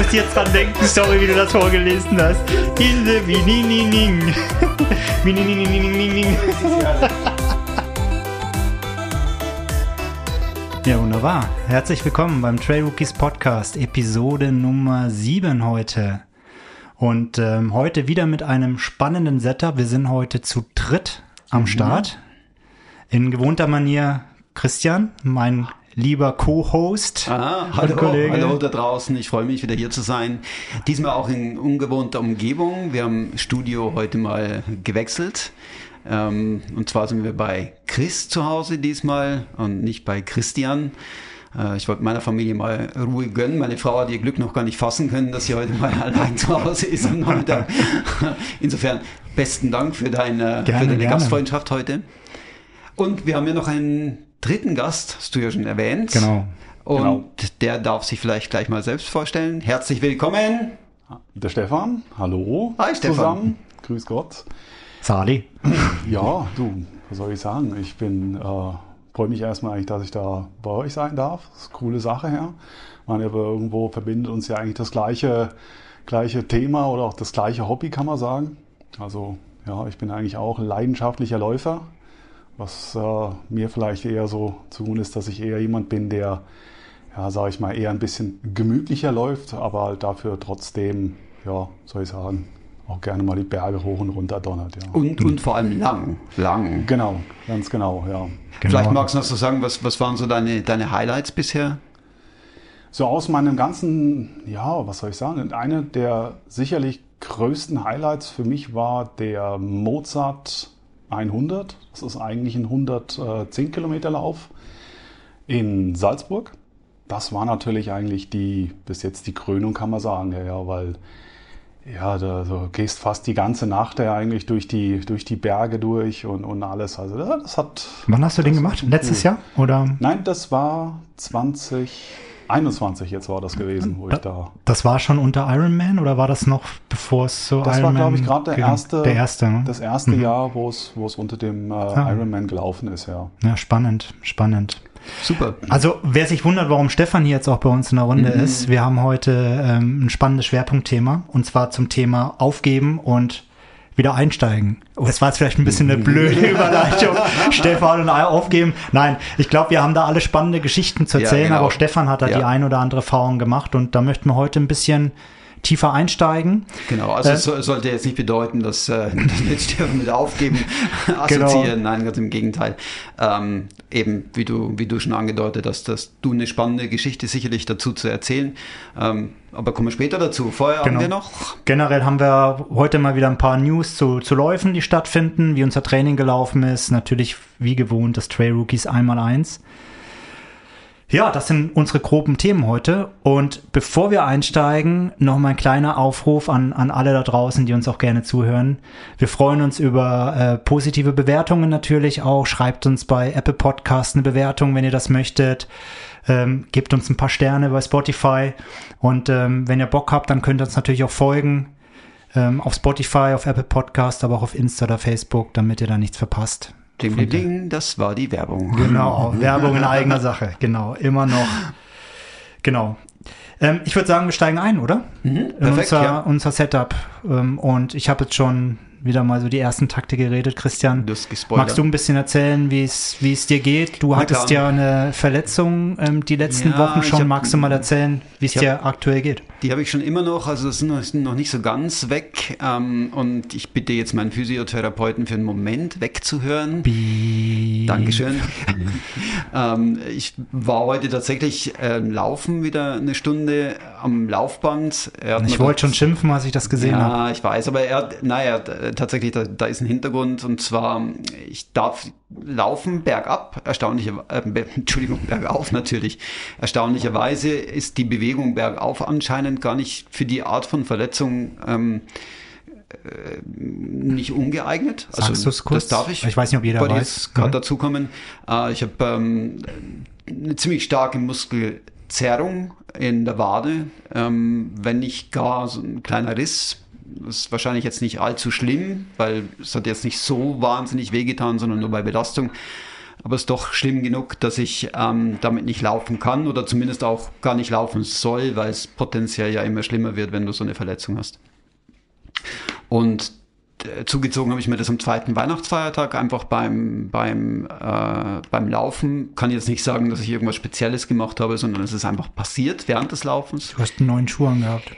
musste jetzt dran denken, sorry, wie du das vorgelesen hast. In the Winining. Winining. Ja, wunderbar. Herzlich willkommen beim Trail Rookies Podcast, Episode Nummer 7 heute. Und ähm, heute wieder mit einem spannenden Setup. Wir sind heute zu dritt am mhm. Start. In gewohnter Manier Christian, mein lieber Co-Host. hallo, Kollege. hallo da draußen. Ich freue mich wieder hier zu sein. Diesmal auch in ungewohnter Umgebung. Wir haben Studio heute mal gewechselt. Ähm, und zwar sind wir bei Chris zu Hause diesmal und nicht bei Christian. Äh, ich wollte meiner Familie mal Ruhe gönnen. Meine Frau hat ihr Glück noch gar nicht fassen können, dass sie heute mal allein zu Hause ist am Nachmittag. Insofern besten Dank für deine, gerne, für deine Gastfreundschaft heute. Und wir haben ja noch einen dritten Gast, hast du ja schon erwähnt. Genau. Und genau. der darf sich vielleicht gleich mal selbst vorstellen. Herzlich willkommen. Der Stefan, hallo. Hi Stefan. Zusammen. Grüß Gott. Sali. Ja, du, was soll ich sagen? Ich bin, äh, freue mich erstmal eigentlich, dass ich da bei euch sein darf. Das ist eine coole Sache, ja. Man, aber irgendwo verbindet uns ja eigentlich das gleiche, gleiche Thema oder auch das gleiche Hobby, kann man sagen. Also, ja, ich bin eigentlich auch leidenschaftlicher Läufer was äh, mir vielleicht eher so zu tun ist, dass ich eher jemand bin, der, ja, sage ich mal, eher ein bisschen gemütlicher läuft, aber halt dafür trotzdem, ja, soll ich sagen, auch gerne mal die Berge hoch und runter donnert. Ja. Und, und vor allem lang, lang. Genau, ganz genau, ja. Genau. Vielleicht magst du noch so sagen, was, was waren so deine, deine Highlights bisher? So aus meinem ganzen, ja, was soll ich sagen, eine der sicherlich größten Highlights für mich war der Mozart 100. Das ist eigentlich ein 110 Kilometer Lauf in Salzburg. Das war natürlich eigentlich die, bis jetzt die Krönung, kann man sagen, ja, ja weil ja, da, du gehst fast die ganze Nacht ja eigentlich durch die, durch die Berge durch und, und alles. Also das hat. Wann hast du den gemacht? Letztes Jahr? Oder? Nein, das war 20. 21 jetzt war das gewesen, wo da, ich da. Das war schon unter Ironman oder war das noch bevor es so Das Ironman war, glaube ich, gerade der erste, der erste ne? das erste mhm. Jahr, wo es, wo es unter dem äh, ah. Ironman gelaufen ist, ja. Ja, spannend, spannend. Super. Also wer sich wundert, warum Stefan hier jetzt auch bei uns in der Runde mhm. ist, wir haben heute ähm, ein spannendes Schwerpunktthema und zwar zum Thema Aufgeben und wieder einsteigen. Oh, das war jetzt vielleicht ein bisschen eine blöde Überleitung. Stefan und aufgeben. Nein, ich glaube, wir haben da alle spannende Geschichten zu erzählen, ja, genau. aber auch Stefan hat da ja. die ein oder andere Erfahrung gemacht und da möchten wir heute ein bisschen tiefer einsteigen. Genau, also äh, es sollte jetzt nicht bedeuten, dass, äh, wir jetzt mit Aufgeben genau. assoziieren. Genau. Nein, ganz im Gegenteil. Ähm, eben, wie du, wie du schon angedeutet hast, dass du eine spannende Geschichte sicherlich dazu zu erzählen. Ähm, aber kommen wir später dazu. Vorher genau. haben wir noch. Generell haben wir heute mal wieder ein paar News zu, zu Läufen, die stattfinden, wie unser Training gelaufen ist. Natürlich, wie gewohnt, das Trail Rookies einmal eins. Ja, das sind unsere groben Themen heute. Und bevor wir einsteigen, noch mal ein kleiner Aufruf an, an alle da draußen, die uns auch gerne zuhören. Wir freuen uns über äh, positive Bewertungen natürlich auch. Schreibt uns bei Apple Podcasts eine Bewertung, wenn ihr das möchtet. Ähm, gebt uns ein paar Sterne bei Spotify. Und ähm, wenn ihr Bock habt, dann könnt ihr uns natürlich auch folgen. Ähm, auf Spotify, auf Apple Podcast, aber auch auf Insta oder Facebook, damit ihr da nichts verpasst. Ding, ding, ding, das war die Werbung. Genau, Werbung in eigener Sache. Genau, immer noch. Genau. Ähm, ich würde sagen, wir steigen ein, oder? Mhm, perfekt, unser, ja. unser Setup. Ähm, und ich habe jetzt schon wieder mal so die ersten Takte geredet. Christian, magst du ein bisschen erzählen, wie es dir geht? Du hattest ja eine Verletzung ähm, die letzten ja, Wochen schon. Hab, magst du mal erzählen, wie es dir aktuell geht? Die habe ich schon immer noch, also das sind noch nicht so ganz weg. Ähm, und ich bitte jetzt meinen Physiotherapeuten für einen Moment wegzuhören. Beep. Dankeschön. ähm, ich war heute tatsächlich äh, laufen wieder eine Stunde am Laufband. ich wollte schon schimpfen, als ich das gesehen habe. Ja, ich weiß, aber er, naja, tatsächlich, da, da ist ein Hintergrund und zwar, ich darf laufen bergab, erstaunlicher, äh, Entschuldigung, bergauf natürlich. Erstaunlicherweise ist die Bewegung bergauf anscheinend gar nicht für die Art von Verletzung ähm, äh, nicht ungeeignet. Also, Sagst du es kurz? Das darf ich. Ich weiß nicht, ob jeder weiß. gerade dazu kommen. Äh, ich habe ähm, eine ziemlich starke Muskelzerrung in der Wade, ähm, wenn nicht gar so ein kleiner Riss ist wahrscheinlich jetzt nicht allzu schlimm, weil es hat jetzt nicht so wahnsinnig wehgetan, sondern nur bei Belastung. aber es ist doch schlimm genug, dass ich ähm, damit nicht laufen kann oder zumindest auch gar nicht laufen soll, weil es potenziell ja immer schlimmer wird, wenn du so eine Verletzung hast. Und äh, zugezogen habe ich mir das am zweiten Weihnachtsfeiertag einfach beim, beim, äh, beim Laufen. Kann jetzt nicht sagen, dass ich irgendwas Spezielles gemacht habe, sondern es ist einfach passiert während des Laufens. Du hast einen neuen Schuh angehabt.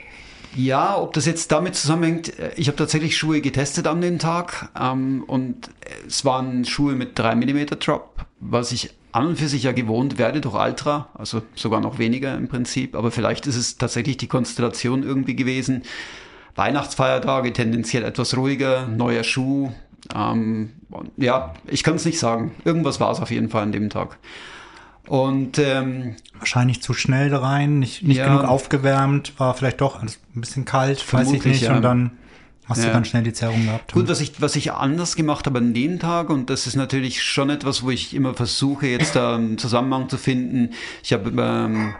Ja, ob das jetzt damit zusammenhängt, äh, ich habe tatsächlich Schuhe getestet an dem Tag ähm, und es waren Schuhe mit 3 mm Drop, was ich an und für sich ja gewohnt werde durch Ultra, also sogar noch weniger im Prinzip, aber vielleicht ist es tatsächlich die Konstellation irgendwie gewesen. Weihnachtsfeiertage tendenziell etwas ruhiger, neuer Schuh. Ähm, ja, ich kann es nicht sagen. Irgendwas war es auf jeden Fall an dem Tag. Und ähm, wahrscheinlich zu schnell rein, nicht, nicht ja, genug aufgewärmt, war vielleicht doch ein bisschen kalt, weiß ich nicht. Ja. Und dann hast ja. du ganz schnell die Zerrung gehabt. Gut, was ich, was ich anders gemacht habe an dem Tag, und das ist natürlich schon etwas, wo ich immer versuche, jetzt da einen Zusammenhang zu finden. Ich habe ähm,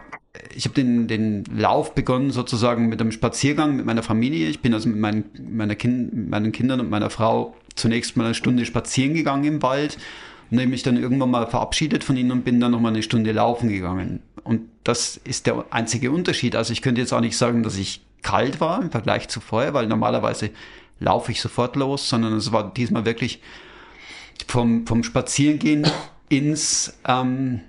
ich habe den, den Lauf begonnen sozusagen mit einem Spaziergang mit meiner Familie. Ich bin also mit meinen, meiner kind, meinen Kindern und meiner Frau zunächst mal eine Stunde spazieren gegangen im Wald und habe mich dann irgendwann mal verabschiedet von ihnen und bin dann noch mal eine Stunde laufen gegangen. Und das ist der einzige Unterschied. Also ich könnte jetzt auch nicht sagen, dass ich kalt war im Vergleich zu vorher, weil normalerweise laufe ich sofort los, sondern es war diesmal wirklich vom, vom Spazierengehen ins, ähm,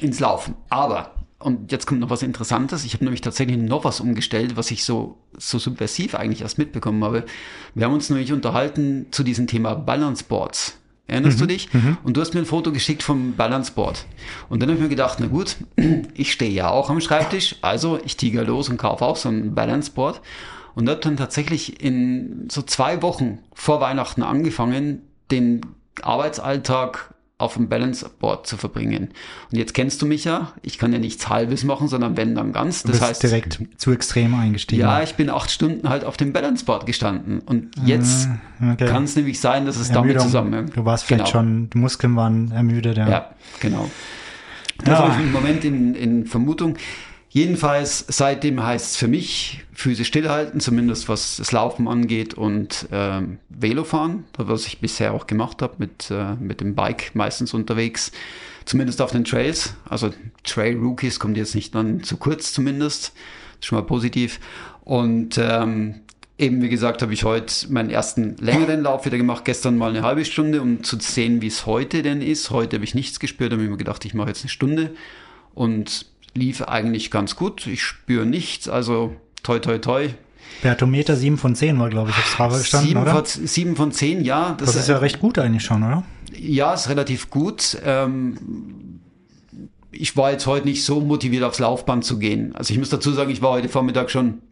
ins Laufen. Aber, und jetzt kommt noch was Interessantes, ich habe nämlich tatsächlich noch was umgestellt, was ich so, so subversiv eigentlich erst mitbekommen habe. Wir haben uns nämlich unterhalten zu diesem Thema Balance Boards. Erinnerst mhm. du dich? Mhm. Und du hast mir ein Foto geschickt vom Balanceboard. Und dann habe ich mir gedacht, na gut, ich stehe ja auch am Schreibtisch, also ich tiger los und kaufe auch so ein Balanceboard. Und habe dann tatsächlich in so zwei Wochen vor Weihnachten angefangen, den Arbeitsalltag auf dem Balanceboard zu verbringen. Und jetzt kennst du mich ja, ich kann ja nichts Halbes machen, sondern wenn dann ganz. Das heißt direkt zu extrem eingestiegen. Ja, ich bin acht Stunden halt auf dem Balanceboard gestanden. Und jetzt ah, okay. kann es nämlich sein, dass es Ermüdung. damit zusammenhängt. Du warst vielleicht genau. schon, die Muskeln waren ermüdet, ja. Ja, genau. Das ja. habe ich im Moment in, in Vermutung. Jedenfalls, seitdem heißt es für mich, Füße stillhalten, zumindest was das Laufen angeht und ähm, Velofahren, was ich bisher auch gemacht habe, mit, äh, mit dem Bike meistens unterwegs, zumindest auf den Trails. Also Trail Rookies kommt jetzt nicht dann zu kurz zumindest, schon mal positiv. Und ähm, eben wie gesagt habe ich heute meinen ersten längeren Lauf wieder gemacht, gestern mal eine halbe Stunde, um zu sehen, wie es heute denn ist. Heute habe ich nichts gespürt, habe mir gedacht, ich mache jetzt eine Stunde und lief eigentlich ganz gut. Ich spüre nichts, also toi toi toi. Bertometer 7 von 10 war, glaube ich, aufs Strava gestanden, 7 oder? Von, 7 von 10, ja. Das, das ist ja recht gut eigentlich schon, oder? Ja, ist relativ gut. Ähm, ich war jetzt heute nicht so motiviert, aufs Laufband zu gehen. Also ich muss dazu sagen, ich war heute Vormittag schon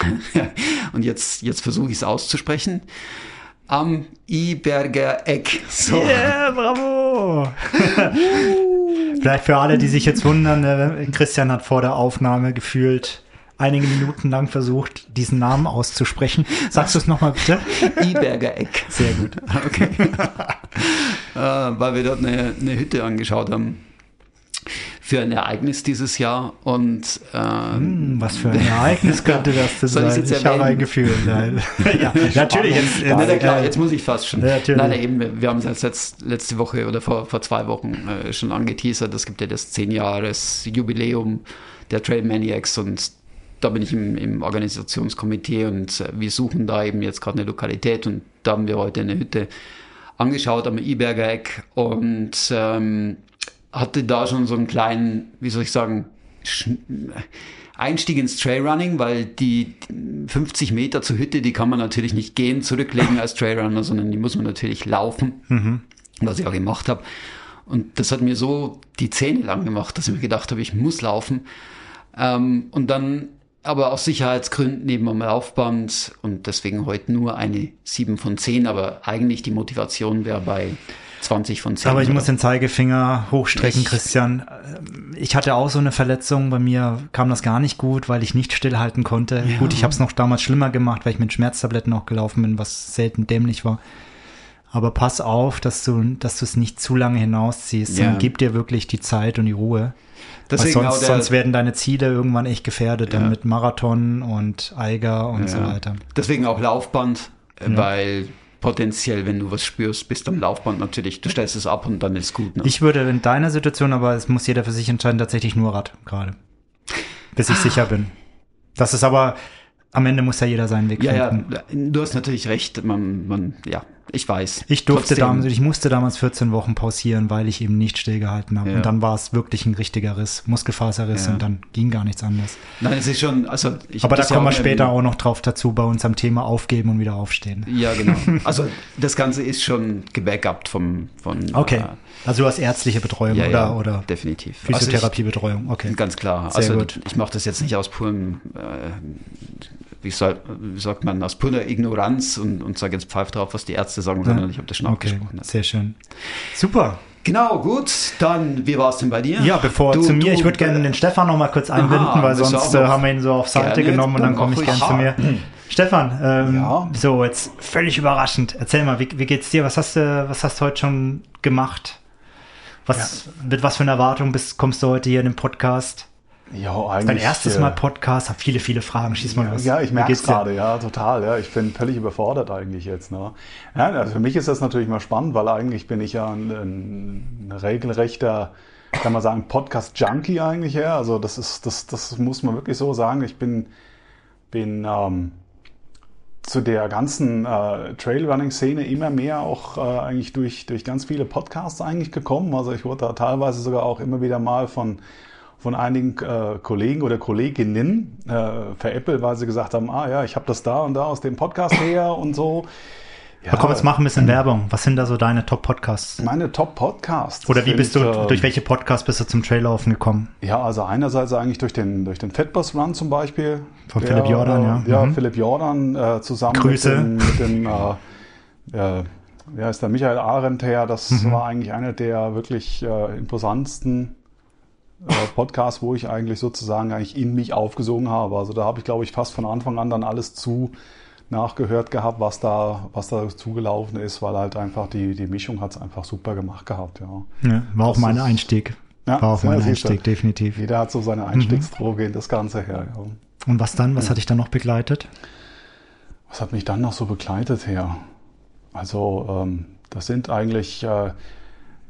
und jetzt, jetzt versuche ich es auszusprechen. Am Iberger Eck. So. Yeah, bravo! Vielleicht für alle, die sich jetzt wundern, äh, Christian hat vor der Aufnahme gefühlt einige Minuten lang versucht, diesen Namen auszusprechen. Sagst du es nochmal bitte? Iberger Eck. Sehr gut. Okay. äh, weil wir dort eine, eine Hütte angeschaut haben für ein Ereignis dieses Jahr und äh, hm, was für ein Ereignis könnte das denn sein? Ich, ich habe ein Gefühl. ja, natürlich. Jetzt, jetzt, Nein, klar, jetzt muss ich fast schon. Ja, Nein, eben, wir haben es jetzt letzte Woche oder vor, vor zwei Wochen äh, schon angeteasert. Es gibt ja das 10 Jahres Jubiläum der Trail Maniacs und da bin ich im, im Organisationskomitee und äh, wir suchen da eben jetzt gerade eine Lokalität und da haben wir heute eine Hütte angeschaut am Iberger Eck und ähm, hatte da schon so einen kleinen, wie soll ich sagen, Einstieg ins Trailrunning, weil die 50 Meter zur Hütte, die kann man natürlich nicht gehen, zurücklegen als Trailrunner, sondern die muss man natürlich laufen, mhm. was ich auch gemacht habe. Und das hat mir so die Zähne lang gemacht, dass ich mir gedacht habe, ich muss laufen. Ähm, und dann aber aus Sicherheitsgründen neben am Laufband und deswegen heute nur eine 7 von 10, aber eigentlich die Motivation wäre bei 20 von 10. Aber ich oder? muss den Zeigefinger hochstrecken, ich, Christian. Ich hatte auch so eine Verletzung. Bei mir kam das gar nicht gut, weil ich nicht stillhalten konnte. Ja. Gut, ich habe es noch damals schlimmer gemacht, weil ich mit Schmerztabletten auch gelaufen bin, was selten dämlich war. Aber pass auf, dass du, dass du es nicht zu lange hinausziehst. Ja. Und gib dir wirklich die Zeit und die Ruhe. Deswegen sonst, der, sonst werden deine Ziele irgendwann echt gefährdet, ja. dann mit Marathon und Eiger und ja. so weiter. Deswegen auch Laufband, ja. weil potenziell, wenn du was spürst, bist am Laufband natürlich, du stellst es ab und dann ist gut. Ne? Ich würde in deiner Situation, aber es muss jeder für sich entscheiden, tatsächlich nur Rad gerade. Bis ich sicher bin. Das ist aber, am Ende muss ja jeder seinen Weg ja, finden. Ja, du hast natürlich recht. Man, man, ja, ich weiß. Ich durfte damals, ich musste damals 14 Wochen pausieren, weil ich eben nicht stillgehalten habe. Ja. Und dann war es wirklich ein richtiger Riss, Muskelfaserriss ja. und dann ging gar nichts anderes. Nein, es ist schon, also ich Aber da kommen wir später auch noch drauf dazu bei uns am Thema aufgeben und wieder aufstehen. Ja, genau. Also das Ganze ist schon gebackupt vom, von. Okay. Äh, also du hast ärztliche Betreuung ja, oder, oder definitiv. Physiotherapiebetreuung, okay. Ganz klar. Sehr also gut. ich mache das jetzt nicht aus purem äh, wie, soll, wie sagt man, aus purer Ignoranz und, und sage jetzt pfeif drauf, was die Ärzte sagen, ja. sondern ich habe das schon okay. abgesprochen. Sehr schön. Super. Genau, gut. Dann, wie war es denn bei dir? Ja, bevor du, zu mir, du, ich würde gerne den Stefan noch mal kurz einbinden, Aha, weil sonst äh, haben wir ihn so auf Seite genommen und dann komme ich gerne zu mir. Stefan, ähm, ja. so jetzt völlig überraschend. Erzähl mal, wie, wie geht's dir? Was hast du, was hast du heute schon gemacht? Was, ja. Mit was für einer Erwartung bist, kommst du heute hier in den Podcast? Ja, eigentlich. Dein erstes Mal Podcast, hab viele, viele Fragen. Schieß mal los. Ja, ich merke es gerade, ja, total. Ja, ich bin völlig überfordert eigentlich jetzt. Ne? Ja, also für mich ist das natürlich mal spannend, weil eigentlich bin ich ja ein, ein regelrechter, kann man sagen, Podcast-Junkie eigentlich. Ja. Also das ist, das, das muss man wirklich so sagen. Ich bin, bin ähm, zu der ganzen äh, Trailrunning-Szene immer mehr auch äh, eigentlich durch, durch ganz viele Podcasts eigentlich gekommen. Also ich wurde da teilweise sogar auch immer wieder mal von von einigen äh, Kollegen oder Kolleginnen äh, veräppelt, weil sie gesagt haben, ah ja, ich habe das da und da aus dem Podcast her und so. Ja, komm, jetzt mach ein bisschen Werbung. Was sind da so deine Top-Podcasts? Meine Top-Podcasts. Oder wie bist du, äh, durch welche Podcasts bist du zum Traillaufen gekommen? Ja, also einerseits eigentlich durch den, durch den Fatbus Run zum Beispiel. Von der, Philipp Jordan, ja. Ja, mhm. Philipp Jordan äh, zusammen Grüße. mit dem, mit dem äh, äh, ja, ist der Michael Arendt her. Das mhm. war eigentlich einer der wirklich äh, imposantesten äh, Podcast, wo ich eigentlich sozusagen eigentlich in mich aufgesogen habe. Also da habe ich, glaube ich, fast von Anfang an dann alles zu nachgehört gehabt, was da, was da zugelaufen ist, weil halt einfach die, die Mischung hat es einfach super gemacht gehabt, ja. ja war auch mein Einstieg. Ja, war auch mein Einstieg, definitiv. Jeder hat so seine mhm. Einstiegsdroge mhm. in das Ganze her, ja. Und was dann? Was ja. hat dich dann noch begleitet? Was hat mich dann noch so begleitet her? Also, ähm, das sind eigentlich äh,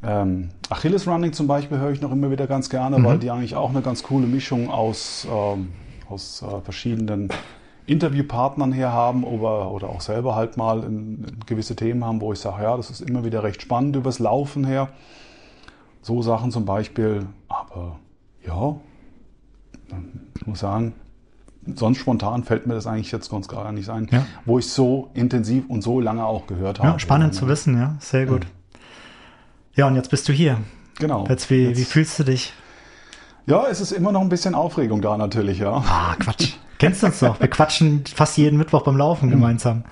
ähm, Achilles Running zum Beispiel höre ich noch immer wieder ganz gerne, mhm. weil die eigentlich auch eine ganz coole Mischung aus, ähm, aus äh, verschiedenen Interviewpartnern her haben oder, oder auch selber halt mal in, in gewisse Themen haben, wo ich sage, ja, das ist immer wieder recht spannend übers Laufen her. So Sachen zum Beispiel, aber ja, ich muss sagen, sonst spontan fällt mir das eigentlich jetzt ganz gar nicht ein, ja. wo ich so intensiv und so lange auch gehört habe. Ja, spannend zu wissen, ja, sehr gut. Ja, und jetzt bist du hier. Genau. Jetzt, wie, jetzt. wie fühlst du dich? Ja, es ist immer noch ein bisschen Aufregung da natürlich, ja. Ah, Quatsch. Kennst du uns doch? Wir quatschen fast jeden Mittwoch beim Laufen gemeinsam.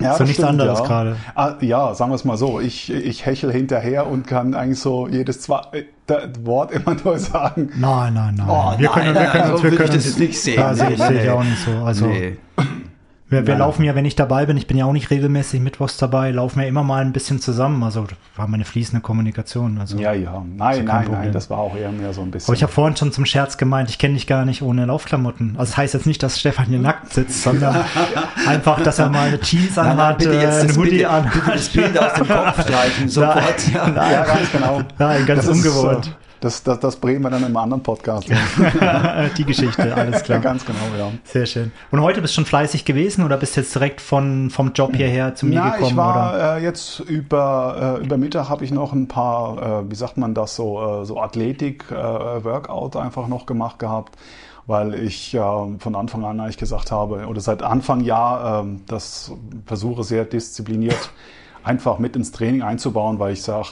Ja, so nichts stimmt, anderes ja. gerade. Ah, ja, sagen wir es mal so. Ich, ich hechel hinterher und kann eigentlich so jedes zwei, äh, Wort immer nur sagen. Nein, nein, nein. Oh, wir können, nein, wir können, also wir können das jetzt nicht sehen. Ja, sehe ich, seh ich auch nicht so. Also, nee. Wir, wir laufen ja, wenn ich dabei bin, ich bin ja auch nicht regelmäßig mittwochs dabei, laufen wir immer mal ein bisschen zusammen. Also war meine fließende Kommunikation. Also, ja, ja. Nein, nein, nein, das war auch eher mehr so ein bisschen. Aber ich habe vorhin schon zum Scherz gemeint, ich kenne dich gar nicht ohne Laufklamotten. Also das heißt jetzt nicht, dass Stefan hier nackt sitzt, sondern einfach, dass er mal eine Jeans anhat, nein, nein, ein Hoodie bitte, anhat. Bitte das Bild aus dem Kopf streichen, sofort. Nein, ja. ja, ganz genau. Nein, ganz das ungewohnt. Das, das, das bringen wir dann im anderen Podcast. Die Geschichte, alles klar. Ja, ganz genau, ja. Sehr schön. Und heute bist du schon fleißig gewesen oder bist du jetzt direkt von, vom Job hierher zu mir Na, gekommen? Ich war äh, jetzt über, äh, über Mittag habe ich noch ein paar, äh, wie sagt man das so, äh, so Athletik-Workout äh, einfach noch gemacht gehabt weil ich äh, von Anfang an eigentlich gesagt habe, oder seit Anfang Jahr äh, das versuche sehr diszipliniert einfach mit ins Training einzubauen, weil ich sage,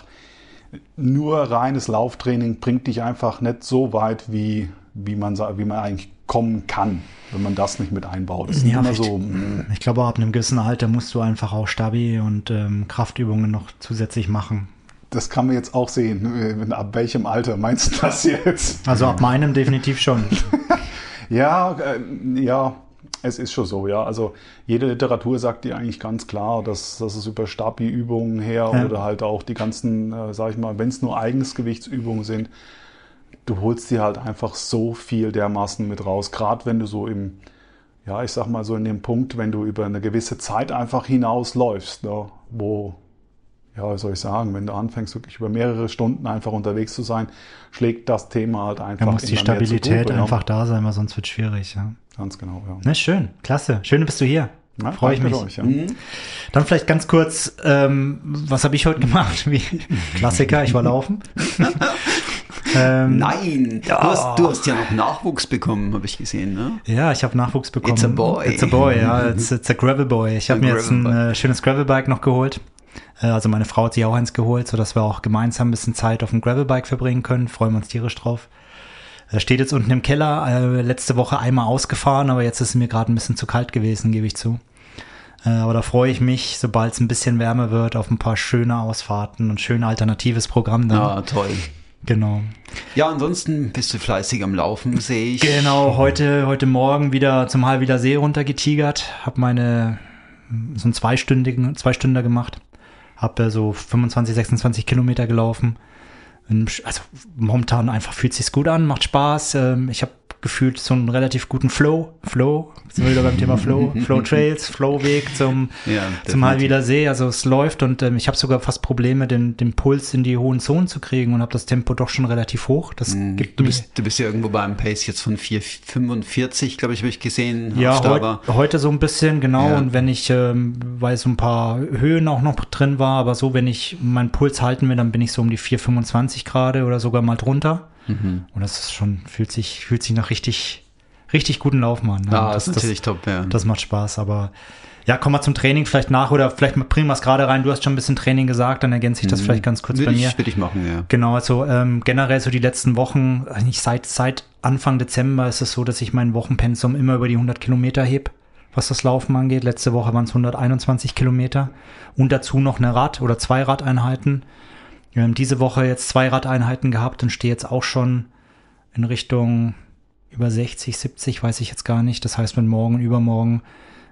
nur reines Lauftraining bringt dich einfach nicht so weit, wie, wie, man, wie man eigentlich kommen kann, wenn man das nicht mit einbaut. Das ist ja, immer so. Mm. Ich glaube, ab einem gewissen Alter musst du einfach auch Stabi und ähm, Kraftübungen noch zusätzlich machen. Das kann man jetzt auch sehen. Ab welchem Alter meinst du das jetzt? Also ab meinem definitiv schon. ja, äh, ja, es ist schon so, ja. Also jede Literatur sagt dir eigentlich ganz klar, dass, dass es über Stabi-Übungen her ja. oder halt auch die ganzen, äh, sag ich mal, wenn es nur Eigensgewichtsübungen sind, du holst dir halt einfach so viel dermaßen mit raus. Gerade wenn du so im, ja, ich sag mal so in dem Punkt, wenn du über eine gewisse Zeit einfach hinausläufst, ne, wo, ja, was soll ich sagen, wenn du anfängst, wirklich über mehrere Stunden einfach unterwegs zu sein, schlägt das Thema halt einfach. Da muss die Stabilität Gruppe, einfach ja. da sein, weil sonst wird es schwierig, ja. Ganz genau, ja. Na, schön, klasse. Schön, bist du hier. Ja, Freue ich mich. Euch, ja. Mhm. Dann vielleicht ganz kurz, ähm, was habe ich heute gemacht? Wie Klassiker, ich war laufen. ähm, Nein, du, hast, du hast ja noch Nachwuchs bekommen, habe ich gesehen, ne? Ja, ich habe Nachwuchs bekommen. It's a boy. It's a boy, ja. It's, it's a Gravel Boy. Ich habe mir jetzt ein äh, schönes Gravelbike noch geholt. Äh, also meine Frau hat sich auch eins geholt, sodass wir auch gemeinsam ein bisschen Zeit auf dem Gravelbike verbringen können. Freuen wir uns tierisch drauf. Er steht jetzt unten im Keller, äh, letzte Woche einmal ausgefahren, aber jetzt ist es mir gerade ein bisschen zu kalt gewesen, gebe ich zu. Äh, aber da freue ich mich, sobald es ein bisschen wärmer wird, auf ein paar schöne Ausfahrten und schön alternatives Programm dann. Ja, toll. Genau. Ja, ansonsten bist du fleißig am Laufen, sehe ich. Genau, heute, heute Morgen wieder zum Halwiler See runtergetigert, habe meine so einen zweistündigen, zwei gemacht, habe so 25, 26 Kilometer gelaufen also momentan einfach fühlt sich gut an, macht Spaß. Ähm, ich habe gefühlt so einen relativ guten Flow, Flow, sind wir wieder beim Thema Flow, Flow Trails, Flowweg zum, ja, zum Mal wieder See. Also es läuft und ähm, ich habe sogar fast Probleme, den, den Puls in die hohen Zonen zu kriegen und habe das Tempo doch schon relativ hoch. Das mm, gibt du, bist, du bist ja irgendwo beim Pace jetzt von 4,45, glaube ich, habe ich gesehen. Ja, heut, heute so ein bisschen, genau. Ja. Und wenn ich, ähm, weil so ein paar Höhen auch noch drin war, aber so, wenn ich meinen Puls halten will, dann bin ich so um die 4,25 Grad oder sogar mal drunter. Mhm. Und das ist schon, fühlt sich, fühlt sich nach richtig, richtig guten Lauf an. Ne? Ah, das ist natürlich top, ja. Das macht Spaß, aber ja, kommen wir zum Training vielleicht nach oder vielleicht bringen wir es gerade rein. Du hast schon ein bisschen Training gesagt, dann ergänze ich das mhm. vielleicht ganz kurz will bei mir. Ich, will ich machen, ja. Genau, also ähm, generell so die letzten Wochen, nicht seit, seit Anfang Dezember ist es so, dass ich mein Wochenpensum immer über die 100 Kilometer heb, was das Laufen angeht. Letzte Woche waren es 121 Kilometer und dazu noch eine Rad- oder zwei Radeinheiten. Wir haben diese Woche jetzt zwei Radeinheiten gehabt und stehe jetzt auch schon in Richtung über 60, 70, weiß ich jetzt gar nicht. Das heißt, wenn morgen, übermorgen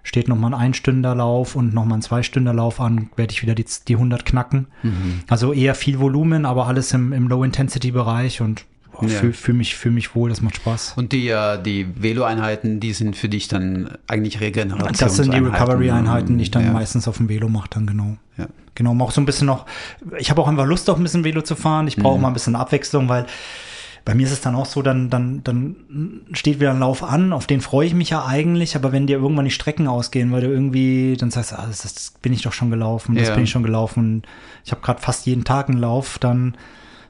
steht nochmal ein Einstünderlauf und nochmal ein Zweistünderlauf an, werde ich wieder die, die 100 knacken. Mhm. Also eher viel Volumen, aber alles im, im Low-Intensity-Bereich und ja. fühle fühl mich, fühl mich wohl, das macht Spaß. Und die, äh, die Velo-Einheiten, die sind für dich dann eigentlich Regeneration? Das sind die Recovery-Einheiten, die ich dann ja. meistens auf dem Velo mache, dann genau. Ja. Genau, auch so ein bisschen noch, ich habe auch einfach Lust, auch ein bisschen Velo zu fahren. Ich brauche mhm. mal ein bisschen Abwechslung, weil bei mir ist es dann auch so, dann, dann, dann steht wieder ein Lauf an, auf den freue ich mich ja eigentlich, aber wenn dir irgendwann die Strecken ausgehen, weil du irgendwie, dann sagst du, ah, das, das bin ich doch schon gelaufen, das ja. bin ich schon gelaufen. Ich habe gerade fast jeden Tag einen Lauf, dann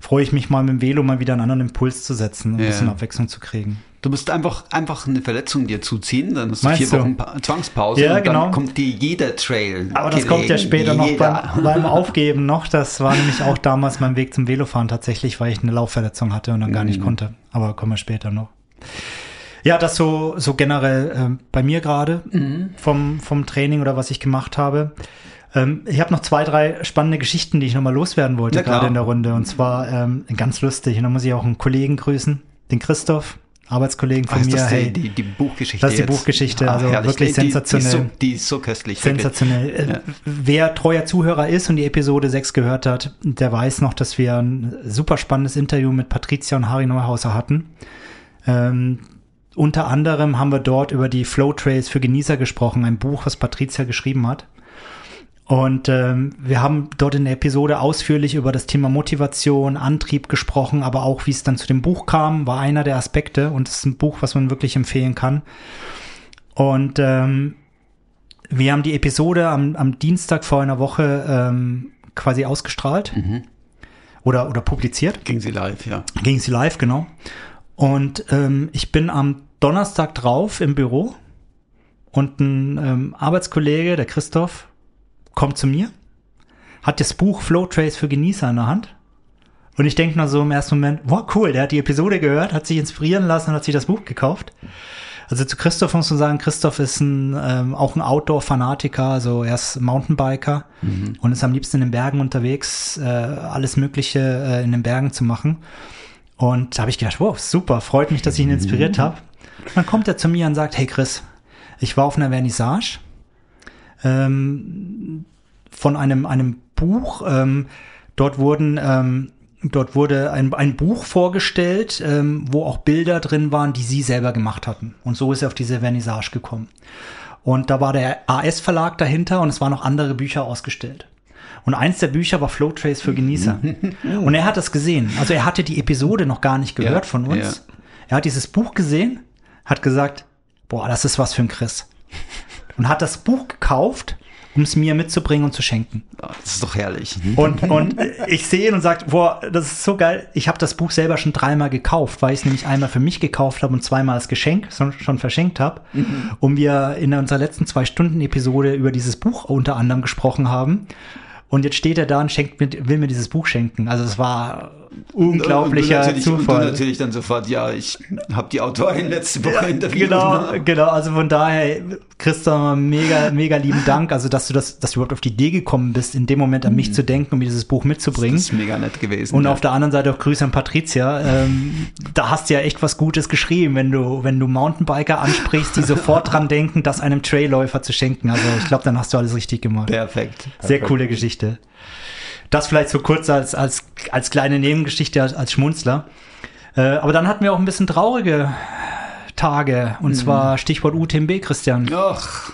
freue ich mich mal mit dem Velo mal wieder einen anderen Impuls zu setzen, ein ja. bisschen Abwechslung zu kriegen. Du musst einfach, einfach eine Verletzung dir zuziehen, dann hast du vier Wochen du? Zwangspause ja, und genau. dann kommt die jeder Trail. Aber das kommt ja später noch beim, beim, Aufgeben noch. Das war nämlich auch damals mein Weg zum Velofahren tatsächlich, weil ich eine Laufverletzung hatte und dann gar nicht mhm. konnte. Aber kommen wir später noch. Ja, das so, so generell äh, bei mir gerade mhm. vom, vom Training oder was ich gemacht habe. Ähm, ich habe noch zwei, drei spannende Geschichten, die ich nochmal loswerden wollte, ja, gerade in der Runde. Und zwar ähm, ganz lustig. Und da muss ich auch einen Kollegen grüßen, den Christoph. Arbeitskollegen von Ach, mir. hey, die, die, Buchgeschichte. Das ist die jetzt? Buchgeschichte, also ah, wirklich sensationell. Die, die, ist so, die, ist so, köstlich. Sensationell. Äh, ja. Wer treuer Zuhörer ist und die Episode 6 gehört hat, der weiß noch, dass wir ein super spannendes Interview mit Patricia und Harry Neuhauser hatten. Ähm, unter anderem haben wir dort über die Flow Trails für Genießer gesprochen, ein Buch, was Patricia geschrieben hat. Und ähm, wir haben dort in der Episode ausführlich über das Thema Motivation, Antrieb gesprochen, aber auch wie es dann zu dem Buch kam, war einer der Aspekte und es ist ein Buch, was man wirklich empfehlen kann. Und ähm, wir haben die Episode am, am Dienstag vor einer Woche ähm, quasi ausgestrahlt mhm. oder, oder publiziert. Ging sie live, ja. Ging sie live, genau. Und ähm, ich bin am Donnerstag drauf im Büro und ein ähm, Arbeitskollege, der Christoph, kommt zu mir, hat das Buch Flow Trace für Genießer in der Hand. Und ich denke nur so im ersten Moment, wow, cool, der hat die Episode gehört, hat sich inspirieren lassen und hat sich das Buch gekauft. Also zu Christoph muss man sagen, Christoph ist ein, ähm, auch ein Outdoor-Fanatiker, also er ist Mountainbiker mhm. und ist am liebsten in den Bergen unterwegs, äh, alles Mögliche äh, in den Bergen zu machen. Und da habe ich gedacht, wow, super, freut mich, dass ich ihn inspiriert mhm. habe. Dann kommt er zu mir und sagt, hey Chris, ich war auf einer Vernissage ähm, von einem, einem Buch. Ähm, dort wurden ähm, dort wurde ein, ein Buch vorgestellt, ähm, wo auch Bilder drin waren, die sie selber gemacht hatten. Und so ist er auf diese Vernissage gekommen. Und da war der AS-Verlag dahinter und es waren noch andere Bücher ausgestellt. Und eins der Bücher war Flow Trace für Genießer. und er hat das gesehen. Also er hatte die Episode noch gar nicht gehört ja, von uns. Ja. Er hat dieses Buch gesehen, hat gesagt, boah, das ist was für ein Chris. Und hat das Buch gekauft um es mir mitzubringen und zu schenken. Das ist doch herrlich. Und, und ich sehe ihn und sage, boah, das ist so geil. Ich habe das Buch selber schon dreimal gekauft, weil ich es nämlich einmal für mich gekauft habe und zweimal als Geschenk schon verschenkt habe. Mhm. Und wir in unserer letzten zwei Stunden Episode über dieses Buch unter anderem gesprochen haben. Und jetzt steht er da und schenkt mir, will mir dieses Buch schenken. Also es war unglaublicher und natürlich, Zufall. Und du natürlich dann sofort, ja, ich habe die Autorin letzte Woche ja, interviewt. Genau, ne? genau. Also von daher, Christoph, mega, mega lieben Dank. Also dass du das, dass du überhaupt auf die Idee gekommen bist, in dem Moment an mich mhm. zu denken und mir dieses Buch mitzubringen. Das ist mega nett gewesen. Und ja. auf der anderen Seite auch Grüße an Patricia. Ähm, da hast du ja echt was Gutes geschrieben, wenn du, wenn du Mountainbiker ansprichst, die sofort dran denken, das einem Trailläufer zu schenken. Also ich glaube, dann hast du alles richtig gemacht. Perfekt. Sehr Perfekt. coole Geschichte. Das vielleicht so kurz als, als, als kleine Nebengeschichte, als, als Schmunzler. Äh, aber dann hatten wir auch ein bisschen traurige Tage. Und mhm. zwar Stichwort UTMB, Christian. Ach,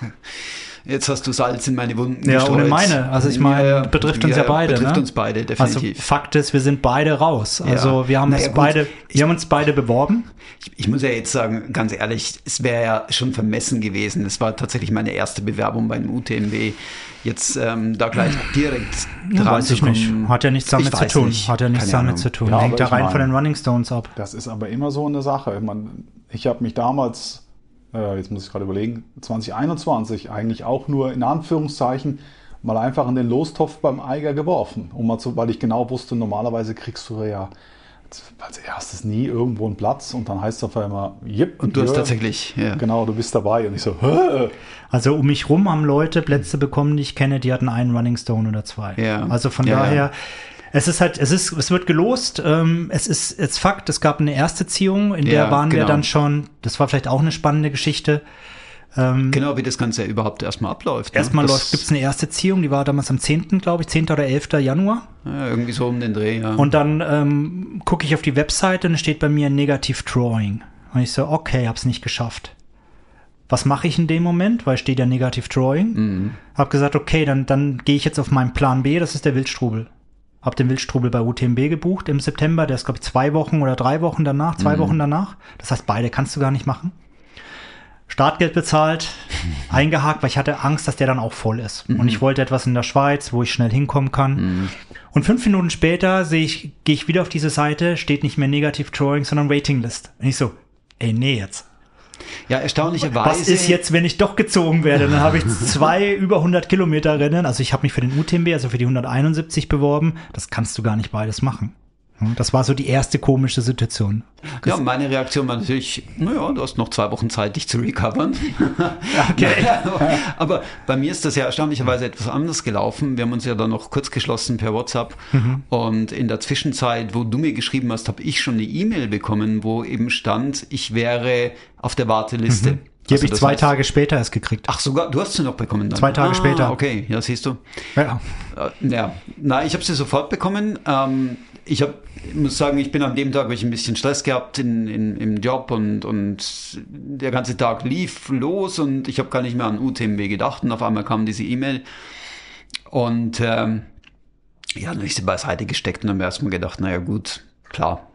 jetzt hast du Salz in meine Wunden Ja, ohne meine. Also ich meine, ja, betrifft uns ja, ja beide. Betrifft ne? uns beide, definitiv. Also Fakt ist, wir sind beide raus. Also ja. wir haben naja, uns beide, wir haben uns beide beworben. Ich, ich muss ja jetzt sagen, ganz ehrlich, es wäre ja schon vermessen gewesen. Es war tatsächlich meine erste Bewerbung beim UTMB jetzt ähm, da gleich direkt ja, dran weiß ich nicht. Hat ja nichts damit zu tun. Nicht. Hat ja nichts Keine damit Ahnung. zu tun. Ja, Hängt da rein mein, von den Running Stones ab. Das ist aber immer so eine Sache. Ich, mein, ich habe mich damals, äh, jetzt muss ich gerade überlegen, 2021 eigentlich auch nur in Anführungszeichen mal einfach in den Lostopf beim Eiger geworfen, um mal zu, weil ich genau wusste, normalerweise kriegst du ja als erstes nie irgendwo einen Platz und dann heißt es auf einmal, yep. Und du hast tatsächlich, ja. Genau, du bist dabei und ich so, Hö! Also um mich rum haben Leute Plätze bekommen, die ich kenne, die hatten einen Running Stone oder zwei. Ja. Also von ja, daher, ja. Es ist halt, es ist, es wird gelost. Ähm, es ist jetzt Fakt, es gab eine erste Ziehung, in der waren genau. wir dann schon, das war vielleicht auch eine spannende Geschichte. Ähm, genau, wie das Ganze überhaupt erstmal abläuft. Ne? Erstmal läuft, gibt es eine erste Ziehung, die war damals am 10., glaube ich, 10. oder 11. Januar. Ja, irgendwie so um den Dreh, ja. Und dann ähm, gucke ich auf die Webseite und es steht bei mir Negative Drawing. Und ich so, okay, hab's nicht geschafft. Was mache ich in dem Moment? Weil steht ja Negative Drawing. Mhm. Hab gesagt, okay, dann, dann gehe ich jetzt auf meinen Plan B, das ist der Wildstrubel. Hab den Wildstrubel bei UTMB gebucht im September, der ist, glaube ich, zwei Wochen oder drei Wochen danach, zwei mhm. Wochen danach. Das heißt, beide kannst du gar nicht machen. Startgeld bezahlt, eingehakt, weil ich hatte Angst, dass der dann auch voll ist. Mhm. Und ich wollte etwas in der Schweiz, wo ich schnell hinkommen kann. Mhm. Und fünf Minuten später sehe ich, gehe ich wieder auf diese Seite, steht nicht mehr Negative Drawing, sondern Waiting List. Und ich so, ey, nee, jetzt. Ja, erstaunlicherweise. Was ist jetzt, wenn ich doch gezogen werde? Dann habe ich zwei über 100 Kilometer Rennen. Also ich habe mich für den UTMB, also für die 171 beworben. Das kannst du gar nicht beides machen. Hm, das war so die erste komische Situation. Ja, meine Reaktion war natürlich, naja, du hast noch zwei Wochen Zeit, dich zu recovern. okay. Aber bei mir ist das ja erstaunlicherweise etwas anders gelaufen. Wir haben uns ja dann noch kurz geschlossen per WhatsApp. Mhm. Und in der Zwischenzeit, wo du mir geschrieben hast, habe ich schon eine E-Mail bekommen, wo eben stand, ich wäre auf der Warteliste. Mhm. Die also habe ich zwei heißt, Tage später erst gekriegt. Ach sogar, du hast sie noch bekommen dann? Zwei Tage ah, später. Okay, ja, siehst du. Ja. Äh, ja, na, ich habe sie sofort bekommen. Ähm, ich habe, muss sagen, ich bin an dem Tag habe ich ein bisschen Stress gehabt in, in, im Job und, und der ganze Tag lief los und ich habe gar nicht mehr an UTMB gedacht und auf einmal kam diese E-Mail und ähm, ja, dann habe ich sie beiseite gesteckt und habe mir erstmal gedacht, naja gut, klar,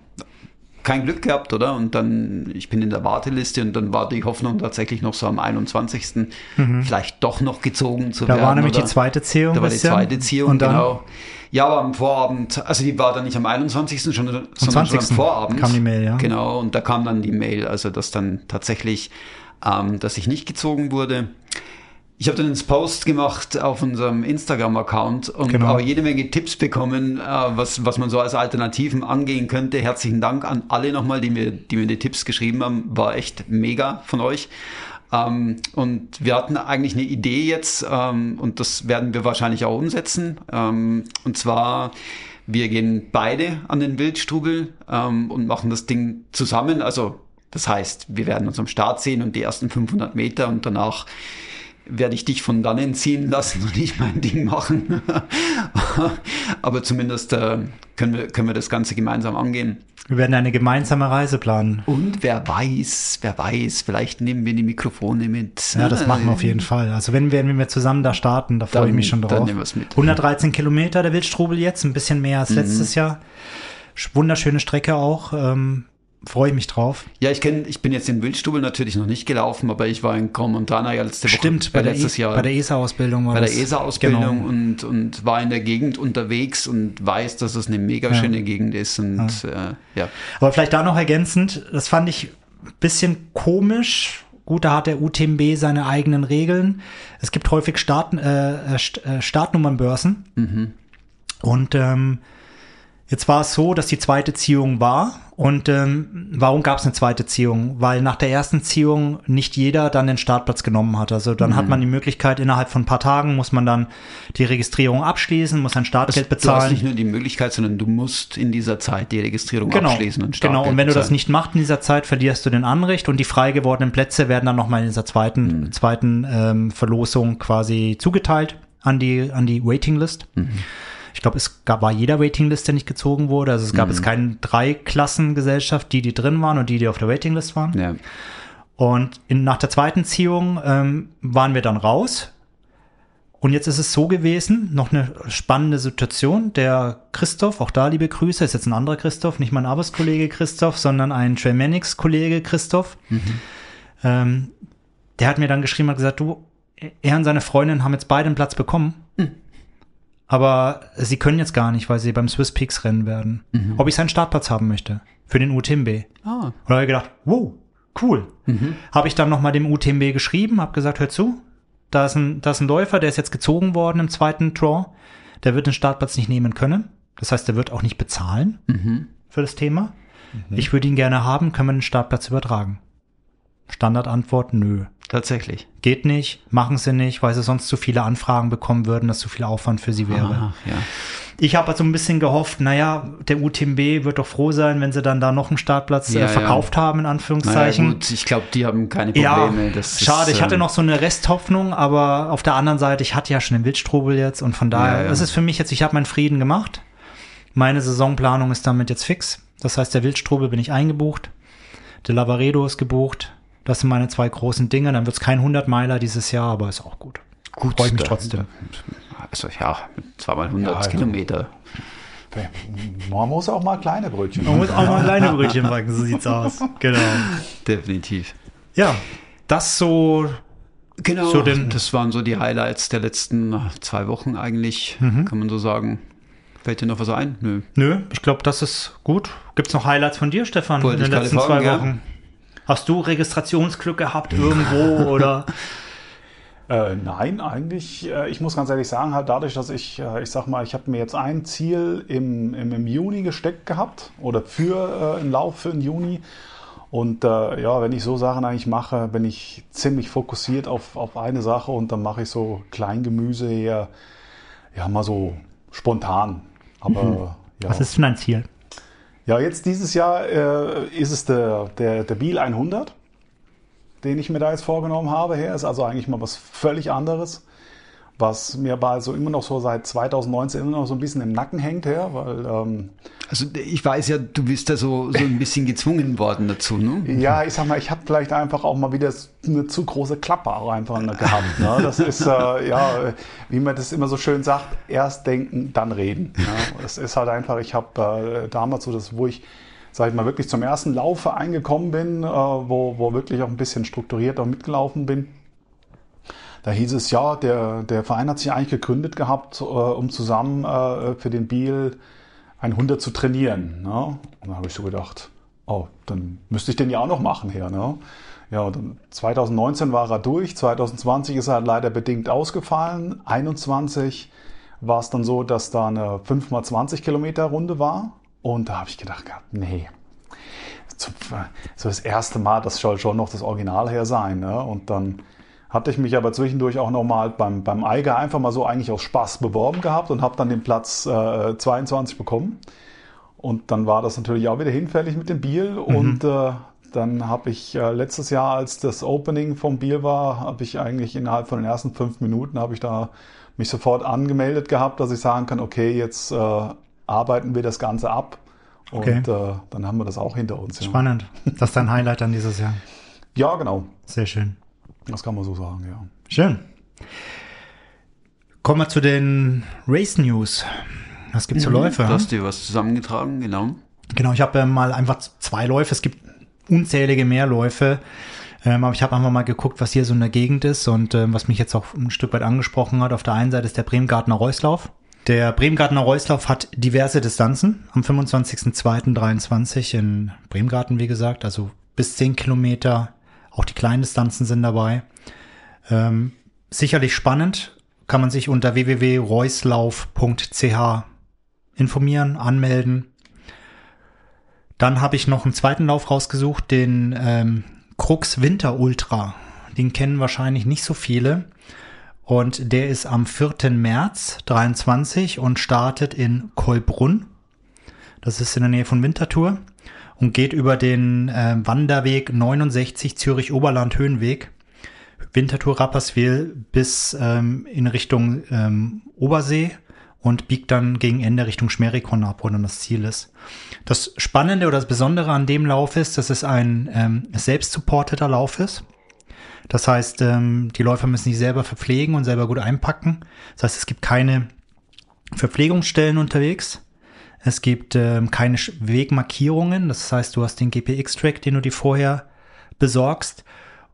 kein Glück gehabt, oder? Und dann, ich bin in der Warteliste und dann war die Hoffnung tatsächlich noch so am 21. Mhm. vielleicht doch noch gezogen zu da werden. Da war nämlich oder? die zweite Ziehung. Da war die zweite Ziehung, und dann, genau. Ja, aber am Vorabend, also die war dann nicht am 21., schon, sondern 20. schon am Vorabend. kam die Mail, ja. Genau, und da kam dann die Mail, also dass dann tatsächlich, ähm, dass ich nicht gezogen wurde. Ich habe dann einen Post gemacht auf unserem Instagram-Account und genau. auch jede Menge Tipps bekommen, äh, was, was man so als Alternativen angehen könnte. Herzlichen Dank an alle nochmal, die mir, die mir die Tipps geschrieben haben. War echt mega von euch. Ähm, und wir hatten eigentlich eine Idee jetzt, ähm, und das werden wir wahrscheinlich auch umsetzen. Ähm, und zwar, wir gehen beide an den Wildstrubel ähm, und machen das Ding zusammen. Also das heißt, wir werden uns am Start sehen und die ersten 500 Meter und danach werde ich dich von dannen ziehen lassen und nicht mein Ding machen. Aber zumindest äh, können, wir, können wir das Ganze gemeinsam angehen. Wir werden eine gemeinsame Reise planen. Und wer weiß, wer weiß, vielleicht nehmen wir die Mikrofone mit. Ja, das machen wir auf jeden Fall. Also wenn wir, wenn wir zusammen da starten, da freue ich mich schon drauf. Dann nehmen wir es mit. 113 Kilometer der Wildstrubel jetzt, ein bisschen mehr als mhm. letztes Jahr. Wunderschöne Strecke auch. Ähm, freue ich mich drauf. Ja, ich kenne, ich bin jetzt in Wildstubel natürlich noch nicht gelaufen, aber ich war in Gromontana ja letzte Woche. Stimmt, bei äh, letztes der e Jahr. Bei der ESA-Ausbildung war Bei der ESA-Ausbildung genau. und, und war in der Gegend unterwegs und weiß, dass es eine mega ja. schöne Gegend ist und ja. Äh, ja. Aber vielleicht da noch ergänzend, das fand ich ein bisschen komisch. Gut, da hat der UTMB seine eigenen Regeln. Es gibt häufig Start, äh, äh Startnummernbörsen. Mhm. Und ähm, Jetzt war es so, dass die zweite Ziehung war. Und ähm, warum gab es eine zweite Ziehung? Weil nach der ersten Ziehung nicht jeder dann den Startplatz genommen hat. Also dann mhm. hat man die Möglichkeit, innerhalb von ein paar Tagen muss man dann die Registrierung abschließen, muss ein Startgeld bezahlen. Du hast nicht nur die Möglichkeit, sondern du musst in dieser Zeit die Registrierung genau, abschließen und Startgeld Genau, und wenn bezahlen. du das nicht machst in dieser Zeit, verlierst du den Anrecht und die frei gewordenen Plätze werden dann nochmal in dieser zweiten, mhm. zweiten ähm, Verlosung quasi zugeteilt an die, an die Waitinglist. Mhm. Ich glaube, es gab, war jeder Waitinglist, der nicht gezogen wurde. Also es gab mhm. jetzt keine Drei-Klassen-Gesellschaft, die, die drin waren und die, die auf der Waitinglist waren. Ja. Und in, nach der zweiten Ziehung ähm, waren wir dann raus. Und jetzt ist es so gewesen, noch eine spannende Situation. Der Christoph, auch da liebe Grüße, ist jetzt ein anderer Christoph, nicht mein Arbeitskollege Christoph, sondern ein Trailmanics-Kollege Christoph. Mhm. Ähm, der hat mir dann geschrieben und gesagt, du, er und seine Freundin haben jetzt beide einen Platz bekommen. Aber sie können jetzt gar nicht, weil sie beim Swiss Peaks rennen werden. Mhm. Ob ich seinen Startplatz haben möchte. Für den UTMB. Ah. Und da habe ich gedacht, wow, cool. Mhm. Habe ich dann nochmal dem UTMB geschrieben, habe gesagt, hör zu, da ist, ein, da ist ein Läufer, der ist jetzt gezogen worden im zweiten Draw. Der wird den Startplatz nicht nehmen können. Das heißt, der wird auch nicht bezahlen mhm. für das Thema. Mhm. Ich würde ihn gerne haben, können wir den Startplatz übertragen? Standardantwort, nö. Tatsächlich. Geht nicht, machen sie nicht, weil sie sonst zu viele Anfragen bekommen würden, dass zu viel Aufwand für sie wäre. Aha, ja. Ich habe also ein bisschen gehofft, naja, der UTMB wird doch froh sein, wenn sie dann da noch einen Startplatz äh, ja, äh, verkauft ja. haben, in Anführungszeichen. Naja, gut, ich glaube, die haben keine Probleme. Schade, ist, ich hatte ähm, noch so eine Resthoffnung, aber auf der anderen Seite, ich hatte ja schon den Wildstrobel jetzt und von daher, das ist für mich jetzt, ich habe meinen Frieden gemacht. Meine Saisonplanung ist damit jetzt fix. Das heißt, der Wildstrobel bin ich eingebucht. Der Lavaredo ist gebucht. Das sind meine zwei großen Dinge. Dann wird es kein 100-Meiler dieses Jahr, aber ist auch gut. Gut. Freue mich trotzdem. Also ja, zweimal 100 ja, also, Kilometer. Man muss auch mal kleine Brötchen Man muss auch mal kleine Brötchen backen, so sieht's aus. Genau. Definitiv. Ja, das so. Genau, so den, das waren so die Highlights der letzten zwei Wochen eigentlich, mhm. kann man so sagen. Fällt dir noch was ein? Nö. Nö, ich glaube, das ist gut. Gibt es noch Highlights von dir, Stefan, Wollte in den letzten fragen, zwei Wochen? Ja. Hast du Registrationsglück gehabt irgendwo oder? Äh, nein, eigentlich, äh, ich muss ganz ehrlich sagen, halt dadurch, dass ich, äh, ich sag mal, ich habe mir jetzt ein Ziel im, im, im, Juni gesteckt gehabt oder für äh, einen Lauf für den Juni. Und äh, ja, wenn ich so Sachen eigentlich mache, bin ich ziemlich fokussiert auf, auf eine Sache und dann mache ich so Kleingemüse eher, ja, mal so spontan. Aber mhm. ja. Was ist denn dein Ziel? Ja, jetzt dieses Jahr äh, ist es der, der, der Biel 100, den ich mir da jetzt vorgenommen habe. Her ist also eigentlich mal was völlig anderes was mir bei so immer noch so seit 2019 immer noch so ein bisschen im Nacken hängt her, weil ähm, also ich weiß ja, du bist da so, so ein bisschen gezwungen worden dazu, ne? Ja, ich sag mal, ich habe vielleicht einfach auch mal wieder eine zu große Klappe auch einfach gehabt. Ne? Das ist äh, ja, wie man das immer so schön sagt, erst denken, dann reden. Ja? Es ist halt einfach, ich habe äh, damals so das, wo ich sag ich mal, wirklich zum ersten Laufe eingekommen bin, äh, wo, wo wirklich auch ein bisschen strukturiert auch mitgelaufen bin da hieß es, ja, der, der Verein hat sich eigentlich gegründet gehabt, äh, um zusammen äh, für den Biel ein 100 zu trainieren. Ne? Und da habe ich so gedacht, oh, dann müsste ich den ja auch noch machen hier. Ne? Ja, und dann 2019 war er durch, 2020 ist er leider bedingt ausgefallen, 2021 war es dann so, dass da eine 5x20 Kilometer Runde war. Und da habe ich gedacht, nee, so das erste Mal, das soll schon noch das Original her sein. Ne? Und dann hatte ich mich aber zwischendurch auch nochmal beim, beim Eiger einfach mal so eigentlich aus Spaß beworben gehabt und habe dann den Platz äh, 22 bekommen. Und dann war das natürlich auch wieder hinfällig mit dem Biel. Mhm. Und äh, dann habe ich äh, letztes Jahr, als das Opening vom Biel war, habe ich eigentlich innerhalb von den ersten fünf Minuten habe ich da mich sofort angemeldet gehabt, dass ich sagen kann, okay, jetzt äh, arbeiten wir das Ganze ab. Okay. Und äh, dann haben wir das auch hinter uns. Ja. Spannend. Das ist dein Highlight dann dieses Jahr. Ja, genau. Sehr schön. Das kann man so sagen, ja. Schön. Kommen wir zu den Race News. Was gibt's für mhm, Läufe? Du hast dir was zusammengetragen, genau. Genau, ich habe äh, mal einfach zwei Läufe. Es gibt unzählige mehr Läufe. Ähm, aber ich habe einfach mal geguckt, was hier so in der Gegend ist und ähm, was mich jetzt auch ein Stück weit angesprochen hat. Auf der einen Seite ist der Bremgartner Reuslauf. Der Bremgartner Reuslauf hat diverse Distanzen. Am 25.02.23 in Bremgarten, wie gesagt, also bis 10 Kilometer. Auch die kleinen Distanzen sind dabei. Ähm, sicherlich spannend. Kann man sich unter www.reuslauf.ch informieren, anmelden. Dann habe ich noch einen zweiten Lauf rausgesucht, den ähm, Krux Winter Ultra. Den kennen wahrscheinlich nicht so viele. Und der ist am 4. März 23 und startet in Kolbrunn. Das ist in der Nähe von Winterthur und geht über den äh, Wanderweg 69 Zürich-Oberland Höhenweg. Winterthur Rapperswil bis ähm, in Richtung ähm, Obersee und biegt dann gegen Ende Richtung Schmerikon ab, wo dann das Ziel ist. Das Spannende oder das Besondere an dem Lauf ist, dass es ein ähm, selbst supporteter Lauf ist. Das heißt, ähm, die Läufer müssen sich selber verpflegen und selber gut einpacken. Das heißt, es gibt keine Verpflegungsstellen unterwegs. Es gibt ähm, keine Wegmarkierungen. Das heißt, du hast den GPX-Track, den du dir vorher besorgst.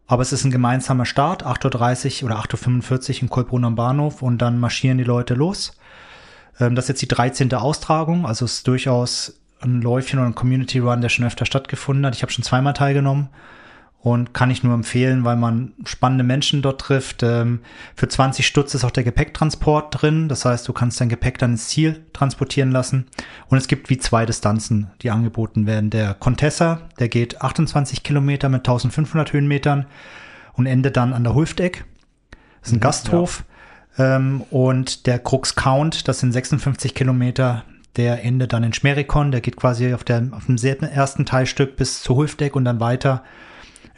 Aber es ist ein gemeinsamer Start, 8.30 Uhr oder 8.45 Uhr in Kolbrunn am Bahnhof und dann marschieren die Leute los. Ähm, das ist jetzt die 13. Austragung, also es ist durchaus ein Läufchen oder ein Community Run, der schon öfter stattgefunden hat. Ich habe schon zweimal teilgenommen und kann ich nur empfehlen, weil man spannende Menschen dort trifft. Ähm, für 20 Stutz ist auch der Gepäcktransport drin. Das heißt, du kannst dein Gepäck dann ins Ziel transportieren lassen. Und es gibt wie zwei Distanzen, die angeboten werden. Der Contessa, der geht 28 Kilometer mit 1500 Höhenmetern und endet dann an der Hulfdeck. Das ist ein mhm, Gasthof. Ja. Ähm, und der Crux Count, das sind 56 Kilometer. Der endet dann in Schmerikon. Der geht quasi auf, der, auf dem ersten Teilstück bis zu Hulfdeck und dann weiter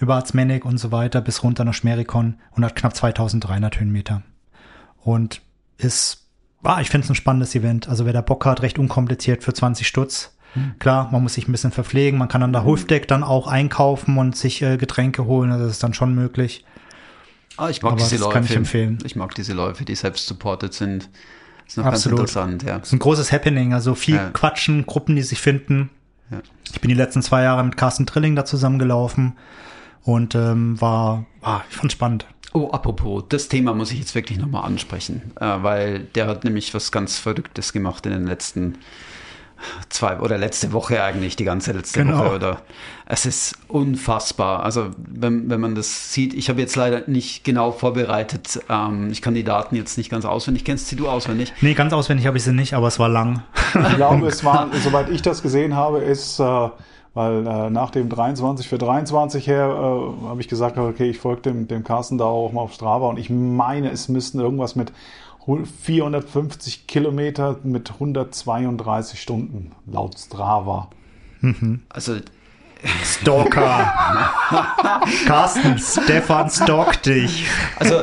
über Arzmenek und so weiter bis runter nach Schmerikon und hat knapp 2300 Höhenmeter. Und ist, ah, ich finde es ein spannendes Event. Also wer da Bock hat, recht unkompliziert für 20 Stutz. Mhm. Klar, man muss sich ein bisschen verpflegen, man kann an der Hofdeck dann auch einkaufen und sich äh, Getränke holen, also das ist dann schon möglich. Ah, ich mag Aber diese Läufe. Kann ich empfehlen. Ich mag diese Läufe, die selbst supported sind. Das ist noch Absolut. ganz interessant, ja. Das ist ein großes Happening, also viel ja. Quatschen, Gruppen, die sich finden. Ja. Ich bin die letzten zwei Jahre mit Carsten Trilling da zusammengelaufen. Und ähm, war, ah, ich fand spannend. Oh, apropos, das Thema muss ich jetzt wirklich nochmal ansprechen, äh, weil der hat nämlich was ganz Verrücktes gemacht in den letzten zwei oder letzte Woche eigentlich, die ganze letzte genau. Woche oder es ist unfassbar. Also wenn, wenn man das sieht, ich habe jetzt leider nicht genau vorbereitet, ähm, ich kann die Daten jetzt nicht ganz auswendig. Kennst du auswendig? Nee, ganz auswendig habe ich sie nicht, aber es war lang. Ich glaube, es war, soweit ich das gesehen habe, ist äh, weil äh, nach dem 23 für 23 her äh, habe ich gesagt, okay, ich folge dem, dem Carsten da auch mal auf Strava und ich meine, es müssten irgendwas mit 450 Kilometer mit 132 Stunden laut Strava. Mhm. Also Stalker. Carsten, Stefan stalkt dich. Also,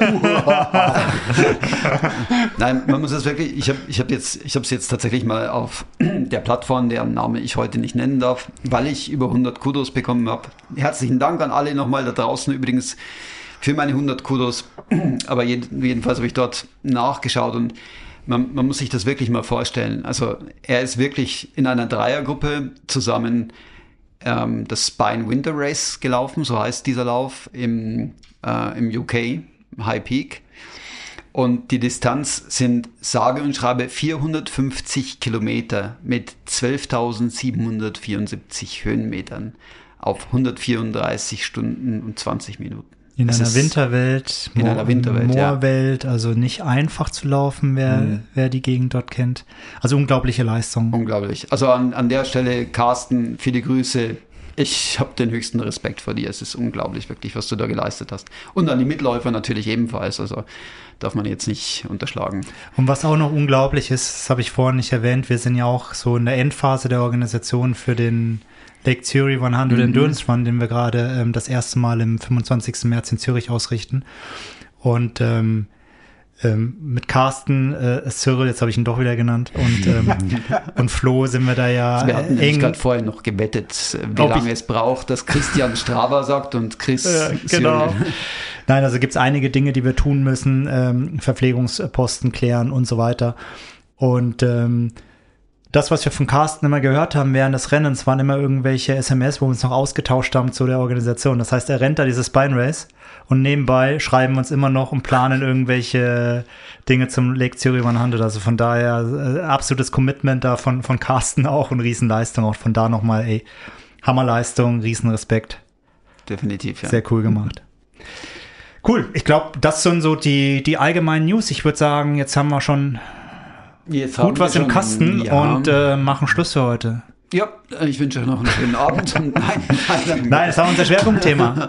nein, man muss es wirklich, ich habe ich hab jetzt, es jetzt tatsächlich mal auf der Plattform, deren Name ich heute nicht nennen darf, weil ich über 100 Kudos bekommen habe. Herzlichen Dank an alle nochmal da draußen übrigens für meine 100 Kudos. Aber jedenfalls habe ich dort nachgeschaut und man, man muss sich das wirklich mal vorstellen. Also er ist wirklich in einer Dreiergruppe zusammen ähm, das Spine Winter Race gelaufen, so heißt dieser Lauf im, äh, im UK, High Peak. Und die Distanz sind sage und schreibe 450 Kilometer mit 12.774 Höhenmetern auf 134 Stunden und 20 Minuten. In einer Winterwelt, in Moor, einer Winterwelt, Moorwelt, ja. also nicht einfach zu laufen, wer, mhm. wer die Gegend dort kennt. Also unglaubliche Leistung. Unglaublich. Also an, an der Stelle, Carsten, viele Grüße. ich habe den höchsten Respekt vor dir. Es ist unglaublich, wirklich, was du da geleistet hast. Und an die Mitläufer natürlich ebenfalls. Also darf man jetzt nicht unterschlagen. Und was auch noch unglaublich ist, das habe ich vorhin nicht erwähnt, wir sind ja auch so in der Endphase der Organisation für den Lake Zurich 100 mhm. Endurance Run, den wir gerade ähm, das erste Mal im 25. März in Zürich ausrichten. Und ähm, ähm, mit Carsten, äh, Cyril, jetzt habe ich ihn doch wieder genannt, und, ähm, und Flo sind wir da ja also wir hatten eng. gerade vorher noch gewettet, wie lange es braucht, dass Christian Strava sagt und Chris äh, Genau. Nein, also gibt es einige Dinge, die wir tun müssen, ähm, Verpflegungsposten klären und so weiter. Und ähm, das, was wir von Carsten immer gehört haben während des Rennens, waren immer irgendwelche SMS, wo wir uns noch ausgetauscht haben zu der Organisation. Das heißt, er rennt da dieses Spine Race und nebenbei schreiben wir uns immer noch und planen irgendwelche Dinge zum Lake Zurich 100. Also von daher äh, absolutes Commitment da von, von Carsten auch und Riesenleistung. Auch von da nochmal, ey, Hammerleistung, Riesenrespekt. Definitiv, ja. Sehr cool gemacht. Cool. Ich glaube, das sind so die, die allgemeinen News. Ich würde sagen, jetzt haben wir schon jetzt gut was im Kasten ja. und äh, machen Schluss für heute. Ja, ich wünsche euch noch einen schönen Abend. nein, nein, nein, das war unser Schwerpunktthema.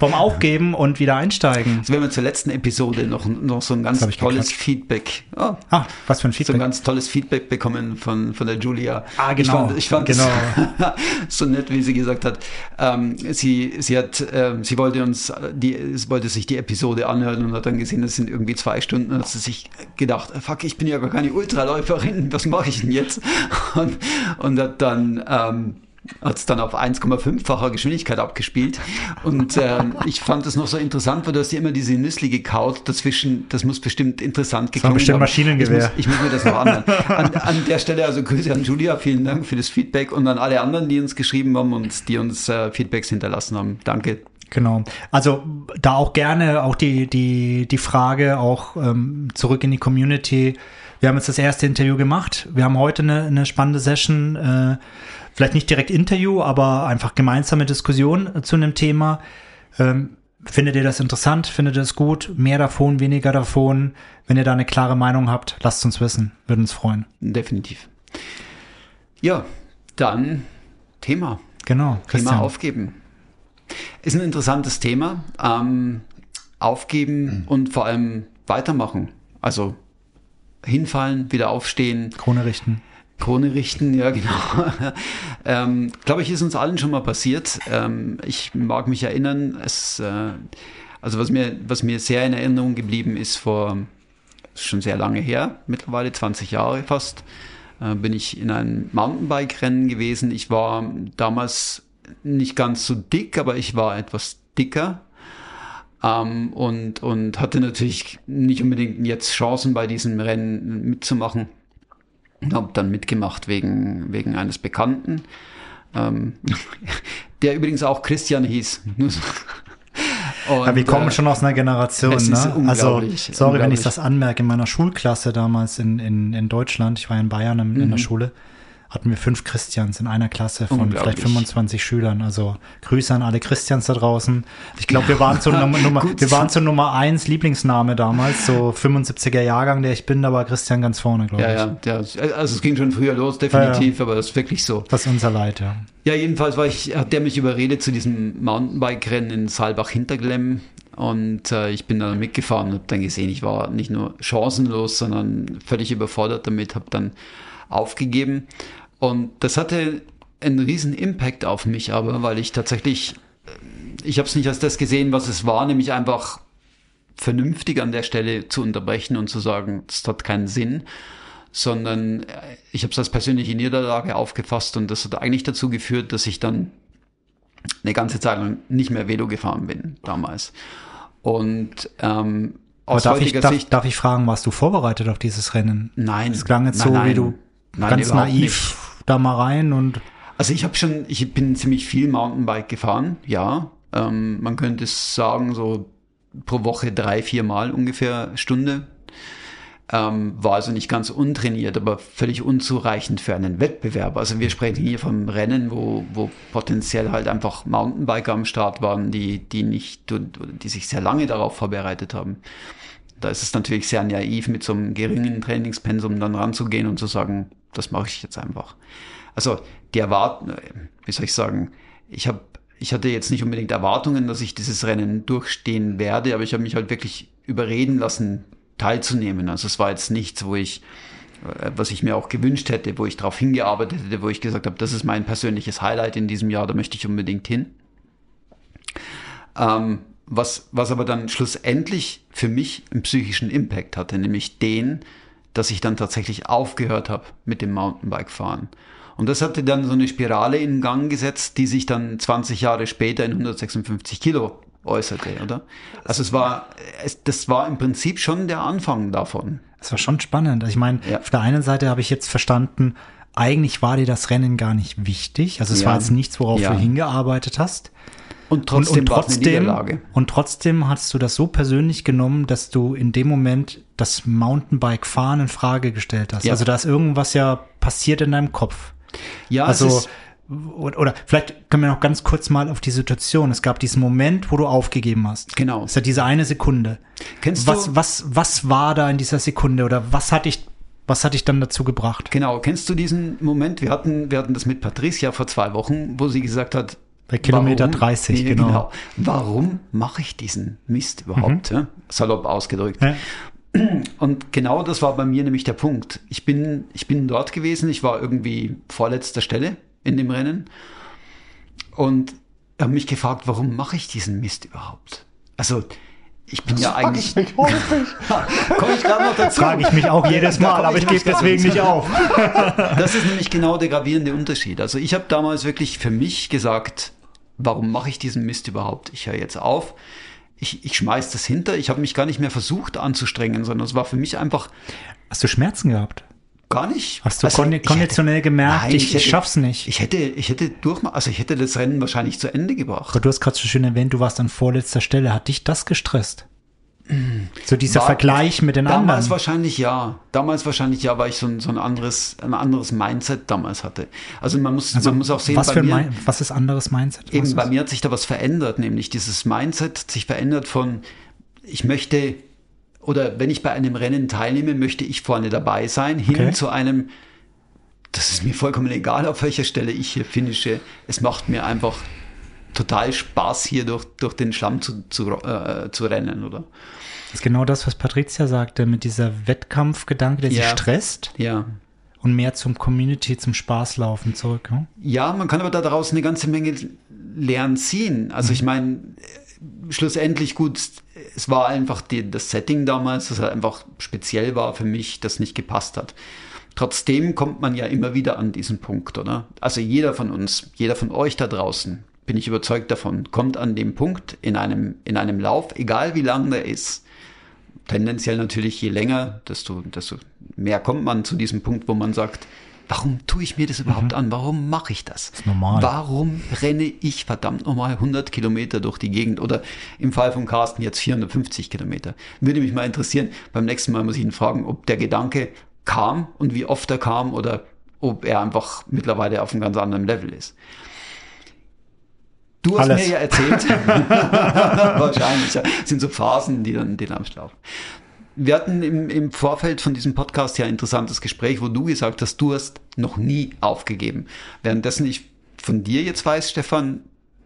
Vom Aufgeben und wieder einsteigen. Jetzt werden wir zur letzten Episode noch, noch so ein ganz tolles geklatscht. Feedback. Oh, ah, was für ein Feedback? So ein ganz tolles Feedback bekommen von, von der Julia. Ah, genau. Ich fand, ich fand genau. so nett, wie sie gesagt hat. Ähm, sie, sie hat, ähm, sie wollte uns, die, wollte sich die Episode anhören und hat dann gesehen, das sind irgendwie zwei Stunden und hat sie sich gedacht, fuck, ich bin ja gar keine Ultraläuferin, was mache ich denn jetzt? Und, und hat dann, ähm, hat es dann auf 1,5-facher Geschwindigkeit abgespielt. Und äh, ich fand es noch so interessant, weil du hast ja immer diese Nüssli gekaut dazwischen. Das muss bestimmt interessant geklungen Das bestimmt Maschinengewehr. Ich muss, ich muss, mir das noch anhören. An, an, der Stelle also Grüße an Julia, vielen Dank für das Feedback und an alle anderen, die uns geschrieben haben und die uns äh, Feedbacks hinterlassen haben. Danke. Genau. Also da auch gerne auch die, die, die Frage auch ähm, zurück in die Community. Wir haben jetzt das erste Interview gemacht. Wir haben heute eine, eine spannende Session. Äh, vielleicht nicht direkt Interview, aber einfach gemeinsame Diskussion zu einem Thema. Ähm, findet ihr das interessant? Findet ihr das gut? Mehr davon, weniger davon? Wenn ihr da eine klare Meinung habt, lasst uns wissen. Würden uns freuen. Definitiv. Ja, dann Thema. Genau. Christian. Thema aufgeben. Ist ein interessantes Thema. Ähm, aufgeben mhm. und vor allem weitermachen. Also hinfallen, wieder aufstehen. Krone richten. Krone richten, ja genau. ähm, Glaube ich, ist uns allen schon mal passiert. Ähm, ich mag mich erinnern, es, äh, also was mir, was mir sehr in Erinnerung geblieben ist vor schon sehr lange her, mittlerweile 20 Jahre fast, äh, bin ich in einem Mountainbike-Rennen gewesen. Ich war damals nicht ganz so dick, aber ich war etwas dicker. Ähm, und, und hatte natürlich nicht unbedingt jetzt Chancen bei diesem Rennen mitzumachen habe dann mitgemacht wegen, wegen eines Bekannten, ähm, der übrigens auch Christian hieß. Und, ja, wir kommen äh, schon aus einer Generation, ne? Also, sorry, wenn ich das anmerke, in meiner Schulklasse damals in, in, in Deutschland, ich war in Bayern in, mhm. in der mhm. Schule, hatten wir fünf Christians in einer Klasse von vielleicht 25 Schülern. Also Grüße an alle Christians da draußen. Ich glaube, wir waren zu Nummer, Nummer wir waren zu Nummer eins Lieblingsname damals, so 75er Jahrgang, der ich bin, da war Christian ganz vorne, glaube ja, ich. Ja, ja, also es ging schon früher los, definitiv, ja, ja. aber das ist wirklich so. Das ist unser Leid, ja. Ja, jedenfalls war ich, hat der mich überredet zu diesem Mountainbike-Rennen in Saalbach-Hinterglemm. Und äh, ich bin dann mitgefahren und habe dann gesehen, ich war nicht nur chancenlos, sondern völlig überfordert damit, habe dann aufgegeben. Und das hatte einen riesen Impact auf mich aber, weil ich tatsächlich, ich habe es nicht als das gesehen, was es war, nämlich einfach vernünftig an der Stelle zu unterbrechen und zu sagen, das hat keinen Sinn, sondern ich habe es als persönliche Niederlage aufgefasst und das hat eigentlich dazu geführt, dass ich dann eine ganze Zeit lang nicht mehr Velo gefahren bin damals. Und ähm, aus darf ich, darf, darf ich fragen, warst du vorbereitet auf dieses Rennen? Nein. Es klang jetzt nein, so, nein. wie du Nein, ganz naiv nicht. da mal rein und. Also ich habe schon, ich bin ziemlich viel Mountainbike gefahren, ja. Ähm, man könnte sagen, so pro Woche drei, vier Mal ungefähr Stunde. Ähm, war also nicht ganz untrainiert, aber völlig unzureichend für einen Wettbewerb. Also wir sprechen hier vom Rennen, wo, wo potenziell halt einfach Mountainbiker am Start waren, die, die nicht, die sich sehr lange darauf vorbereitet haben da ist es natürlich sehr naiv, mit so einem geringen Trainingspensum dann ranzugehen und zu sagen, das mache ich jetzt einfach. Also die erwarten, wie soll ich sagen, ich habe ich hatte jetzt nicht unbedingt Erwartungen, dass ich dieses Rennen durchstehen werde, aber ich habe mich halt wirklich überreden lassen, teilzunehmen. Also es war jetzt nichts, wo ich, äh, was ich mir auch gewünscht hätte, wo ich darauf hingearbeitet hätte, wo ich gesagt habe, das ist mein persönliches Highlight in diesem Jahr, da möchte ich unbedingt hin. Ähm, was, was aber dann schlussendlich für mich einen psychischen Impact hatte, nämlich den, dass ich dann tatsächlich aufgehört habe mit dem Mountainbike-Fahren. Und das hatte dann so eine Spirale in Gang gesetzt, die sich dann 20 Jahre später in 156 Kilo äußerte, oder? Also es war, es, das war im Prinzip schon der Anfang davon. Das war schon spannend. Also ich meine, ja. auf der einen Seite habe ich jetzt verstanden, eigentlich war dir das Rennen gar nicht wichtig. Also es ja. war jetzt nichts, worauf ja. du hingearbeitet hast. Und trotzdem, und, und trotzdem, und trotzdem hast du das so persönlich genommen, dass du in dem Moment das Mountainbike-Fahren in Frage gestellt hast. Ja. Also da ist irgendwas ja passiert in deinem Kopf. Ja, also oder vielleicht können wir noch ganz kurz mal auf die Situation. Es gab diesen Moment, wo du aufgegeben hast. Genau. Es ist ja diese eine Sekunde. Kennst was, du? Was, was war da in dieser Sekunde oder was hat dich, was hat dich dann dazu gebracht? Genau. Kennst du diesen Moment? Wir hatten, wir hatten das mit Patricia vor zwei Wochen, wo sie gesagt hat, bei Kilometer warum, 30, nee, genau. genau. Warum mache ich diesen Mist überhaupt? Mhm. Ja? Salopp ausgedrückt. Ja. Und genau das war bei mir nämlich der Punkt. Ich bin, ich bin dort gewesen, ich war irgendwie vorletzter Stelle in dem Rennen und habe mich gefragt, warum mache ich diesen Mist überhaupt? Also, ich bin das ja eigentlich. Ich Komme ich gerade noch dazu? Frage ich mich auch jedes Mal, aber ich, ich gebe deswegen nicht auf. das ist nämlich genau der gravierende Unterschied. Also ich habe damals wirklich für mich gesagt, warum mache ich diesen Mist überhaupt? Ich höre jetzt auf. Ich, ich schmeiß das hinter. Ich habe mich gar nicht mehr versucht anzustrengen, sondern es war für mich einfach. Hast du Schmerzen gehabt? Gar nicht. Hast du also, konditionell hätte, gemerkt, nein, ich, ich, hätte, ich, schaff's nicht? Ich hätte, ich hätte durch, also ich hätte das Rennen wahrscheinlich zu Ende gebracht. Aber du hast gerade so schön erwähnt, du warst an vorletzter Stelle. Hat dich das gestresst? So dieser War, Vergleich mit den damals anderen. Damals wahrscheinlich ja. Damals wahrscheinlich ja, weil ich so ein, so ein anderes, ein anderes Mindset damals hatte. Also man muss, also man muss auch sehen, was, für mir, was ist anderes Mindset? Eben, bei mir hat sich da was verändert, nämlich dieses Mindset hat sich verändert von, ich möchte, oder wenn ich bei einem Rennen teilnehme, möchte ich vorne dabei sein, hin okay. zu einem, das ist mir vollkommen egal, auf welcher Stelle ich hier finische. Es macht mir einfach total Spaß, hier durch, durch den Schlamm zu, zu, äh, zu rennen, oder? Das ist genau das, was Patricia sagte, mit dieser Wettkampfgedanke, der ja. sie stresst. Ja. Und mehr zum Community, zum Spaßlaufen zurück. Hm? Ja, man kann aber da draußen eine ganze Menge lernen ziehen. Also mhm. ich meine, schlussendlich gut, es war einfach die, das Setting damals, das halt einfach speziell war für mich, das nicht gepasst hat. Trotzdem kommt man ja immer wieder an diesen Punkt, oder? Also jeder von uns, jeder von euch da draußen, bin ich überzeugt davon, kommt an dem Punkt in einem, in einem Lauf, egal wie lang der ist, tendenziell natürlich je länger, desto, desto mehr kommt man zu diesem Punkt, wo man sagt, warum tue ich mir das überhaupt mhm. an? Warum mache ich das? das ist normal. Warum renne ich verdammt nochmal 100 Kilometer durch die Gegend? Oder im Fall von Carsten jetzt 450 Kilometer. Würde mich mal interessieren, beim nächsten Mal muss ich ihn fragen, ob der Gedanke kam und wie oft er kam oder ob er einfach mittlerweile auf einem ganz anderen Level ist. Du hast Alles. mir ja erzählt. Wahrscheinlich. Ja. Das sind so Phasen, die dann den laufen. Wir hatten im, im Vorfeld von diesem Podcast ja ein interessantes Gespräch, wo du gesagt hast, du hast noch nie aufgegeben. Währenddessen ich von dir jetzt weiß, Stefan,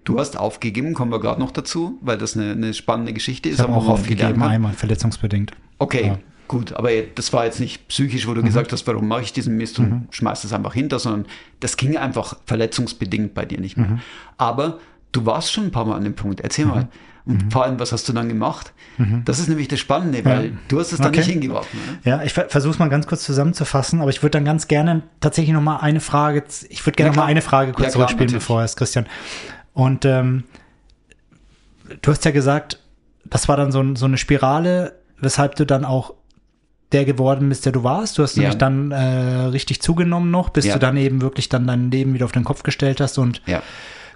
du hast aufgegeben, kommen wir gerade noch dazu, weil das eine, eine spannende Geschichte ist. Ich habe auch aufgegeben, einmal verletzungsbedingt. Okay, ja. gut, aber das war jetzt nicht psychisch, wo du mhm. gesagt hast, warum mache ich diesen Mist und mhm. schmeißt es einfach hinter, sondern das ging einfach verletzungsbedingt bei dir nicht mehr. Mhm. Aber du warst schon ein paar Mal an dem Punkt. Erzähl mal. Und mhm. vor allem, was hast du dann gemacht? Mhm. Das ist nämlich das Spannende, weil ja. du hast es dann okay. nicht hingeworfen. Ne? Ja, ich versuche es mal ganz kurz zusammenzufassen, aber ich würde dann ganz gerne tatsächlich noch mal eine Frage, ich würde gerne ja, noch mal eine Frage kurz ja, zurückspielen, bevor es Christian. Und ähm, du hast ja gesagt, das war dann so, so eine Spirale, weshalb du dann auch der geworden bist, der du warst. Du hast ja. nämlich dann äh, richtig zugenommen noch, bis ja. du dann eben wirklich dann dein Leben wieder auf den Kopf gestellt hast und ja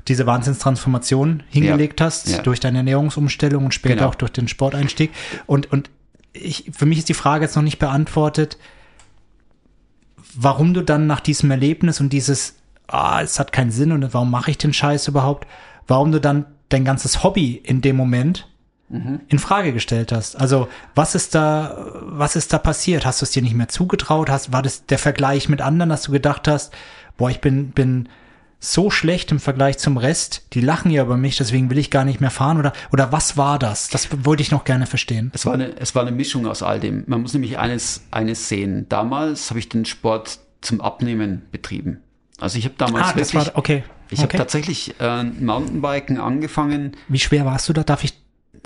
diese Wahnsinnstransformation hingelegt ja. hast, ja. durch deine Ernährungsumstellung und später genau. auch durch den Sporteinstieg. Und, und ich, für mich ist die Frage jetzt noch nicht beantwortet, warum du dann nach diesem Erlebnis und dieses, ah, es hat keinen Sinn und warum mache ich den Scheiß überhaupt, warum du dann dein ganzes Hobby in dem Moment mhm. in Frage gestellt hast. Also was ist da, was ist da passiert? Hast du es dir nicht mehr zugetraut? Hast, war das der Vergleich mit anderen, dass du gedacht hast, boah, ich bin, bin so schlecht im Vergleich zum Rest. Die lachen ja über mich, deswegen will ich gar nicht mehr fahren. Oder, oder was war das? Das wollte ich noch gerne verstehen. Es war eine, es war eine Mischung aus all dem. Man muss nämlich eines, eines sehen. Damals habe ich den Sport zum Abnehmen betrieben. Also ich habe damals ah, wirklich, war, okay. Ich okay. habe tatsächlich äh, Mountainbiken angefangen. Wie schwer warst du da? Darf ich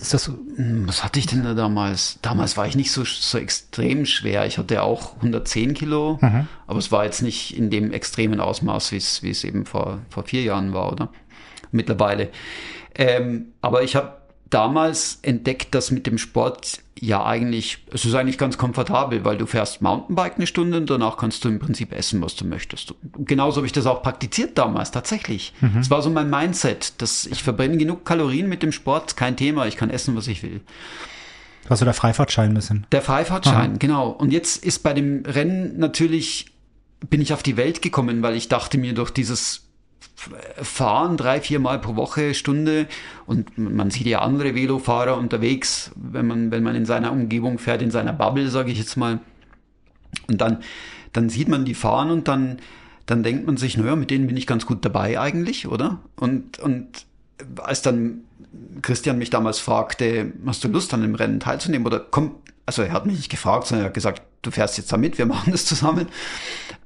ist das so? Hm, was hatte ich denn da damals? Damals war ich nicht so, so extrem schwer. Ich hatte auch 110 Kilo, mhm. aber es war jetzt nicht in dem extremen Ausmaß, wie es, wie es eben vor, vor vier Jahren war, oder? Mittlerweile. Ähm, aber ich habe damals entdeckt, dass mit dem Sport ja eigentlich, es ist eigentlich ganz komfortabel, weil du fährst Mountainbike eine Stunde und danach kannst du im Prinzip essen, was du möchtest. Genauso habe ich das auch praktiziert damals, tatsächlich. Es mhm. war so mein Mindset, dass ich verbrenne genug Kalorien mit dem Sport, kein Thema, ich kann essen, was ich will. Was du der Freifahrtschein ein bisschen. Der Freifahrtschein, Aha. genau. Und jetzt ist bei dem Rennen natürlich, bin ich auf die Welt gekommen, weil ich dachte mir durch dieses fahren drei, vier Mal pro Woche, Stunde. Und man sieht ja andere Velofahrer unterwegs, wenn man, wenn man in seiner Umgebung fährt, in seiner Bubble, sage ich jetzt mal. Und dann, dann sieht man die fahren und dann, dann denkt man sich, naja, mit denen bin ich ganz gut dabei eigentlich, oder? Und, und als dann Christian mich damals fragte, hast du Lust an dem Rennen teilzunehmen? Oder komm, also er hat mich nicht gefragt, sondern er hat gesagt, du fährst jetzt da mit, wir machen das zusammen.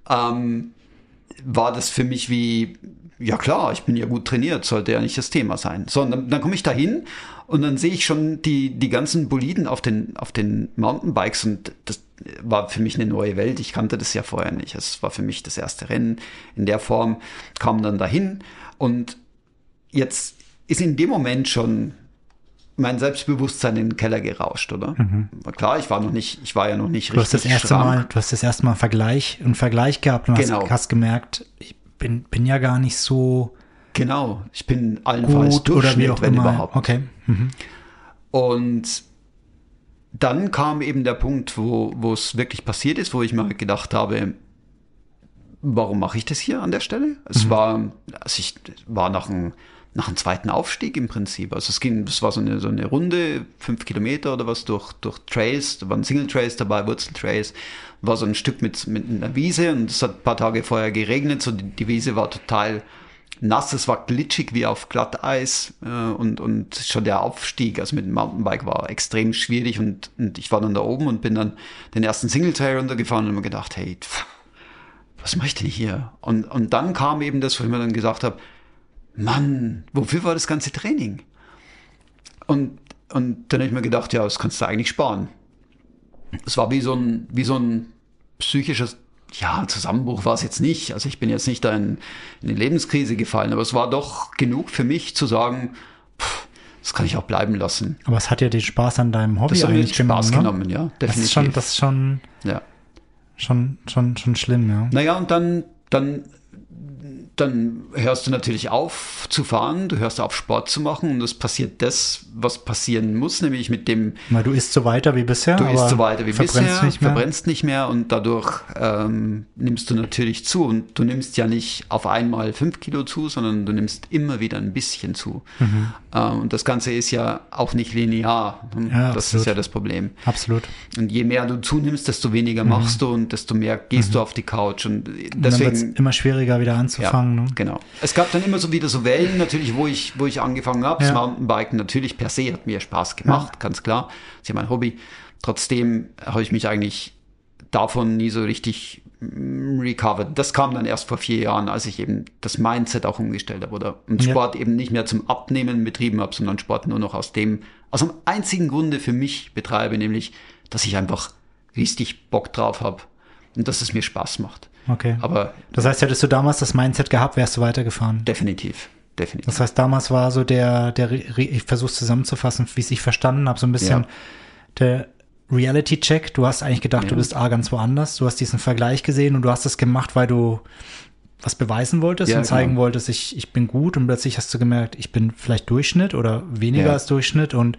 Ähm, war das für mich wie, ja klar, ich bin ja gut trainiert, sollte ja nicht das Thema sein. So, und dann, dann komme ich da hin und dann sehe ich schon die, die ganzen Boliden auf den, auf den Mountainbikes und das war für mich eine neue Welt. Ich kannte das ja vorher nicht. Es war für mich das erste Rennen in der Form, kam dann dahin und jetzt ist in dem Moment schon mein Selbstbewusstsein in den Keller gerauscht, oder? Mhm. Klar, ich war noch nicht, ich war ja noch nicht du richtig. Hast das erste Mal, du hast das erste Mal Vergleich, einen Vergleich gehabt und genau. hast, hast, gemerkt, ich bin, bin ja gar nicht so. Genau, ich bin allenfalls gut oder wie auch wenn immer. überhaupt. Okay. Mhm. Und dann kam eben der Punkt, wo, es wirklich passiert ist, wo ich mir gedacht habe, warum mache ich das hier an der Stelle? Es mhm. war, also ich war nach einem nach einem zweiten Aufstieg im Prinzip. Also es ging, es war so eine, so eine Runde, fünf Kilometer oder was durch, durch Trails, da waren Single Trails dabei, Wurzeltrails, war so ein Stück mit, mit einer Wiese und es hat ein paar Tage vorher geregnet, so die, die Wiese war total nass, es war glitschig wie auf Glatteis äh, und, und schon der Aufstieg, also mit dem Mountainbike war extrem schwierig und, und ich war dann da oben und bin dann den ersten Single Trail runtergefahren und mir gedacht, hey, pff, was mache ich denn hier? Und, und dann kam eben das, wo ich mir dann gesagt habe, Mann, wofür war das ganze Training? Und, und dann habe ich mir gedacht, ja, das kannst du eigentlich sparen. Es war wie so ein, wie so ein psychisches, ja, Zusammenbruch war es jetzt nicht. Also ich bin jetzt nicht da in, in eine Lebenskrise gefallen, aber es war doch genug für mich zu sagen, pff, das kann ich auch bleiben lassen. Aber es hat ja den Spaß an deinem Hobby das eigentlich genommen, Spaß genommen, ne? ja, definitiv. Das ist schon, das ist schon, ja. schon, schon, schon schlimm, ja. Naja, und dann, dann dann hörst du natürlich auf zu fahren, du hörst auf Sport zu machen und es passiert das, was passieren muss, nämlich mit dem. Na, du isst so weiter wie bisher. Du isst so weiter wie verbrennst bisher, nicht mehr. verbrennst nicht mehr und dadurch ähm, nimmst du natürlich zu und du nimmst ja nicht auf einmal fünf Kilo zu, sondern du nimmst immer wieder ein bisschen zu. Mhm. Ähm, und das Ganze ist ja auch nicht linear. Ja, das absolut. ist ja das Problem. Absolut. Und je mehr du zunimmst, desto weniger mhm. machst du und desto mehr gehst mhm. du auf die Couch und deswegen und dann immer schwieriger wieder anzufangen. Ja angefangen. Ne? Genau. Es gab dann immer so wieder so Wellen, natürlich, wo ich, wo ich angefangen habe. Ja. Das Mountainbiken natürlich per se hat mir Spaß gemacht, ja. ganz klar. Das ist ja mein Hobby. Trotzdem habe ich mich eigentlich davon nie so richtig mm, recovered. Das kam dann erst vor vier Jahren, als ich eben das Mindset auch umgestellt habe oder und Sport ja. eben nicht mehr zum Abnehmen betrieben habe, sondern Sport nur noch aus dem, aus dem einzigen Grunde für mich betreibe, nämlich, dass ich einfach richtig Bock drauf habe und dass es mir Spaß macht. Okay. Aber das heißt, hättest du damals das Mindset gehabt, wärst du weitergefahren. Definitiv. Definitiv. Das heißt, damals war so der, der, ich versuche zusammenzufassen, wie es ich verstanden habe, so ein bisschen ja. der Reality-Check. Du hast eigentlich gedacht, ja. du bist A ganz woanders. Du hast diesen Vergleich gesehen und du hast das gemacht, weil du was beweisen wolltest ja, und zeigen genau. wolltest, ich, ich bin gut und plötzlich hast du gemerkt, ich bin vielleicht Durchschnitt oder weniger als Durchschnitt und,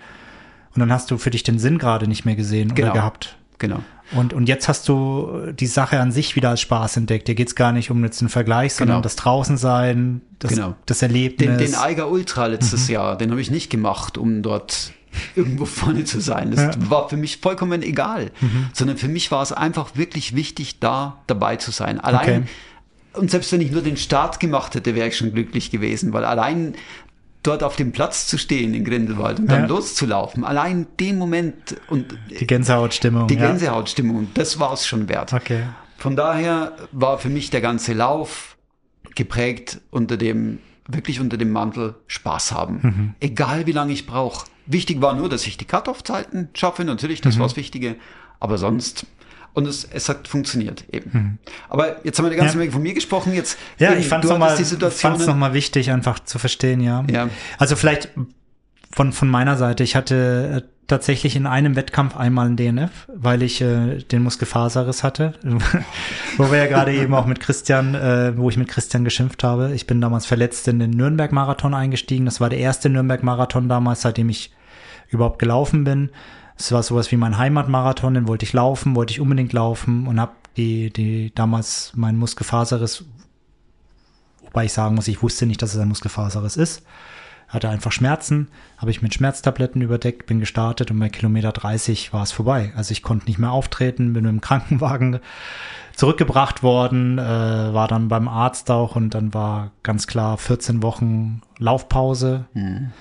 und dann hast du für dich den Sinn gerade nicht mehr gesehen genau. oder gehabt. Genau. Und, und jetzt hast du die Sache an sich wieder als Spaß entdeckt. Dir geht's gar nicht um jetzt einen Vergleich, sondern genau. das Draußensein, das, genau. das Erlebnis. Den, den Eiger Ultra letztes mhm. Jahr, den habe ich nicht gemacht, um dort irgendwo vorne zu sein. Das ja. war für mich vollkommen egal. Mhm. Sondern für mich war es einfach wirklich wichtig, da dabei zu sein. Allein, okay. und selbst wenn ich nur den Start gemacht hätte, wäre ich schon glücklich gewesen, weil allein dort auf dem Platz zu stehen in Grindelwald und dann ja. loszulaufen, allein den Moment und die Gänsehautstimmung. Die Gänsehautstimmung, das war es schon wert. Okay. Von daher war für mich der ganze Lauf geprägt unter dem, wirklich unter dem Mantel Spaß haben. Mhm. Egal wie lange ich brauche. Wichtig war nur, dass ich die Cut-Off-Zeiten schaffe, natürlich, das mhm. war das Wichtige. Aber sonst und es, es hat funktioniert eben. Mhm. Aber jetzt haben wir eine ganze ja. Menge von mir gesprochen. Jetzt ja, eben, ich fand es nochmal noch wichtig, einfach zu verstehen, ja. ja. Also vielleicht von von meiner Seite. Ich hatte äh, tatsächlich in einem Wettkampf einmal ein DNF, weil ich äh, den Muskelfaserriss hatte, wo wir ja gerade eben auch mit Christian, äh, wo ich mit Christian geschimpft habe. Ich bin damals verletzt in den Nürnberg-Marathon eingestiegen. Das war der erste Nürnberg-Marathon damals, seitdem ich überhaupt gelaufen bin. Es war sowas wie mein Heimatmarathon, den wollte ich laufen, wollte ich unbedingt laufen und habe die, die damals mein Muskelfaserriss, wobei ich sagen muss, ich wusste nicht, dass es ein Muskelfaserriss ist hatte einfach Schmerzen, habe ich mit Schmerztabletten überdeckt, bin gestartet und bei Kilometer 30 war es vorbei. Also ich konnte nicht mehr auftreten, bin mit dem Krankenwagen zurückgebracht worden, äh, war dann beim Arzt auch und dann war ganz klar 14 Wochen Laufpause. Mhm.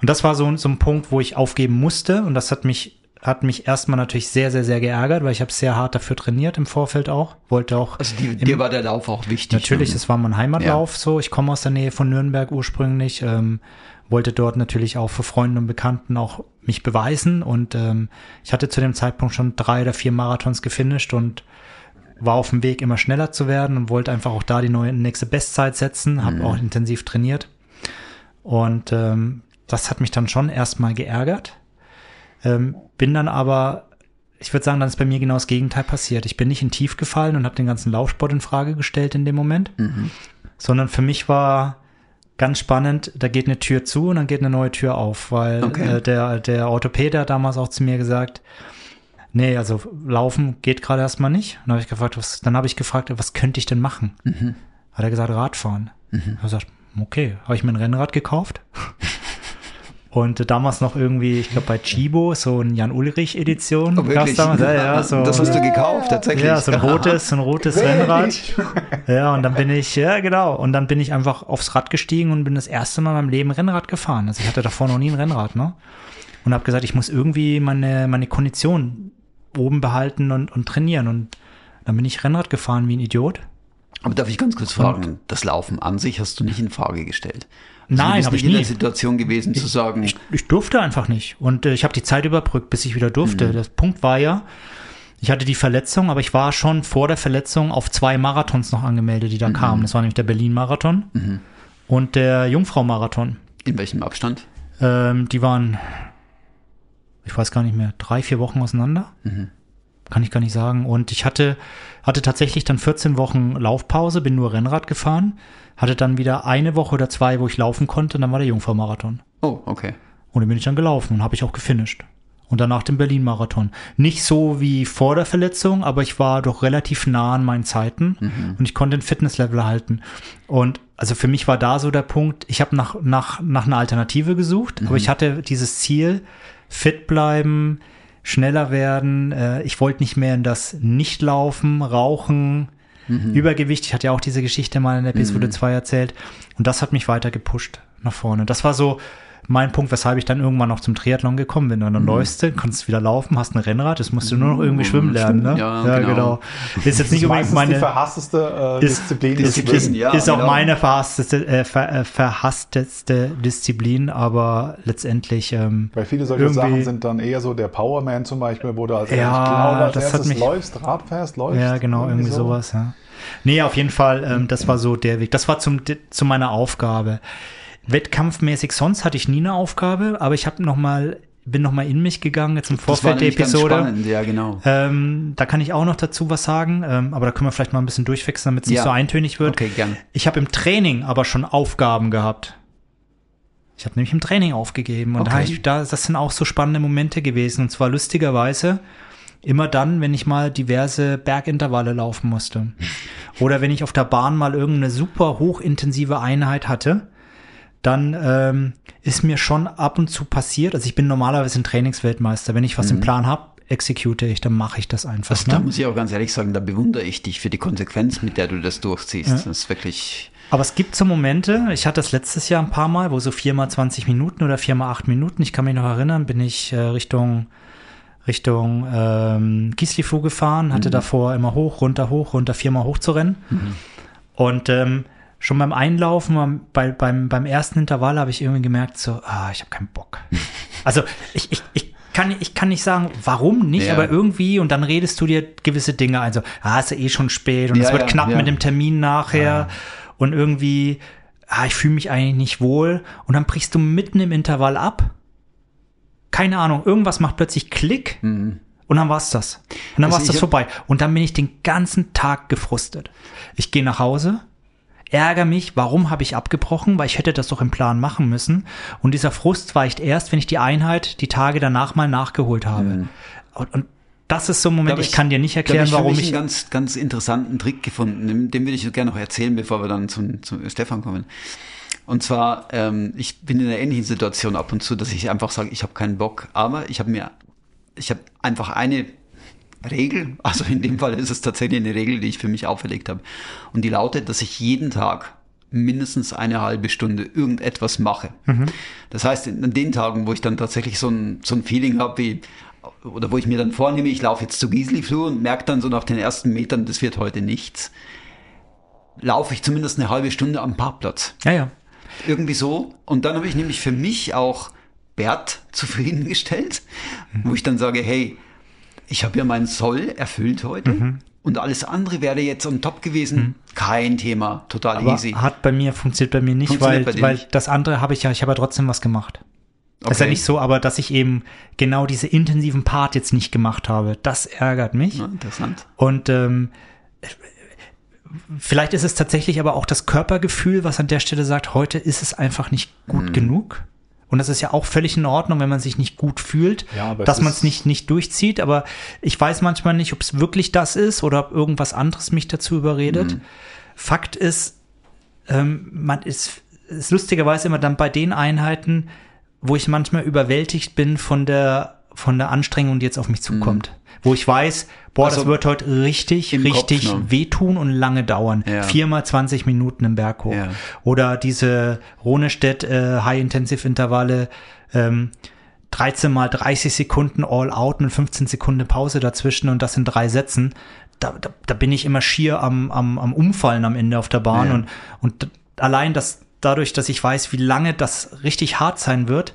Und das war so, so ein Punkt, wo ich aufgeben musste und das hat mich hat mich erstmal natürlich sehr, sehr, sehr geärgert, weil ich habe sehr hart dafür trainiert im Vorfeld auch. Wollte auch. Also die, dir war der Lauf auch wichtig. Natürlich, es war mein Heimatlauf ja. so. Ich komme aus der Nähe von Nürnberg ursprünglich. Ähm, wollte dort natürlich auch für Freunde und Bekannten auch mich beweisen und ähm, ich hatte zu dem Zeitpunkt schon drei oder vier Marathons gefinisht und war auf dem Weg immer schneller zu werden und wollte einfach auch da die neue nächste Bestzeit setzen, habe mhm. auch intensiv trainiert und ähm, das hat mich dann schon erstmal geärgert, ähm, bin dann aber ich würde sagen, dann ist bei mir genau das Gegenteil passiert. Ich bin nicht in Tief gefallen und habe den ganzen Laufsport in Frage gestellt in dem Moment, mhm. sondern für mich war ganz spannend, da geht eine Tür zu und dann geht eine neue Tür auf, weil okay. äh, der, der Orthopäde hat damals auch zu mir gesagt, nee, also laufen geht gerade erstmal nicht. Und dann habe ich gefragt, was, dann habe ich gefragt, was könnte ich denn machen? Mhm. Hat er gesagt, Radfahren. Mhm. Ich habe gesagt, okay, habe ich mir ein Rennrad gekauft. Und damals noch irgendwie, ich glaube bei Chibo, so ein Jan-Ulrich-Edition. Oh? Damals. Ja, ja, so, das hast du gekauft, tatsächlich. Ja, so ein rotes, so ein rotes Rennrad. Ja, und dann bin ich, ja genau, und dann bin ich einfach aufs Rad gestiegen und bin das erste Mal in meinem Leben Rennrad gefahren. Also ich hatte davor noch nie ein Rennrad, ne? Und habe gesagt, ich muss irgendwie meine, meine Kondition oben behalten und, und trainieren. Und dann bin ich Rennrad gefahren wie ein Idiot. Aber darf ich ganz kurz fragen, und, das Laufen an sich hast du nicht in Frage gestellt? Also Nein, habe ich nie. in der Situation gewesen ich, zu sagen. Ich, ich, durfte einfach nicht. Und äh, ich habe die Zeit überbrückt, bis ich wieder durfte. Mhm. Der Punkt war ja, ich hatte die Verletzung, aber ich war schon vor der Verletzung auf zwei Marathons noch angemeldet, die da mhm. kamen. Das war nämlich der Berlin-Marathon mhm. und der Jungfrau-Marathon. In welchem Abstand? Ähm, die waren, ich weiß gar nicht mehr, drei, vier Wochen auseinander. Mhm. Kann ich gar nicht sagen. Und ich hatte, hatte tatsächlich dann 14 Wochen Laufpause, bin nur Rennrad gefahren hatte dann wieder eine Woche oder zwei, wo ich laufen konnte, und dann war der Jungfrau-Marathon. Oh, okay. Und dann bin ich dann gelaufen und habe ich auch gefinisht. Und danach den Berlin-Marathon. Nicht so wie vor der Verletzung, aber ich war doch relativ nah an meinen Zeiten mhm. und ich konnte ein Fitnesslevel halten. Und also für mich war da so der Punkt, ich habe nach, nach, nach einer Alternative gesucht, mhm. aber ich hatte dieses Ziel, fit bleiben, schneller werden. Äh, ich wollte nicht mehr in das Nicht-Laufen, Rauchen, mhm. Übergewicht. Ich hatte ja auch diese Geschichte mal in der Episode mhm. 2 erzählt. Und das hat mich weiter gepusht nach vorne. Das war so mein Punkt, weshalb ich dann irgendwann noch zum Triathlon gekommen bin. Und dann mhm. läufst du, kannst wieder laufen, hast ein Rennrad, das musst du nur noch irgendwie schwimmen lernen. Ne? Ja, ja genau. genau. Ist jetzt nicht unbedingt meine. die verhassteste äh, Disziplin. Ist, ist, ist, ja, ist auch genau. meine verhassteste, äh, ver, äh, verhassteste Disziplin, aber letztendlich. Ähm, Weil viele solche Sachen sind dann eher so der Powerman zum Beispiel, wo du als ja, genau als das hat mich, läufst, Rad fährst, läufst. Ja, genau, irgendwie, irgendwie so. sowas, ja. Nee, auf jeden Fall, ähm, das war so der Weg. Das war zum, zu meiner Aufgabe. Wettkampfmäßig sonst hatte ich nie eine Aufgabe, aber ich habe noch mal bin noch mal in mich gegangen jetzt im Vorfeld der Episode. ja, genau. Ähm, da kann ich auch noch dazu was sagen, ähm, aber da können wir vielleicht mal ein bisschen durchwechseln, damit es ja. nicht so eintönig wird. Okay, gern. Ich habe im Training aber schon Aufgaben gehabt. Ich habe nämlich im Training aufgegeben und okay. da das sind auch so spannende Momente gewesen und zwar lustigerweise immer dann, wenn ich mal diverse Bergintervalle laufen musste oder wenn ich auf der Bahn mal irgendeine super hochintensive Einheit hatte dann ähm, ist mir schon ab und zu passiert, also ich bin normalerweise ein Trainingsweltmeister. Wenn ich was mhm. im Plan habe, execute ich, dann mache ich das einfach. Also, ne? Da muss ich auch ganz ehrlich sagen, da bewundere ich dich für die Konsequenz, mit der du das durchziehst. Ja. Das ist wirklich. Aber es gibt so Momente, ich hatte das letztes Jahr ein paar Mal, wo so viermal 20 Minuten oder viermal acht Minuten, ich kann mich noch erinnern, bin ich äh, Richtung Richtung ähm, Kieslifu gefahren, hatte mhm. davor immer hoch, runter, hoch, runter, viermal hoch zu rennen. Mhm. Und ähm, schon beim Einlaufen, bei, beim, beim ersten Intervall habe ich irgendwie gemerkt, so, ah, ich habe keinen Bock. also ich, ich, ich kann, ich kann nicht sagen, warum nicht, ja. aber irgendwie, und dann redest du dir gewisse Dinge ein, so, ah, ist ja eh schon spät und ja, es wird ja, knapp mit dem Termin nachher und irgendwie, ah, ich fühle mich eigentlich nicht wohl und dann brichst du mitten im Intervall ab keine Ahnung, irgendwas macht plötzlich Klick mhm. und dann war's das. Und dann also war's das vorbei. Und dann bin ich den ganzen Tag gefrustet. Ich gehe nach Hause, ärgere mich, warum habe ich abgebrochen, weil ich hätte das doch im Plan machen müssen. Und dieser Frust weicht erst, wenn ich die Einheit die Tage danach mal nachgeholt habe. Mhm. Und, und das ist so ein Moment, ich, ich, kann dir nicht erklären, ich warum ich. Ich einen ganz, ganz interessanten Trick gefunden, den will ich gerne noch erzählen, bevor wir dann zum, zum Stefan kommen. Und zwar, ähm, ich bin in einer ähnlichen Situation ab und zu, dass ich einfach sage, ich habe keinen Bock, aber ich habe mir, ich habe einfach eine Regel, also in dem Fall ist es tatsächlich eine Regel, die ich für mich auferlegt habe. Und die lautet, dass ich jeden Tag mindestens eine halbe Stunde irgendetwas mache. Mhm. Das heißt, an den Tagen, wo ich dann tatsächlich so ein, so ein Feeling habe, wie, oder wo ich mir dann vornehme, ich laufe jetzt zu Gisli-Flur und merke dann so nach den ersten Metern, das wird heute nichts, laufe ich zumindest eine halbe Stunde am Parkplatz. Ja, ja. Irgendwie so. Und dann habe ich nämlich für mich auch Bert zufriedengestellt, mhm. wo ich dann sage, hey, ich habe ja meinen Soll erfüllt heute. Mhm. Und alles andere wäre jetzt on top gewesen. Mhm. Kein Thema, total Aber easy. Hat bei mir, funktioniert bei mir nicht, weil, weil nicht. das andere habe ich ja, ich habe ja trotzdem was gemacht. Okay. ist ja nicht so, aber dass ich eben genau diese intensiven Part jetzt nicht gemacht habe, das ärgert mich. Ja, interessant. Und ähm, vielleicht ist es tatsächlich aber auch das Körpergefühl, was an der Stelle sagt, heute ist es einfach nicht gut mhm. genug. Und das ist ja auch völlig in Ordnung, wenn man sich nicht gut fühlt, ja, dass man es nicht, nicht durchzieht. Aber ich weiß manchmal nicht, ob es wirklich das ist oder ob irgendwas anderes mich dazu überredet. Mhm. Fakt ist, ähm, man ist, ist lustigerweise immer dann bei den Einheiten, wo ich manchmal überwältigt bin von der, von der Anstrengung, die jetzt auf mich zukommt. Mhm wo ich weiß, boah, also das wird heute richtig, richtig Kopf, ne? wehtun und lange dauern. Ja. Viermal 20 Minuten im Berg hoch. Ja. Oder diese Ronestedt äh, High-Intensive-Intervalle, ähm, 13 mal 30 Sekunden all out mit 15 Sekunden Pause dazwischen und das in drei Sätzen. Da, da, da bin ich immer schier am, am, am Umfallen am Ende auf der Bahn ja. und, und allein das, dadurch, dass ich weiß, wie lange das richtig hart sein wird,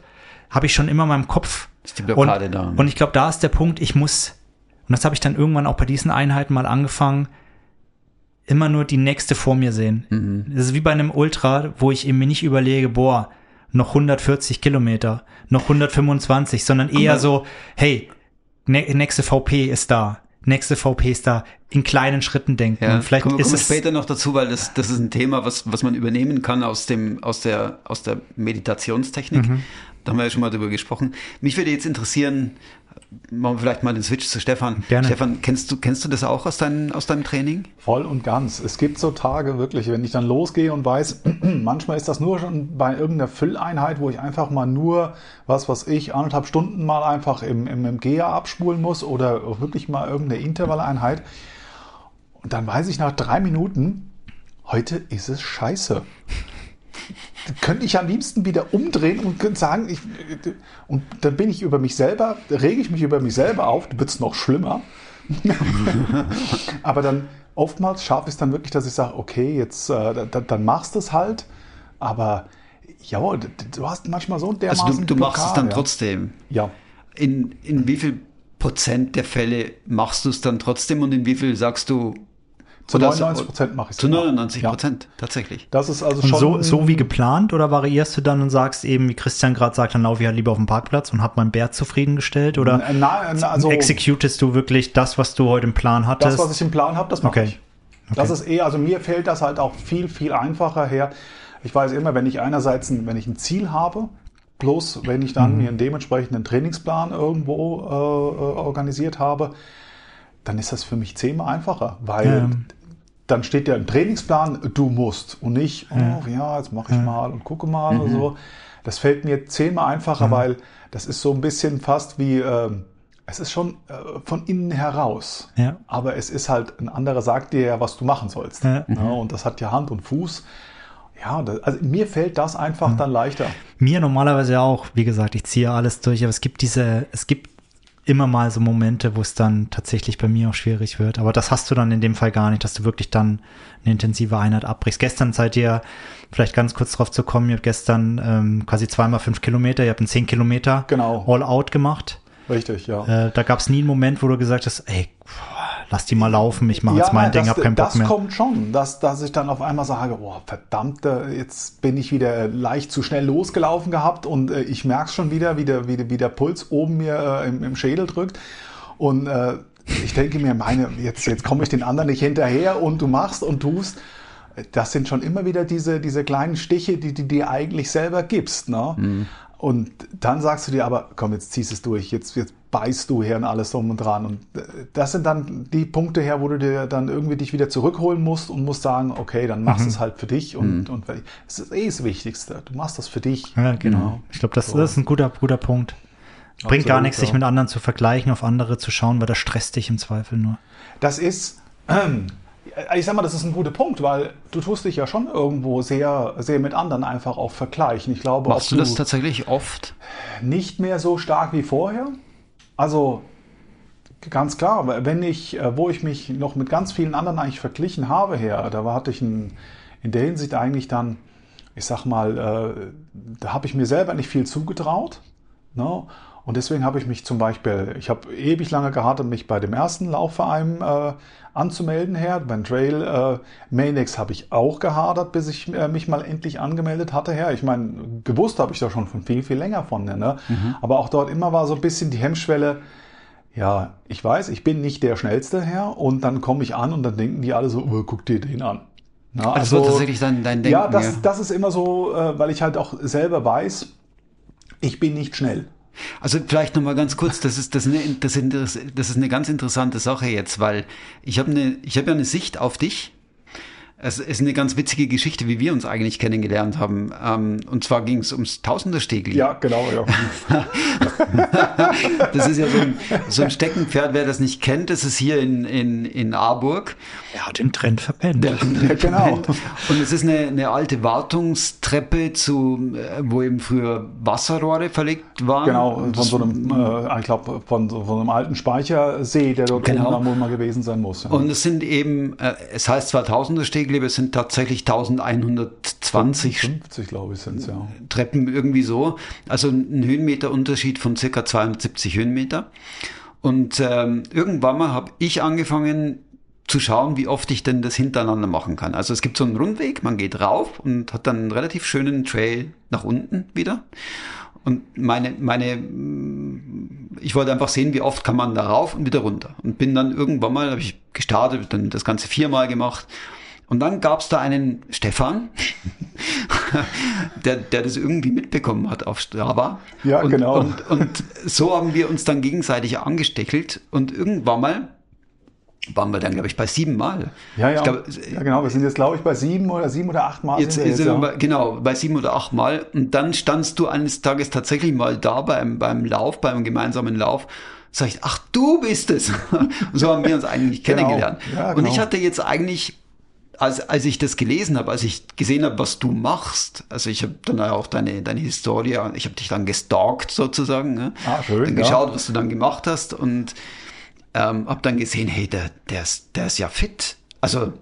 habe ich schon immer in meinem Kopf. Ist die Blockade und, da. Und ich glaube, da ist der Punkt, ich muss und das habe ich dann irgendwann auch bei diesen Einheiten mal angefangen, immer nur die nächste vor mir sehen. Mhm. Das ist wie bei einem Ultra, wo ich eben mir nicht überlege, boah, noch 140 Kilometer, noch 125, sondern eher Aber so, hey, nächste VP ist da, nächste VP ist da, in kleinen Schritten denken. Ja, vielleicht kommen, ist kommen es später noch dazu, weil das, das ist ein Thema, was, was man übernehmen kann aus dem, aus der, aus der Meditationstechnik. Mhm. Da haben wir ja schon mal drüber gesprochen. Mich würde jetzt interessieren, vielleicht mal den Switch zu Stefan. Gerne. Stefan, kennst du, kennst du das auch aus, dein, aus deinem Training? Voll und ganz. Es gibt so Tage wirklich, wenn ich dann losgehe und weiß, manchmal ist das nur schon bei irgendeiner Fülleinheit, wo ich einfach mal nur, was was ich, anderthalb Stunden mal einfach im, im, im GEA abspulen muss oder wirklich mal irgendeine Intervalleinheit. Und dann weiß ich nach drei Minuten, heute ist es scheiße könnte ich am liebsten wieder umdrehen und könnte sagen, ich, und dann bin ich über mich selber, rege ich mich über mich selber auf, dann wird es noch schlimmer. Aber dann oftmals schaffe ich es dann wirklich, dass ich sage, okay, jetzt äh, dann machst du es halt, aber ja, du hast manchmal so dermaßen Also du, du Blockade, machst es dann ja. trotzdem. Ja. In, in wie viel Prozent der Fälle machst du es dann trotzdem und in wie viel sagst du, zu 99 Prozent mache ich es. Zu 99 Prozent, ja. tatsächlich. Das ist also schon. So, so, wie geplant oder variierst du dann und sagst eben, wie Christian gerade sagt, dann laufe ich halt lieber auf dem Parkplatz und habe meinen Bär zufriedengestellt? Oder na, also, executest du wirklich das, was du heute im Plan hattest? Das, was ich im Plan habe, das mache okay. ich. Okay. Das ist eher, also mir fällt das halt auch viel, viel einfacher her. Ich weiß immer, wenn ich einerseits, ein, wenn ich ein Ziel habe, plus wenn ich dann mhm. mir einen dementsprechenden Trainingsplan irgendwo äh, äh, organisiert habe, dann ist das für mich zehnmal einfacher, weil ja dann steht ja im Trainingsplan, du musst und nicht, oh ja, jetzt mache ich mal und gucke mal mhm. oder so. Das fällt mir zehnmal einfacher, mhm. weil das ist so ein bisschen fast wie, äh, es ist schon äh, von innen heraus. Ja. Aber es ist halt, ein anderer sagt dir ja, was du machen sollst. Ja. Ja, und das hat ja Hand und Fuß. Ja, das, also mir fällt das einfach dann leichter. Mir normalerweise auch, wie gesagt, ich ziehe alles durch, aber es gibt diese, es gibt immer mal so Momente, wo es dann tatsächlich bei mir auch schwierig wird. Aber das hast du dann in dem Fall gar nicht, dass du wirklich dann eine intensive Einheit abbrichst. Gestern seid ihr, vielleicht ganz kurz drauf zu kommen, ihr habt gestern ähm, quasi zweimal fünf Kilometer, ihr habt einen zehn Kilometer Genau. All-Out gemacht. Richtig, ja. Äh, da gab es nie einen Moment, wo du gesagt hast, ey, lass die mal laufen, ich mache jetzt mein nein, Ding, das, hab keinen Bock das mehr. kommt schon, dass, dass ich dann auf einmal sage, oh, verdammt, äh, jetzt bin ich wieder leicht zu schnell losgelaufen gehabt und äh, ich merke schon wieder, wie der, wie, der, wie der Puls oben mir äh, im, im Schädel drückt. Und äh, ich denke mir, meine, jetzt, jetzt komme ich den anderen nicht hinterher und du machst und tust. Das sind schon immer wieder diese, diese kleinen Stiche, die du dir eigentlich selber gibst. Ne? Mhm. Und dann sagst du dir aber, komm, jetzt ziehst es durch, jetzt, jetzt beißt du her und alles drum und dran. Und äh, das sind dann die Punkte her, wo du dir dann irgendwie dich wieder zurückholen musst und musst sagen, okay, dann machst du Mhm. es halt für dich und, und es ist eh das Wichtigste. Du machst das für dich. Ja, genau. Ich glaube, das, So. das ist ein guter, guter Punkt. Bringt gar Absolut, nichts, sich ja. mit anderen zu vergleichen, auf andere zu schauen, weil das stresst dich im Zweifel nur. Das ist, ich sag mal, das ist ein guter Punkt, weil du tust dich ja schon irgendwo sehr, sehr mit anderen einfach auch vergleichen. Ich glaube, Machst du das tatsächlich oft? nicht mehr so stark wie vorher. Also ganz klar, wenn ich, äh, wo ich mich noch mit ganz vielen anderen eigentlich verglichen habe her, da hatte ich ein, in der Hinsicht eigentlich dann, ich sag mal, äh, da habe ich mir selber nicht viel zugetraut. Ne? Und deswegen habe ich mich zum Beispiel, ich habe ewig lange gehabt, mich bei dem ersten Laufverein äh, anzumelden her. Beim Trail äh, Mainex habe ich auch gehadert, bis ich äh, mich mal endlich angemeldet hatte her. Ich meine, gewusst habe ich da schon von viel, viel länger von. Ne? Aber auch dort immer war so ein bisschen die Hemmschwelle, ja, ich weiß, ich bin nicht der Schnellste her und dann komme ich an und dann denken die alle so, oh, guck dir den an. Na, Also, das war tatsächlich dein, dein Denken. ja, das, das ist immer so, äh, weil ich halt auch selber weiß, ich bin nicht schnell. Also vielleicht noch mal ganz kurz, das ist das, ist eine, das, ist, das ist eine ganz interessante Sache jetzt, weil ich habe eine, ich habe ja eine Sicht auf dich. Es ist eine ganz witzige Geschichte, wie wir uns eigentlich kennengelernt haben. Ähm, Und zwar ging es ums Tausenderstegli. Ja, genau, ja. Das ist ja so ein, so ein Steckenpferd, wer das nicht kennt, das ist hier in, in, in Aarburg. Er hat den Trend verpennt. ja genau. Und es ist eine, eine alte Wartungstreppe, zu, äh, wo eben früher Wasserrohre verlegt waren. Genau, von so einem, äh, ich glaube, von, so- von einem alten Speichersee, der dort Genau. oben am mal gewesen sein muss. Ja. Und es sind eben, äh, es heißt zwar Tausenderstegle, aber es sind tatsächlich 1120 50, glaube ich, sind es ja. Treppen irgendwie so. Also ein Höhenmeterunterschied von circa 270 Höhenmeter. Und ähm, irgendwann mal habe ich angefangen zu schauen, wie oft ich denn das hintereinander machen kann. Also es gibt so einen Rundweg, man geht rauf und hat dann einen relativ schönen Trail nach unten wieder. Und meine, meine, mm, ich wollte einfach sehen, wie oft kann man da rauf und wieder runter. Und bin dann irgendwann mal, habe ich gestartet, dann das Ganze viermal gemacht. Und dann gab es da einen Stefan, der, der das irgendwie mitbekommen hat auf Strava. Ja, und, genau. Und, und so haben wir uns dann gegenseitig angesteckelt. Und irgendwann mal waren wir dann, glaube ich, bei sieben Mal. Ja, ja. Glaub, ja, genau. Wir sind jetzt, glaube ich, bei sieben oder sieben oder acht Mal. Jetzt sind wir sind wir ja. bei, genau bei sieben oder acht Mal und dann standst du eines Tages tatsächlich mal da beim beim Lauf, beim gemeinsamen Lauf. Sag ich, ach du bist es. so haben wir uns eigentlich Genau. kennengelernt. Ja, Und ich genau. hatte jetzt eigentlich als, als ich das gelesen habe, als ich gesehen habe, was du machst, also ich habe dann auch deine, deine Historie, ich habe dich dann gestalkt sozusagen, ne? Ah, schön, dann ja. geschaut, was du dann gemacht hast und ähm, habe dann gesehen, hey, der, der, ist, der ist ja fit. Also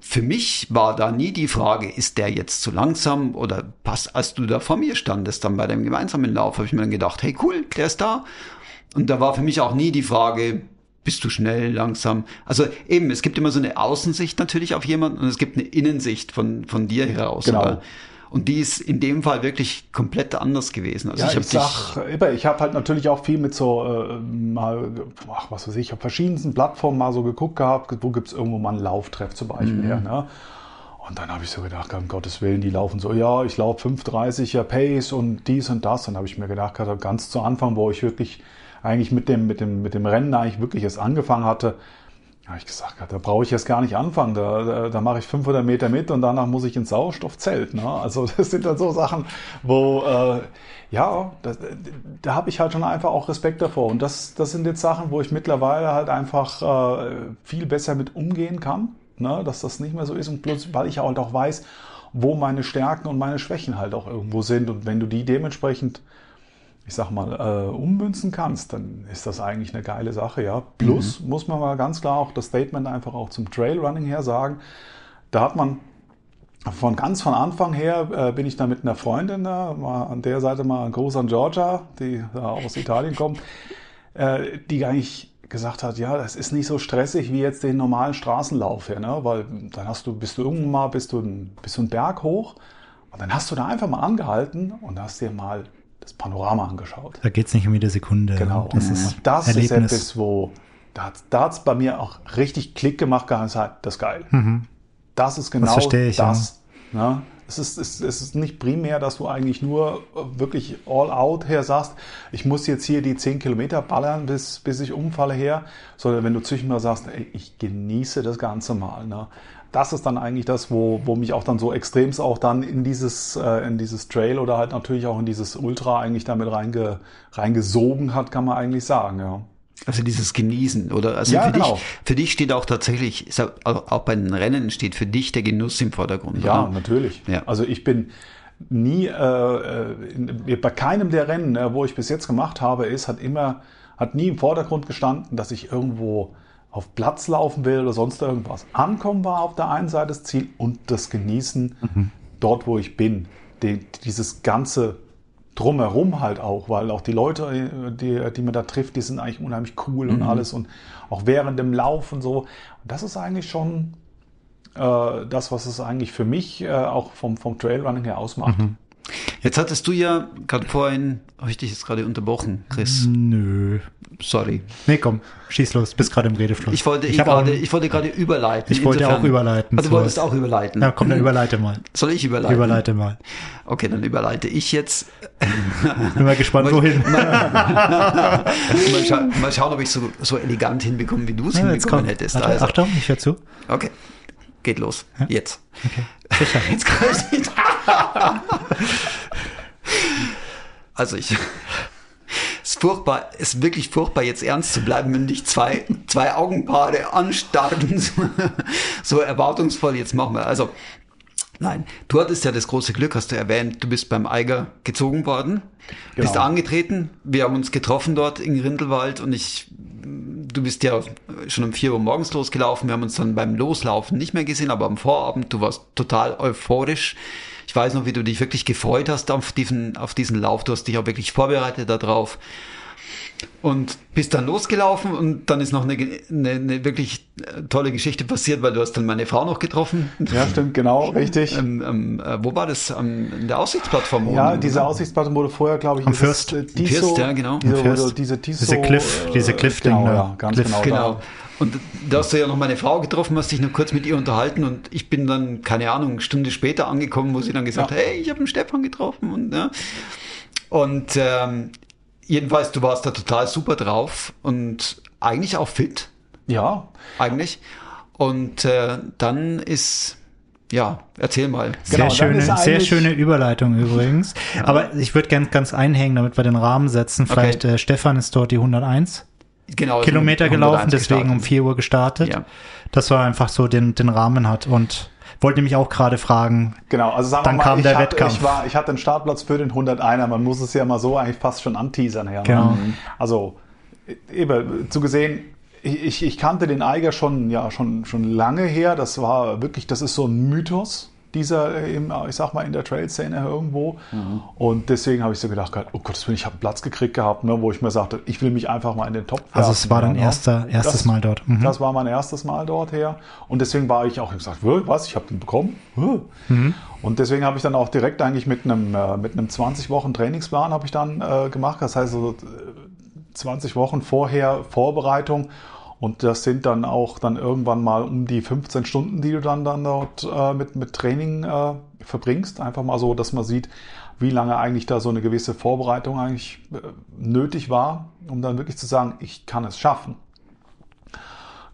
für mich war da nie die Frage, ist der jetzt zu langsam oder passt, als du da vor mir standest, dann bei dem gemeinsamen Lauf, habe ich mir dann gedacht, hey cool, der ist da. Und da war für mich auch nie die Frage, bist du schnell, langsam? Also eben, es gibt immer so eine Außensicht natürlich auf jemanden und es gibt eine Innensicht von, von dir heraus. Genau. Aber- Und die ist in dem Fall wirklich komplett anders gewesen. Also Ja, ich ich, sag ich habe halt natürlich auch viel mit so äh, mal, ach, was weiß ich, auf verschiedensten Plattformen mal so geguckt gehabt, wo gibt's irgendwo mal einen Lauftreff zum Beispiel Mhm. her. Ne? Und dann habe ich so gedacht, um Gottes Willen, die laufen so, ja, ich laufe 5,30er Pace und dies und das. Dann habe ich mir gedacht, gerade ganz zu Anfang, wo ich wirklich eigentlich mit dem, mit dem, mit dem Rennen eigentlich wirklich erst angefangen hatte, habe ich gesagt, da brauche ich jetzt gar nicht anfangen. Da, da, da mache ich 500 Meter mit und danach muss ich ins Sauerstoffzelt. Ne? Also das sind dann so Sachen, wo äh, ja, da, da habe ich halt schon einfach auch Respekt davor. Und das, das sind jetzt Sachen, wo ich mittlerweile halt einfach äh, viel besser mit umgehen kann, ne? dass das nicht mehr so ist. Und bloß, weil ich halt auch weiß, wo meine Stärken und meine Schwächen halt auch irgendwo sind. Und wenn du die dementsprechend ich sag mal, äh, ummünzen kannst, dann ist das eigentlich eine geile Sache, ja. Plus mhm. muss man mal ganz klar auch das Statement einfach auch zum Trailrunning her sagen. Da hat man von ganz von Anfang her äh, bin ich da mit einer Freundin da, mal an der Seite mal ein Gruß an Georgia, die da aus Italien kommt, äh, die eigentlich gesagt hat, ja, das ist nicht so stressig wie jetzt den normalen Straßenlauf hier, ne? weil dann hast du, bist du irgendwann mal, bist du, bist du einen Berg hoch und dann hast du da einfach mal angehalten und hast dir mal das Panorama angeschaut. Da geht es nicht um jede Sekunde. Genau. Das, ist, das ist etwas, wo da hat es bei mir auch richtig Klick gemacht, das ist geil. Mhm. Das ist genau das. Ich, das ja. ne? es, ist, es, es ist nicht primär, dass du eigentlich nur wirklich all out her sagst, ich muss jetzt hier die 10 Kilometer ballern, bis, bis ich umfalle her, sondern wenn du zwischendurch sagst, ey, ich genieße das Ganze mal. Ne? Das ist dann eigentlich das, wo, wo mich auch dann so extremst auch dann in dieses, äh, in dieses Trail oder halt natürlich auch in dieses Ultra eigentlich damit reinge, reingesogen hat, kann man eigentlich sagen, ja. Also dieses Genießen, oder? Also ja, für, genau. dich, für dich steht auch tatsächlich, auch bei den Rennen steht für dich der Genuss im Vordergrund. Ja, oder? natürlich. Ja. Also ich bin nie, äh, in, bei keinem der Rennen, äh, wo ich bis jetzt gemacht habe, ist, hat immer, hat nie im Vordergrund gestanden, dass ich irgendwo auf Platz laufen will oder sonst irgendwas. Ankommen war auf der einen Seite das Ziel und das Genießen mhm. dort, wo ich bin. Die, dieses ganze Drumherum halt auch, weil auch die Leute, die, die man da trifft, die sind eigentlich unheimlich cool mhm. und alles und auch während dem Lauf und so. Und das ist eigentlich schon äh, das, was es eigentlich für mich äh, auch vom, vom Trailrunning her ausmacht. Mhm. Jetzt hattest du ja gerade vorhin, habe ich dich jetzt gerade unterbrochen, Chris? Nö. Sorry. Nee, komm, schieß los, bist gerade im Redefluss. Ich wollte, ich, ich gerade, ich wollte gerade überleiten. Ich wollte auch überleiten. Also du wolltest auch überleiten. Ja, komm, dann überleite mal. Soll ich überleiten? Überleite mal. Okay, dann überleite ich jetzt. Bin mal gespannt, mal, wohin. Mal, mal, scha mal, schauen, ob ich so, so elegant hinbekomme, wie du es ja, hinbekommen hättest. Also. Achtung, ich höre zu. Okay. Geht los. Ja? Jetzt. Okay. Sicher. Jetzt kann ich nicht. also ich. Es ist furchtbar, es ist wirklich furchtbar, jetzt ernst zu bleiben, wenn dich zwei, zwei Augenpaare anstarren. so erwartungsvoll, jetzt machen wir. Also, nein, du hattest ja das große Glück, hast du erwähnt, du bist beim Eiger gezogen worden, genau. bist angetreten, wir haben uns getroffen dort in Rindelwald und ich du bist ja schon um vier Uhr morgens losgelaufen. Wir haben uns dann beim Loslaufen nicht mehr gesehen, aber am Vorabend, du warst total euphorisch. Ich weiß noch, wie du dich wirklich gefreut hast auf diesen, auf diesen Lauf. Du hast dich auch wirklich vorbereitet darauf und bist dann losgelaufen und dann ist noch eine, eine, eine, wirklich tolle Geschichte passiert, weil du hast dann meine Frau noch getroffen. Ja, stimmt, genau, richtig. Ähm, ähm, äh, wo war das? Ähm, in der Aussichtsplattform? Ja, diese? Aussichtsplattform wurde vorher, glaube ich, am Fürst. Äh, Tiso, Fürst, ja, genau. Diese, Fürst. diese, Tiso, diese Cliff, diese äh, genau, ja, ganz Cliff. genau. genau. Und da hast du ja noch meine Frau getroffen, hast dich noch kurz mit ihr unterhalten und ich bin dann, keine Ahnung, eine Stunde später angekommen, wo sie dann gesagt ja. hat, hey, ich habe einen Stefan getroffen und ja. Und ähm, jedenfalls, du warst da total super drauf und eigentlich auch fit. Ja. Eigentlich. Und äh, dann ist ja, erzähl mal. Sehr genau, schöne, sehr schöne Überleitung übrigens. Ja. Aber ich würde ganz, ganz einhängen, damit wir den Rahmen setzen. Vielleicht okay. äh, Stefan ist dort die 101 genau, Kilometer gelaufen, deswegen gestartet. um 4 Uhr gestartet. Ja. Das war einfach so den, den Rahmen hat und wollte mich auch gerade fragen. Genau, also sagen dann wir mal, kam der hatte, Wettkampf. Ich, war, ich hatte einen Startplatz für den 101er. Man muss es ja mal so eigentlich fast schon anteasern. Ja. Genau. Also eben zu gesehen, ich, ich kannte den Eiger schon ja schon schon lange her. Das war wirklich, das ist so ein Mythos dieser, äh, ich sag mal, in der Trail-Szene irgendwo. Mhm. Und deswegen habe ich so gedacht, oh Gott, ich habe einen Platz gekriegt gehabt, ne, wo ich mir sagte, ich will mich einfach mal in den Top werfen. Also es war dein ja, erster, erstes das, Mal dort. Mhm. Das war mein erstes Mal dort her. Und deswegen war ich auch gesagt, was, ich habe den bekommen? Mhm. Und deswegen habe ich dann auch direkt eigentlich mit einem, äh, mit einem 20 Wochen Trainingsplan habe ich dann äh, gemacht. Das heißt so 20 Wochen vorher Vorbereitung und das sind dann auch dann irgendwann mal um die 15 Stunden, die du dann, dann dort äh, mit, mit Training äh, verbringst. Einfach mal so, dass man sieht, wie lange eigentlich da so eine gewisse Vorbereitung eigentlich äh, nötig war, um dann wirklich zu sagen, ich kann es schaffen.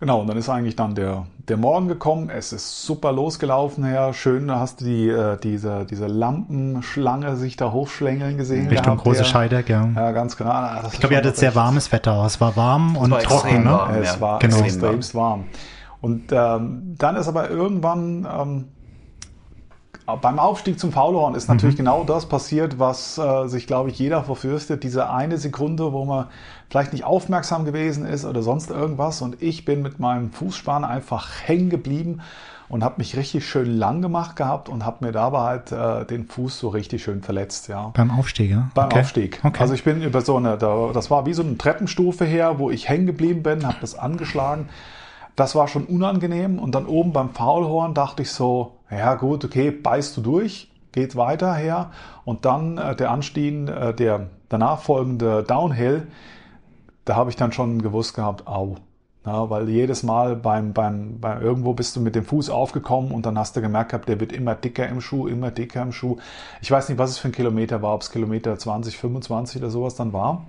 Genau, und dann ist eigentlich dann der, der Morgen gekommen. Es ist super losgelaufen her. Schön, da hast du die, äh, diese, diese Lampenschlange sich da hochschlängeln gesehen. Richtung gehabt, große ja. Scheideck, ja. Ja, ganz gerade. Das ich glaube, ihr hattet sehr warmes Wetter. Es war warm es und war trocken, ne? Warm, es ja. war genau. extremst warm. Und ähm, dann ist aber irgendwann ähm, beim Aufstieg zum Faulhorn ist natürlich mhm. genau das passiert, was äh, sich, glaube ich, jeder verfürchtet. Diese eine Sekunde, wo man vielleicht nicht aufmerksam gewesen ist oder sonst irgendwas. Und ich bin mit meinem Fußspann einfach hängen geblieben und habe mich richtig schön lang gemacht gehabt und habe mir dabei halt äh, den Fuß so richtig schön verletzt. Ja. Beim Aufstieg, ja? Beim okay. Aufstieg. Okay. Also ich bin über so eine, das war wie so eine Treppenstufe her, wo ich hängen geblieben bin, habe das angeschlagen. Das war schon unangenehm. Und dann oben beim Faulhorn dachte ich so, ja gut, okay, beißt du durch, geht weiter her. Und dann äh, der Anstieg, äh, der danach folgende Downhill, da habe ich dann schon gewusst gehabt, au. Ja, weil jedes Mal beim, beim, beim irgendwo bist du mit dem Fuß aufgekommen und dann hast du gemerkt gehabt, der wird immer dicker im Schuh, immer dicker im Schuh. Ich weiß nicht, was es für ein Kilometer war, ob es Kilometer 20, 25 oder sowas dann war.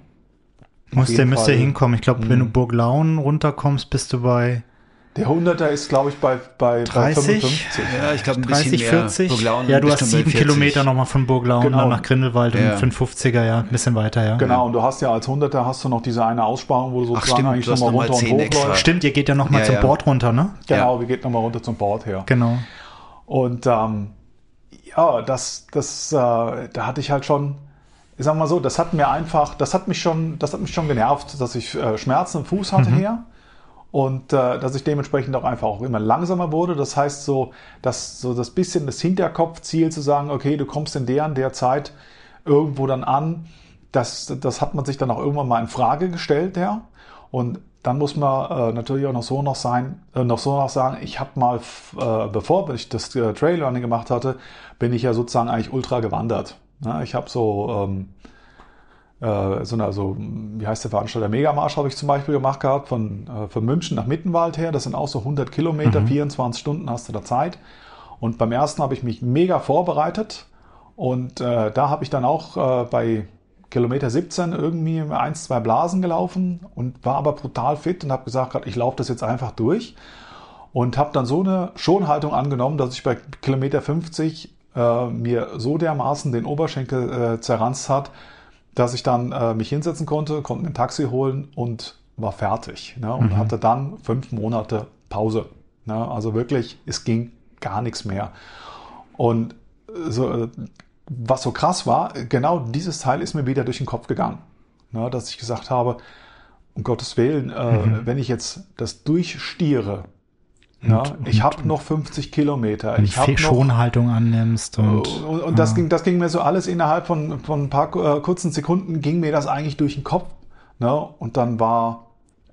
Muss der müsste hinkommen. Ich glaube, wenn du hm. Burg Laun runterkommst, bist du bei der 100er ist, glaube ich, bei, bei, 30? bei 55. Ja, ich glaube ein 30, bisschen 40. Burglaun ja, du hast sieben Kilometer nochmal von Burglaun genau. nach Grindelwald ja. und 550er, ja, ein bisschen weiter, ja. Genau, und du hast ja als 100er hast du noch diese eine Aussparung, wo du sozusagen Ach, stimmt, eigentlich nochmal runter und hoch läufst. Stimmt, ihr geht ja nochmal ja, zum ja. Board runter, ne? Genau, ja. wir gehen nochmal runter zum Board her. Genau. Und ähm, ja, das, das, äh, da hatte ich halt schon, ich sag mal so, das hat mir einfach, das hat mich schon, das hat mich schon genervt, dass ich äh, Schmerzen im Fuß hatte mhm. her und äh, dass ich dementsprechend auch einfach auch immer langsamer wurde. Das heißt so, dass so das bisschen das Hinterkopfziel zu sagen, okay, du kommst in der und der Zeit irgendwo dann an, das, das hat man sich dann auch irgendwann mal in Frage gestellt, ja. Und dann muss man äh, natürlich auch noch so noch sein, äh, noch so noch sagen, ich habe mal, äh, bevor ich das äh, Trail Running gemacht hatte, bin ich ja sozusagen eigentlich ultra gewandert. Ja, ich habe so ähm, äh, so eine, also, wie heißt der Veranstalter? Megamarsch habe ich zum Beispiel gemacht gehabt, von, äh, von München nach Mittenwald her. Das sind auch so 100 Kilometer, mhm. 24 Stunden hast du da Zeit. Und beim ersten habe ich mich mega vorbereitet. Und äh, da habe ich dann auch äh, bei Kilometer 17 irgendwie eins, zwei Blasen gelaufen und war aber brutal fit und habe gesagt, ich laufe das jetzt einfach durch. Und habe dann so eine Schonhaltung angenommen, dass ich bei Kilometer 50 äh, mir so dermaßen den Oberschenkel äh, zerranzt hat, dass ich dann äh, mich hinsetzen konnte, konnte mir ein Taxi holen und war fertig. Ne? Und mhm. hatte dann fünf Monate Pause. Ne? Also wirklich, es ging gar nichts mehr. Und äh, so, äh, was so krass war, genau dieses Teil ist mir wieder durch den Kopf gegangen. Ne? Dass ich gesagt habe, um Gottes Willen, äh, mhm. wenn ich jetzt das durchstiere, ja, und, ich habe noch 50 Kilometer. Ich habe Schonhaltung annimmst und, und, und das ah. ging, das ging mir so alles innerhalb von, von ein paar äh, kurzen Sekunden ging mir das eigentlich durch den Kopf. Ne? Und dann war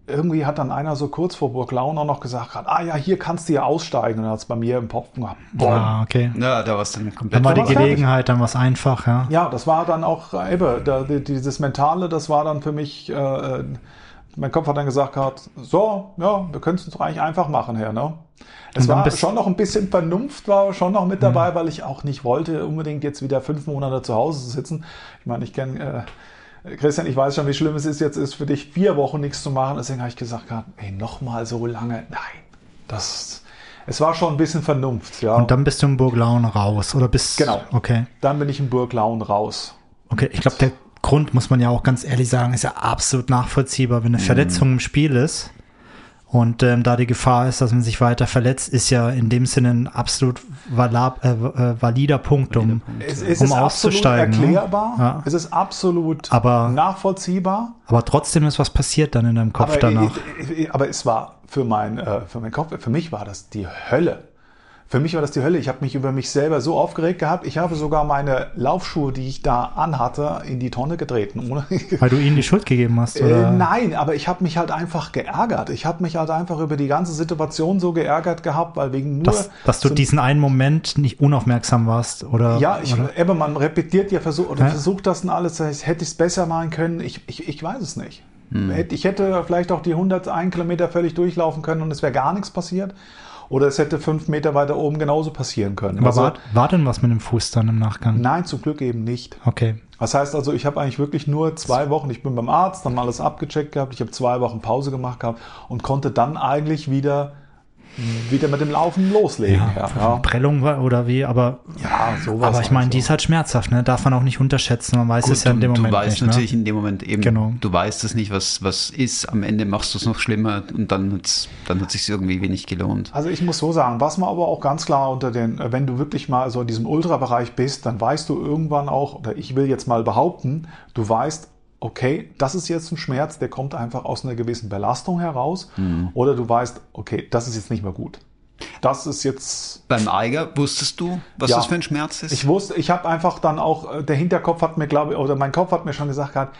irgendwie hat dann einer so kurz vor Burg Launer noch gesagt, ah ja, hier kannst du ja aussteigen. Und dann hat es bei mir im Kopf gemacht. Ah, okay. Ja, da war es dann komplett. Dann war die Gelegenheit, dann war es einfach, ja. Ja, das war dann auch äh, eben, da, dieses Mentale, das war dann für mich äh, äh mein Kopf hat dann gesagt gehabt, so, ja, wir können es doch eigentlich einfach machen, Herr, ne? Es war schon noch ein bisschen Vernunft war schon noch mit dabei, mhm. weil ich auch nicht wollte, unbedingt jetzt wieder fünf Monate zu Hause zu sitzen. Ich meine, ich kenne äh, Christian, ich weiß schon, wie schlimm es ist, jetzt ist für dich vier Wochen nichts zu machen. Deswegen habe ich gesagt, ey, nochmal so lange. Nein, das, es war schon ein bisschen Vernunft, ja. Und dann bist du in Burglaun raus, oder bist Genau. Okay. Dann bin ich in Burglaun raus. Okay, ich glaube, der Grund, muss man ja auch ganz ehrlich sagen, ist ja absolut nachvollziehbar. Wenn eine mhm. Verletzung im Spiel ist und ähm, da die Gefahr ist, dass man sich weiter verletzt, ist ja in dem Sinne ein absolut valab, äh, äh, valider Punkt, um, es, es um ist auszusteigen. Absolut ne? erklärbar, ja. es ist absolut aber, nachvollziehbar. Aber trotzdem ist was passiert dann in deinem Kopf aber, danach. Aber es war für, mein, äh, für meinen Kopf, für mich war das die Hölle. Für mich war das die Hölle. Ich habe mich über mich selber so aufgeregt gehabt. Ich habe sogar meine Laufschuhe, die ich da anhatte, in die Tonne getreten. Weil du ihnen die Schuld gegeben hast, oder? Äh, nein, aber ich habe mich halt einfach geärgert. Ich habe mich halt einfach über die ganze Situation so geärgert gehabt, weil wegen nur... Dass, dass du so diesen einen Moment nicht unaufmerksam warst, oder? Ja, ich, oder? Eben, man repetiert ja, versuch, oder ja? versucht das und alles. Hätte ich es besser machen können? Ich, ich, ich weiß es nicht. Hm. Ich hätte vielleicht auch die 101 Kilometer völlig durchlaufen können und es wäre gar nichts passiert. Oder es hätte fünf Meter weiter oben genauso passieren können. Aber also, war, war denn was mit dem Fuß dann im Nachgang? Nein, zum Glück eben nicht. Okay. Das heißt also, ich habe eigentlich wirklich nur zwei Wochen, ich bin beim Arzt, dann mal alles abgecheckt gehabt, ich habe zwei Wochen Pause gemacht gehabt und konnte dann eigentlich wieder wieder mit dem Laufen loslegen. Ja, ja. Prellung oder wie, aber ja, sowas. Aber ich meine, so. die ist halt schmerzhaft, ne? Darf man auch nicht unterschätzen. Man weiß Gut, es ja in dem du, Moment. Du weißt nicht, natürlich ne? in dem Moment eben, genau. du weißt es nicht, was, was ist. Am Ende machst du es noch schlimmer und dann hat's, dann hat sich irgendwie wenig gelohnt. Also ich muss so sagen, was man aber auch ganz klar unter den, wenn du wirklich mal so in diesem Ultrabereich bist, dann weißt du irgendwann auch, oder ich will jetzt mal behaupten, du weißt, okay, das ist jetzt ein Schmerz, der kommt einfach aus einer gewissen Belastung heraus. Mhm. Oder du weißt, okay, das ist jetzt nicht mehr gut. Das ist jetzt. Beim Eiger wusstest du, was ja, das für ein Schmerz ist? Ich wusste, ich habe einfach dann auch, äh, der Hinterkopf hat mir, glaube ich, oder mein Kopf hat mir schon gesagt gehabt,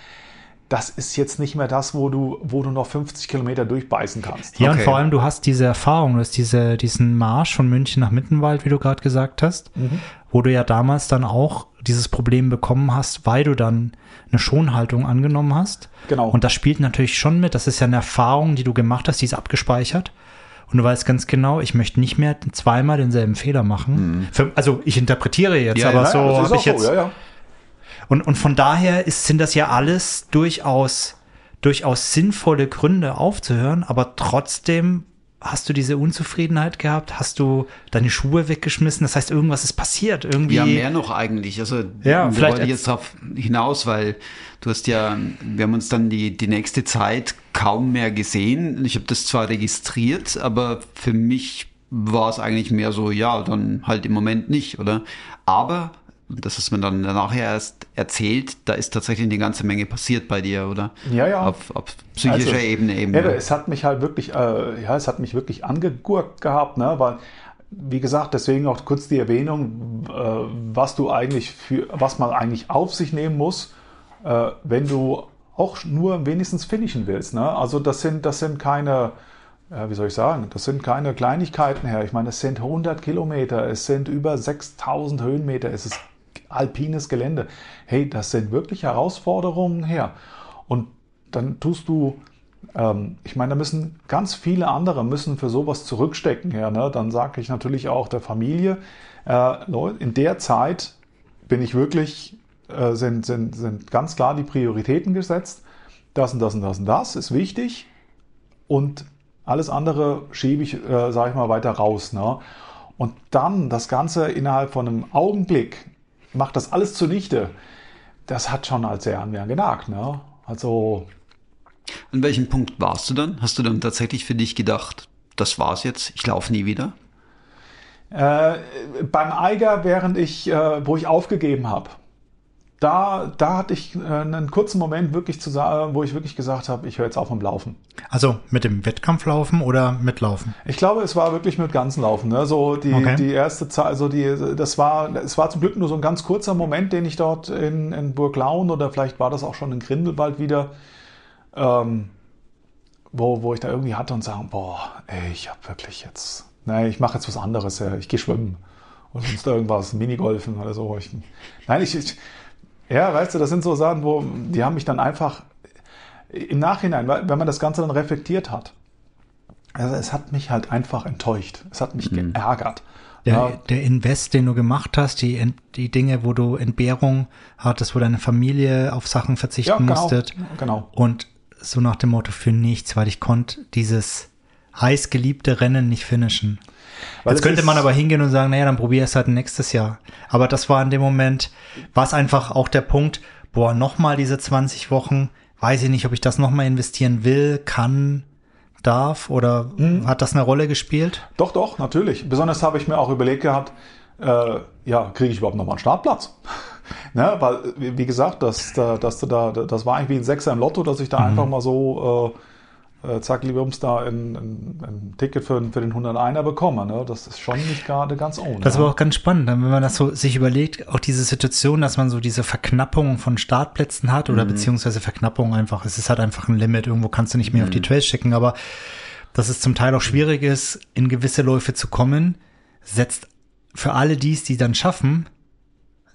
das ist jetzt nicht mehr das, wo du, wo du noch 50 Kilometer durchbeißen kannst. Ja, okay. und vor allem, du hast diese Erfahrung, du hast diese, diesen Marsch von München nach Mittenwald, wie du gerade gesagt hast, mhm. wo du ja damals dann auch dieses Problem bekommen hast, weil du dann eine Schonhaltung angenommen hast. Genau. Und das spielt natürlich schon mit. Das ist ja eine Erfahrung, die du gemacht hast, die ist abgespeichert. Und du weißt ganz genau, ich möchte nicht mehr zweimal denselben Fehler machen. Mhm. Für, also ich interpretiere jetzt, ja, aber ja, so habe ich jetzt. So, ja, und, und von daher ist, sind das ja alles durchaus, durchaus sinnvolle Gründe aufzuhören, aber trotzdem hast du diese Unzufriedenheit gehabt? Hast du deine Schuhe weggeschmissen? Das heißt, irgendwas ist passiert. Irgendwie. Ja, mehr noch eigentlich. Also, ja, vielleicht wollte ich jetzt darauf hinaus, weil du hast ja, wir haben uns dann die, die nächste Zeit kaum mehr gesehen. Ich habe das zwar registriert, aber für mich war es eigentlich mehr so, ja, dann halt im Moment nicht, oder? Aber das hast du mir dann nachher erst erzählt, da ist tatsächlich eine ganze Menge passiert bei dir, oder? Ja, ja. Auf, auf psychischer also, Ebene eben. Ja, es hat mich halt wirklich, äh, ja, es hat mich wirklich angegurkt gehabt, ne, weil, wie gesagt, deswegen auch kurz die Erwähnung, äh, was du eigentlich für, was man eigentlich auf sich nehmen muss, äh, wenn du auch nur wenigstens finishen willst, ne? Also das sind, das sind keine, wie soll ich sagen, das sind keine Kleinigkeiten her. Ich meine, es sind 100 Kilometer, es sind über 6000 Höhenmeter, es ist alpines Gelände. Hey, das sind wirklich Herausforderungen her. Und dann tust du, ähm, ich meine, da müssen ganz viele andere müssen für sowas zurückstecken her. Ne? Dann sage ich natürlich auch der Familie, äh, in der Zeit bin ich wirklich, äh, sind, sind, sind ganz klar die Prioritäten gesetzt. Das und das und das und das ist wichtig. Und alles andere schiebe ich, äh, sage ich mal, weiter raus. Ne? Und dann das Ganze innerhalb von einem Augenblick macht das alles zunichte. Das hat schon als sehr an mir genagt. Ne? Also. An welchem Punkt warst du dann? Hast du dann tatsächlich für dich gedacht, das war's jetzt, ich laufe nie wieder? Äh, beim Eiger, während ich, äh, wo ich aufgegeben habe da, da hatte ich äh, einen kurzen Moment wirklich zu sagen, wo ich wirklich gesagt habe, ich höre jetzt auf mit Laufen. Also mit dem Wettkampflaufen oder mit Laufen? Ich glaube, es war wirklich mit ganzen Laufen. Ne? So die, okay. die erste Zeit, also die, das war, es war zum Glück nur so ein ganz kurzer Moment, den ich dort in, in Burglaun oder vielleicht war das auch schon in Grindelwald wieder, ähm, wo, wo ich da irgendwie hatte und sagen, boah, ey, ich habe wirklich jetzt, nee, ich mache jetzt was anderes, ja. ich gehe schwimmen oder sonst irgendwas, Minigolfen oder so. Ich, nein, ich, ich ja, weißt du, das sind so Sachen, wo die haben mich dann einfach im Nachhinein, wenn man das Ganze dann reflektiert hat, also es hat mich halt einfach enttäuscht. Es hat mich mhm. geärgert. Der, ja. der Invest, den du gemacht hast, die, die Dinge, wo du Entbehrung hattest, wo deine Familie auf Sachen verzichten ja, genau, musstet. Genau. Und so nach dem Motto für nichts, weil ich konnte dieses heißgeliebte Rennen nicht finishen. Weil Jetzt könnte man aber hingehen und sagen, naja, dann probier es halt nächstes Jahr. Aber das war in dem Moment, war es einfach auch der Punkt, boah, nochmal diese 20 Wochen, weiß ich nicht, ob ich das nochmal investieren will, kann, darf oder mhm. hat das eine Rolle gespielt? Doch, doch, natürlich. Besonders habe ich mir auch überlegt gehabt, äh, ja, kriege ich überhaupt nochmal einen Startplatz? ne, weil, wie gesagt, das, das, das, das war eigentlich wie ein Sechser im Lotto, dass ich da mhm. einfach mal so äh, äh, zack, Bums da ein, ein, ein, Ticket für, für den 101er bekommen. Ne? Das ist schon nicht gerade ganz ohne. Das ist aber auch ganz spannend, wenn man das so sich überlegt, auch diese Situation, dass man so diese Verknappung von Startplätzen hat oder mhm. beziehungsweise Verknappung einfach, es ist halt einfach ein Limit, irgendwo kannst du nicht mehr mhm. auf die mhm. Trails schicken, aber dass es zum Teil auch schwierig ist, in gewisse Läufe zu kommen, setzt für alle dies, die dann schaffen,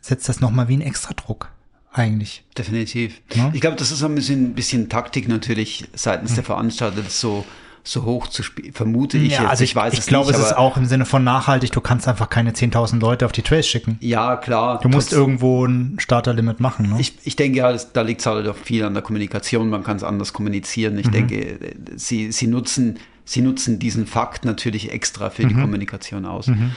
setzt das nochmal wie ein Extradruck eigentlich. Definitiv. Ja? Ich glaube, das ist ein bisschen, bisschen Taktik natürlich seitens hm. der Veranstalter, so so hoch zu spielen, vermute ich ja, jetzt. Also ich, ich weiß ich es glaube, nicht. Ich glaube, es ist auch im Sinne von nachhaltig. Du kannst einfach keine 10.000 Leute auf die Trails schicken. Ja, klar. Du musst irgendwo ein Starterlimit machen. Ne? Ich, ich denke halt, da liegt es halt auch viel an der Kommunikation. Man kann es anders kommunizieren. Ich mhm. denke, sie, sie nutzen sie nutzen diesen Fakt natürlich extra für mhm. die Kommunikation aus. Mhm.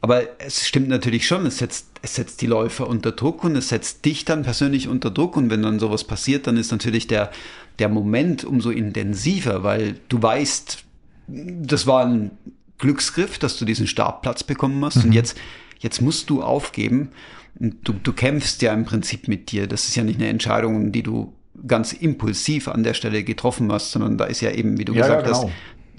Aber es stimmt natürlich schon, es setzt, es setzt die Läufer unter Druck und es setzt dich dann persönlich unter Druck. Und wenn dann sowas passiert, dann ist natürlich der, der Moment umso intensiver, weil du weißt, das war ein Glücksgriff, dass du diesen Startplatz bekommen hast. Mhm. Und jetzt, jetzt musst du aufgeben. Du, du kämpfst ja im Prinzip mit dir. Das ist ja nicht eine Entscheidung, die du ganz impulsiv an der Stelle getroffen hast, sondern da ist ja eben, wie du ja, gesagt ja, genau. hast,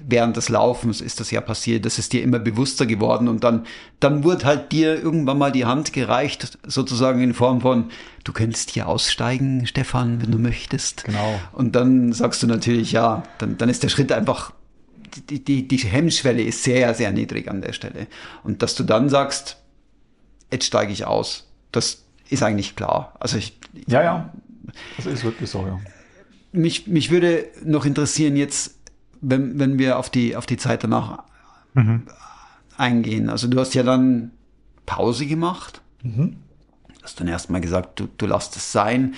während des Laufens ist das ja passiert, das ist dir immer bewusster geworden und dann, dann wurde halt dir irgendwann mal die Hand gereicht, sozusagen in Form von, du könntest hier aussteigen, Stefan, wenn du möchtest. Genau. Und dann sagst du natürlich, ja, dann, dann ist der Schritt einfach, die, die, die Hemmschwelle ist sehr, sehr niedrig an der Stelle. Und dass du dann sagst, jetzt steige ich aus, das ist eigentlich klar. Also ich, ja, ja, das ist wirklich so, ja. Mich, mich würde noch interessieren jetzt, wenn, wenn wir auf die, auf die Zeit danach mhm. eingehen. Also du hast ja dann Pause gemacht. Mhm. Hast dann erstmal gesagt, du, du lässt es sein.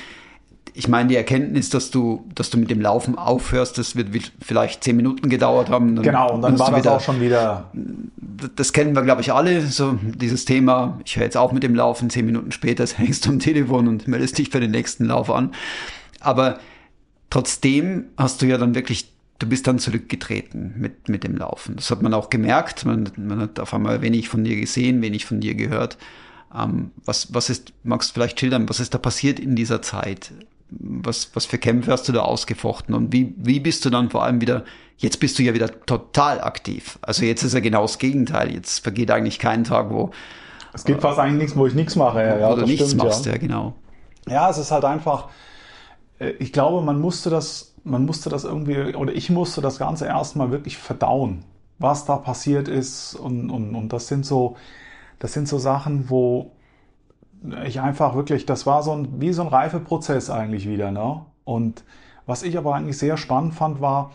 Ich meine, die Erkenntnis, dass du, dass du mit dem Laufen aufhörst, das wird vielleicht zehn Minuten gedauert haben. genau, und dann war das wieder, auch schon wieder. Das kennen wir, glaube ich, alle, so dieses Thema, ich höre jetzt auf mit dem Laufen, zehn Minuten später hängst du am Telefon und meldest dich für den nächsten Lauf an. Aber trotzdem hast du ja dann wirklich du bist dann zurückgetreten mit, mit dem Laufen. Das hat man auch gemerkt. Man, man hat auf einmal wenig von dir gesehen, wenig von dir gehört. Ähm, was, was ist, magst du vielleicht schildern, was ist da passiert in dieser Zeit? Was, was für Kämpfe hast du da ausgefochten? Und wie, wie bist du dann vor allem wieder, jetzt bist du ja wieder total aktiv. Also jetzt ist ja genau das Gegenteil. Jetzt vergeht eigentlich kein Tag, wo. Es gibt fast eigentlich nichts, wo ich nichts mache. Ja, wo du nichts stimmt, machst, ja. ja, genau. Ja, es ist halt einfach, äh, ich glaube, man musste das man musste das irgendwie, oder ich musste das Ganze erstmal wirklich verdauen, was da passiert ist. Und, und, und das sind so, das sind so Sachen, wo ich einfach wirklich, das war so ein, wie so ein Reifeprozess eigentlich wieder, ne? Und was ich aber eigentlich sehr spannend fand, war,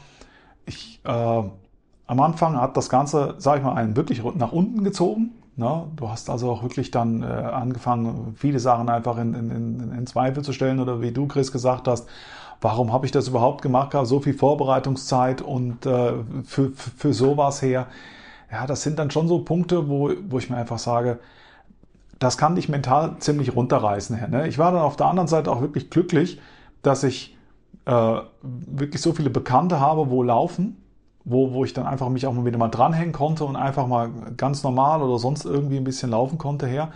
ich, äh, am Anfang hat das Ganze, sag ich mal, einen wirklich nach unten gezogen. Ne? Du hast also auch wirklich dann äh, angefangen, viele Sachen einfach in, in, in Zweifel zu stellen oder wie du, Chris, gesagt hast, warum habe ich das überhaupt gemacht? So viel Vorbereitungszeit und äh, für, für, für sowas her. Ja, das sind dann schon so Punkte, wo, wo ich mir einfach sage, das kann dich mental ziemlich runterreißen. Ne? Ich war dann auf der anderen Seite auch wirklich glücklich, dass ich äh, wirklich so viele Bekannte habe, wo laufen, wo, wo ich dann einfach mich auch mal wieder mal dranhängen konnte und einfach mal ganz normal oder sonst irgendwie ein bisschen laufen konnte her.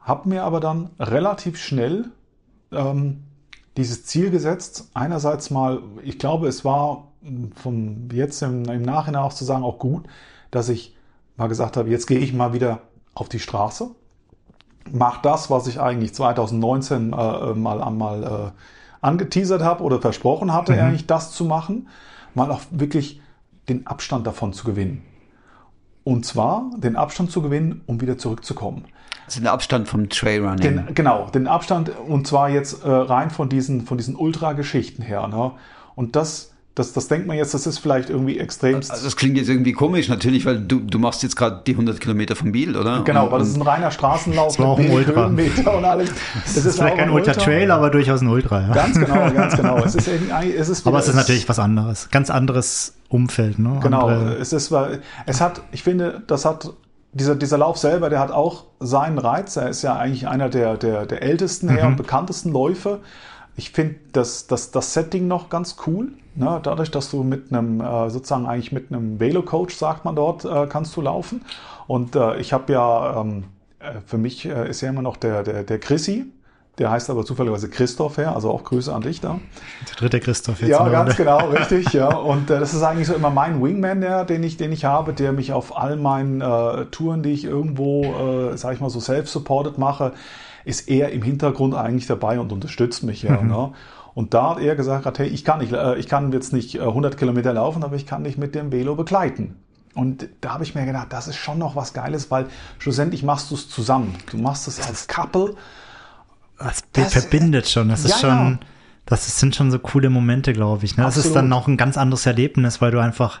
Hab mir aber dann relativ schnell ähm, dieses Ziel gesetzt. Einerseits mal, ich glaube, es war von jetzt im, im Nachhinein auch zu sagen auch gut, dass ich mal gesagt habe, jetzt gehe ich mal wieder auf die Straße, mach das, was ich eigentlich 2019 äh, mal, mal äh, angeteasert habe oder versprochen hatte, mhm. eigentlich das zu machen, mal auch wirklich den Abstand davon zu gewinnen. Und zwar den Abstand zu gewinnen, um wieder zurückzukommen. Also den Abstand vom Trailrunning. Den, genau, den Abstand und zwar jetzt äh, rein von diesen, von diesen Ultra-Geschichten her. Ne? Und das, das, das denkt man jetzt, das ist vielleicht irgendwie extremst. Also das klingt jetzt irgendwie komisch natürlich, weil du, du machst jetzt gerade die 100 Kilometer vom Biel, oder? Genau, weil das ist ein reiner Straßenlauf mit ein Ultra. Höhenmeter und alles. Das, das ist, vielleicht kein Ultra-Trail, aber durchaus ein Ultra. Ja. Ganz genau, ganz genau. Es ist, es ist aber es ist natürlich was anderes, ganz anderes Umfeld. Ne? Genau, Andere. es ist, es hat, ich finde, das hat dieser, dieser Lauf selber, der hat auch seinen Reiz. Er ist ja eigentlich einer der, der, der ältesten mhm. her und bekanntesten Läufe. Ich finde das, das, das Setting noch ganz cool. Ne? Dadurch, dass du mit einem, äh, sozusagen eigentlich mit einem Velo-Coach, sagt man dort, äh, kannst du laufen. Und äh, ich habe ja, ähm, äh, für mich äh, ist ja immer noch der, der, der Chrissy, der heißt aber zufälligerweise Christoph her, also auch Grüße an dich da. Der dritte Christoph jetzt. Ja, ganz genau, richtig, ja. Und äh, das ist eigentlich so immer mein Wingman, der, den ich, den ich habe, der mich auf all meinen äh, Touren, die ich irgendwo, äh, sag ich mal so self-supported mache, ist er im Hintergrund eigentlich dabei und unterstützt mich ja. Mhm. Ne? Und da hat er gesagt, hey, ich kann nicht, äh, ich kann jetzt nicht 100 äh, Kilometer laufen, aber ich kann dich mit dem Velo begleiten. Und da habe ich mir gedacht, das ist schon noch was Geiles, weil schlussendlich machst du es zusammen. Du machst es als Couple das, das verbindet schon. Das ja, ist schon, Das sind schon so coole Momente, glaube ich. Ne? Das ist dann noch ein ganz anderes Erlebnis, weil du einfach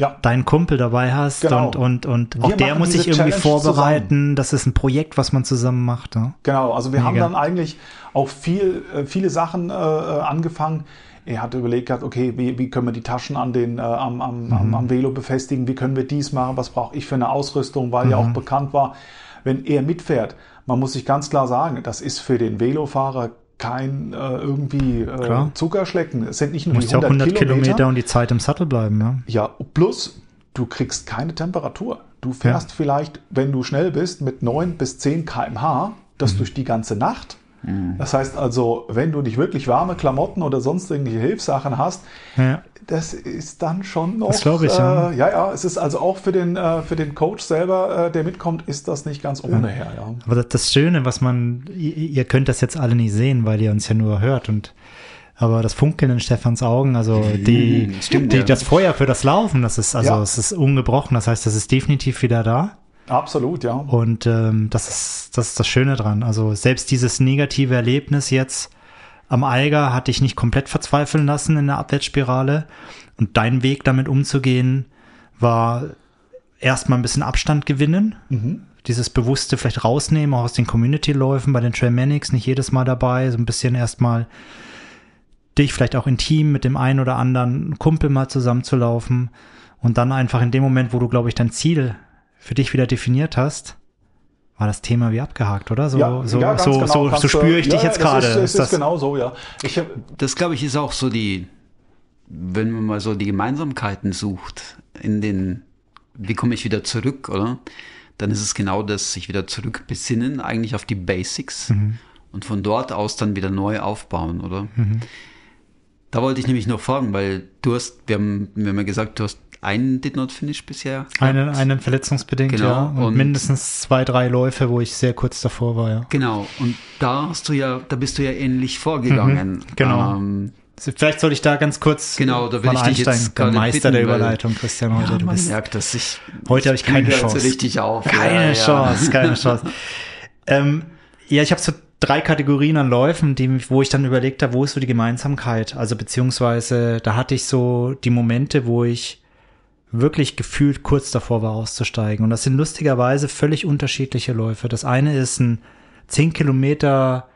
ja. deinen Kumpel dabei hast genau. und, und, und auch der muss sich irgendwie vorbereiten. Zusammen. Das ist ein Projekt, was man zusammen macht. Ne? Genau, also wir Mega. haben dann eigentlich auch viel, äh, viele Sachen äh, äh, angefangen. Er hat überlegt, okay, wie, wie können wir die Taschen an den, äh, am, am, mhm. am, am Velo befestigen, wie können wir dies machen, was brauche ich für eine Ausrüstung, weil mhm. ja auch bekannt war, wenn er mitfährt, man muss sich ganz klar sagen, das ist für den Velofahrer kein äh, irgendwie äh, Zuckerschlecken. Es sind nicht nur die 100, ja 100 Kilometer. Kilometer und die Zeit im Sattel bleiben. Ja, ja plus du kriegst keine Temperatur. Du fährst ja. vielleicht, wenn du schnell bist, mit 9 bis 10 km/h, das mhm. durch die ganze Nacht. Mhm. Das heißt also, wenn du nicht wirklich warme Klamotten oder sonst irgendwelche Hilfssachen hast, ja. das ist dann schon noch. Das glaube ich, ja. Äh, ja, ja. Es ist also auch für den, äh, für den Coach selber, äh, der mitkommt, ist das nicht ganz ohne ja. her, ja. Aber das Schöne, was man, ihr könnt das jetzt alle nicht sehen, weil ihr uns ja nur hört und aber das Funkeln in Stefans Augen, also die, Stimmt, die ja. das Feuer für das Laufen, das ist also ja. es ist ungebrochen. Das heißt, das ist definitiv wieder da. Absolut, ja. Und ähm, das ist das ist das Schöne dran. Also selbst dieses negative Erlebnis jetzt am Eiger hat dich nicht komplett verzweifeln lassen in der Abwärtsspirale. Und dein Weg damit umzugehen war erstmal ein bisschen Abstand gewinnen. Mhm. Dieses bewusste vielleicht rausnehmen, auch aus den Community-Läufen bei den Trailmanics, nicht jedes Mal dabei, so ein bisschen erstmal dich vielleicht auch intim mit dem einen oder anderen Kumpel mal zusammenzulaufen und dann einfach in dem Moment, wo du, glaube ich, dein Ziel für dich wieder definiert hast, war das Thema wie abgehakt, oder? So, ja, so, ja, so, genau. so, so spüre ich dich jetzt gerade. Ist, ist, ist genau so, ja. Ich, das, glaube ich, ist auch so die, wenn man mal so die Gemeinsamkeiten sucht, in den, wie komme ich wieder zurück, oder? Dann ist es genau das, sich wieder zurück besinnen, eigentlich auf die Basics mhm. und von dort aus dann wieder neu aufbauen, oder? Mhm. Da wollte ich nämlich noch fragen, weil du hast, wir haben, wir haben ja gesagt, du hast einen Did Not Finish bisher. Einen, einen verletzungsbedingt, genau. ja. Und, und, mindestens zwei, drei Läufe, wo ich sehr kurz davor war, ja. Genau. Und da hast du ja, da bist du ja ähnlich vorgegangen. Mhm, genau. Ähm, Vielleicht soll ich da ganz kurz genau, da will ich dich jetzt der Meister bitten, der Überleitung, Christian, heute. Ja, du bist, merkt, dass ich heute habe ich keine Chance. Richtig auf. Keine ja, Chance, ja. keine Chance. ähm, ja, ich habe so drei Kategorien an Läufen, die, wo ich dann überlegt habe, wo ist so die Gemeinsamkeit? Also beziehungsweise da hatte ich so die Momente, wo ich wirklich gefühlt kurz davor war auszusteigen. Und das sind lustigerweise völlig unterschiedliche Läufe. Das eine ist ein 10 Kilometer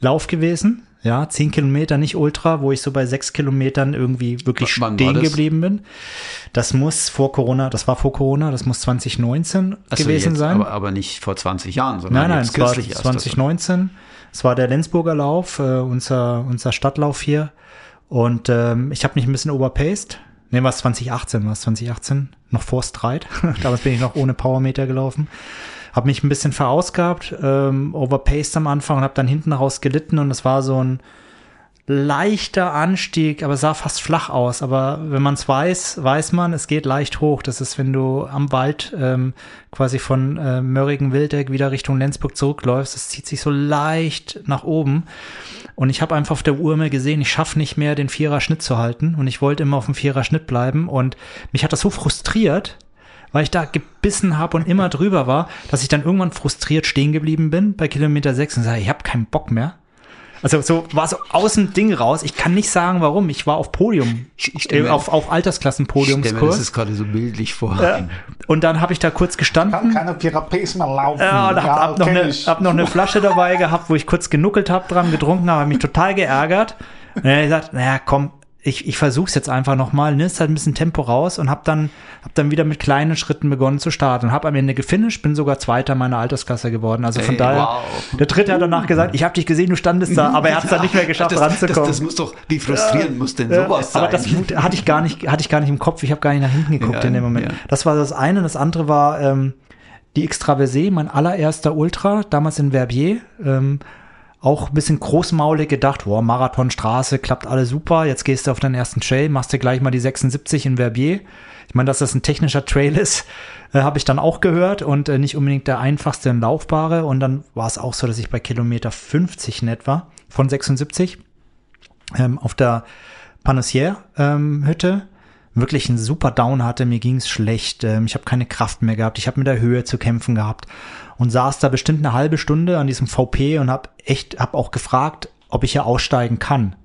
Lauf gewesen. Ja, 10 Kilometer, nicht Ultra, wo ich so bei 6 Kilometern irgendwie wirklich Wann stehen geblieben bin. Das muss vor Corona, das war vor Corona, das muss 2019 Achso, gewesen jetzt, sein. Aber, aber nicht vor 20 Jahren, sondern nein, nein, es war 2019. Es war der Lenzburger Lauf, äh, unser, unser Stadtlauf hier. Und ähm, ich habe mich ein bisschen overpaced. Ne, war es 2018, war es 2018, noch vor Streit. Damals bin ich noch ohne Powermeter gelaufen. Habe mich ein bisschen verausgabt, ähm, overpaced am Anfang und habe dann hinten raus gelitten und es war so ein leichter Anstieg, aber sah fast flach aus. Aber wenn man es weiß, weiß man, es geht leicht hoch. Das ist, wenn du am Wald ähm, quasi von äh, Mörrigen-Wildeck wieder Richtung Lenzburg zurückläufst, es zieht sich so leicht nach oben. Und ich habe einfach auf der Uhr mal gesehen, ich schaffe nicht mehr, den Vierer Schnitt zu halten. Und ich wollte immer auf dem Vierer Schnitt bleiben. Und mich hat das so frustriert, weil ich da gebissen habe und immer drüber war, dass ich dann irgendwann frustriert stehen geblieben bin bei Kilometer 6 und sage, ich habe keinen Bock mehr. Also so war so aus dem Ding raus. Ich kann nicht sagen, warum. Ich war auf Podium, äh, auf, auf Altersklassenpodiumskurs. Das ist gerade so bildlich vor. Äh, und dann habe ich da kurz gestanden. Kann keine Pirapes mehr laufen. Ja, und hab, ja, hab, noch eine, hab noch eine Flasche dabei gehabt, wo ich kurz genuckelt habe dran, getrunken habe, mich total geärgert. Und er hat gesagt, naja, komm, ich, ich versuche es jetzt einfach nochmal, nimmst halt ein bisschen Tempo raus und habe dann, hab dann wieder mit kleinen Schritten begonnen zu starten und habe am Ende gefinisht, bin sogar Zweiter meiner Altersklasse geworden. Also von hey, daher, wow. der Dritte hat danach gesagt, ich habe dich gesehen, du standest da, aber er hat es dann nicht mehr geschafft, das, ranzukommen. Das, das, muss doch, wie frustrierend äh, muss denn sowas sein? Aber das hatte ich gar nicht, hatte ich gar nicht im Kopf, ich habe gar nicht nach hinten geguckt ja, in dem Moment. Ja. Das war das eine. Das andere war ähm, die Extraversé, mein allererster Ultra, damals in Verbier. Ähm, auch ein bisschen großmaulig gedacht, boah, Marathonstraße, klappt alles super, jetzt gehst du auf deinen ersten Trail, machst dir gleich mal die 76 in Verbier. Ich meine, dass das ein technischer Trail ist, äh, habe ich dann auch gehört und äh, nicht unbedingt der einfachste und laufbare. Und dann war es auch so, dass ich bei Kilometer 50 in etwa von 76 ähm, auf der Panassière-Hütte ähm, wirklich einen super Down hatte, mir ging's schlecht, ähm, ich habe keine Kraft mehr gehabt, ich habe mit der Höhe zu kämpfen gehabt und saß da bestimmt eine halbe Stunde an diesem VP und habe echt, habe auch gefragt, ob ich hier aussteigen kann.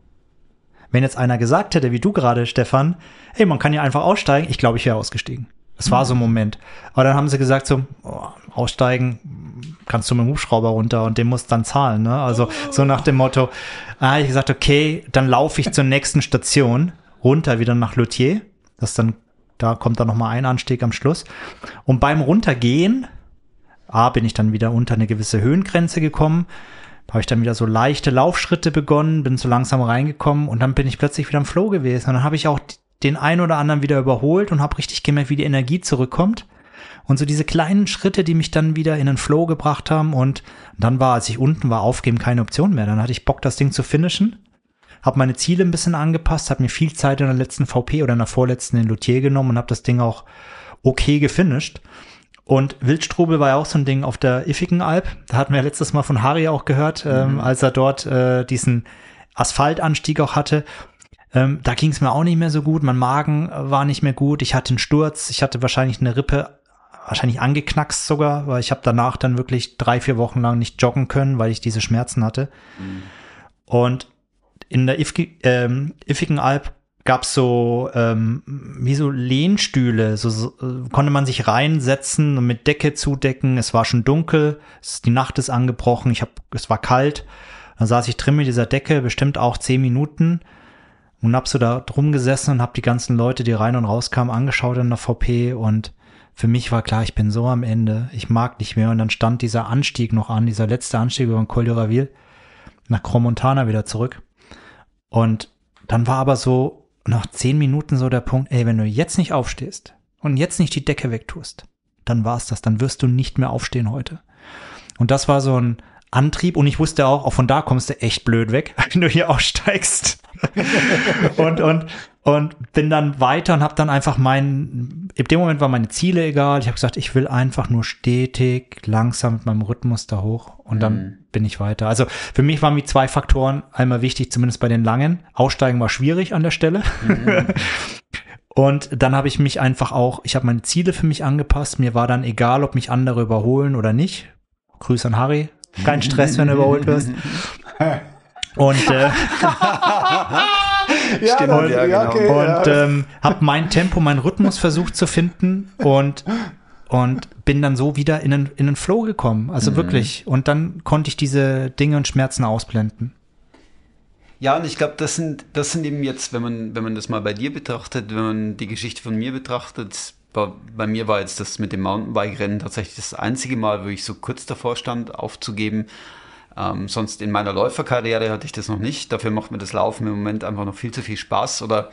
Wenn jetzt einer gesagt hätte, wie du gerade, Stefan, hey, man kann ja einfach aussteigen, ich glaube, ich wäre ausgestiegen. Das war so ein Moment. Aber dann haben sie gesagt, so, oh, aussteigen kannst du mit dem Hubschrauber runter und den musst dann zahlen. Ne? Also so nach dem Motto, ah, ich gesagt, okay, dann laufe ich zur nächsten Station runter wieder nach Luthier. Das dann, da kommt dann nochmal ein Anstieg am Schluss. Und beim Runtergehen, A, bin ich dann wieder unter eine gewisse Höhengrenze gekommen habe ich dann wieder so leichte Laufschritte begonnen, bin so langsam reingekommen und dann bin ich plötzlich wieder im Flow gewesen. Und dann habe ich auch den einen oder anderen wieder überholt und habe richtig gemerkt, wie die Energie zurückkommt. Und so diese kleinen Schritte, die mich dann wieder in den Flow gebracht haben. Und dann war, als ich unten war, aufgeben keine Option mehr. Dann hatte ich Bock, das Ding zu finishen. Habe meine Ziele ein bisschen angepasst, habe mir viel Zeit in der letzten VP oder in der vorletzten in Luthier genommen und habe das Ding auch okay gefinisht. Und Wildstrubel war ja auch so ein Ding auf der Iffigen Alp. Da hatten wir letztes Mal von Harry auch gehört, ähm, mhm. als er dort äh, diesen Asphaltanstieg auch hatte. Ähm, da ging es mir auch nicht mehr so gut. Mein Magen war nicht mehr gut. Ich hatte einen Sturz. Ich hatte wahrscheinlich eine Rippe, wahrscheinlich angeknackst sogar, weil ich habe danach dann wirklich drei, vier Wochen lang nicht joggen können, weil ich diese Schmerzen hatte. Mhm. Und in der Ifki, ähm, Alp gab es so ähm, wie so Lehnstühle, so, so konnte man sich reinsetzen und mit Decke zudecken. Es war schon dunkel, es, die Nacht ist angebrochen, ich hab, es war kalt. Dann saß ich drin mit dieser Decke, bestimmt auch zehn Minuten. Und hab so da drum gesessen und hab die ganzen Leute, die rein und raus kamen, angeschaut in der VP und für mich war klar, ich bin so am Ende, ich mag nicht mehr. Und dann stand dieser Anstieg noch an, dieser letzte Anstieg über den Col de Raville nach Cromontana wieder zurück. Und dann war aber so nach zehn Minuten so der Punkt, ey, wenn du jetzt nicht aufstehst und jetzt nicht die Decke wegtust, dann war's das, dann wirst du nicht mehr aufstehen heute. Und das war so ein Antrieb und ich wusste auch, auch von da kommst du echt blöd weg, wenn du hier aussteigst. und, und, und bin dann weiter und habe dann einfach mein, in dem Moment waren meine Ziele egal. Ich habe gesagt, ich will einfach nur stetig, langsam mit meinem Rhythmus da hoch und dann mhm. Bin ich weiter. Also für mich waren mir zwei Faktoren einmal wichtig, zumindest bei den langen. Aussteigen war schwierig an der Stelle. Mhm. Und dann habe ich mich einfach auch, ich habe meine Ziele für mich angepasst. Mir war dann egal, ob mich andere überholen oder nicht. Grüße an Harry. Kein Stress, wenn du überholt wirst. Und äh, ja, Stimmt, und, ja, genau. okay, und ja. ähm, habe mein Tempo, meinen Rhythmus versucht zu finden und und bin dann so wieder in den, in den Flow gekommen. Also mhm. wirklich. Und dann konnte ich diese Dinge und Schmerzen ausblenden. Ja, und ich glaube, das sind, das sind eben jetzt, wenn man, wenn man das mal bei dir betrachtet, wenn man die Geschichte von mir betrachtet, bei, bei mir war jetzt das mit dem Mountainbike-Rennen tatsächlich das einzige Mal, wo ich so kurz davor stand, aufzugeben. Ähm, sonst in meiner Läuferkarriere hatte ich das noch nicht. Dafür macht mir das Laufen im Moment einfach noch viel zu viel Spaß. Oder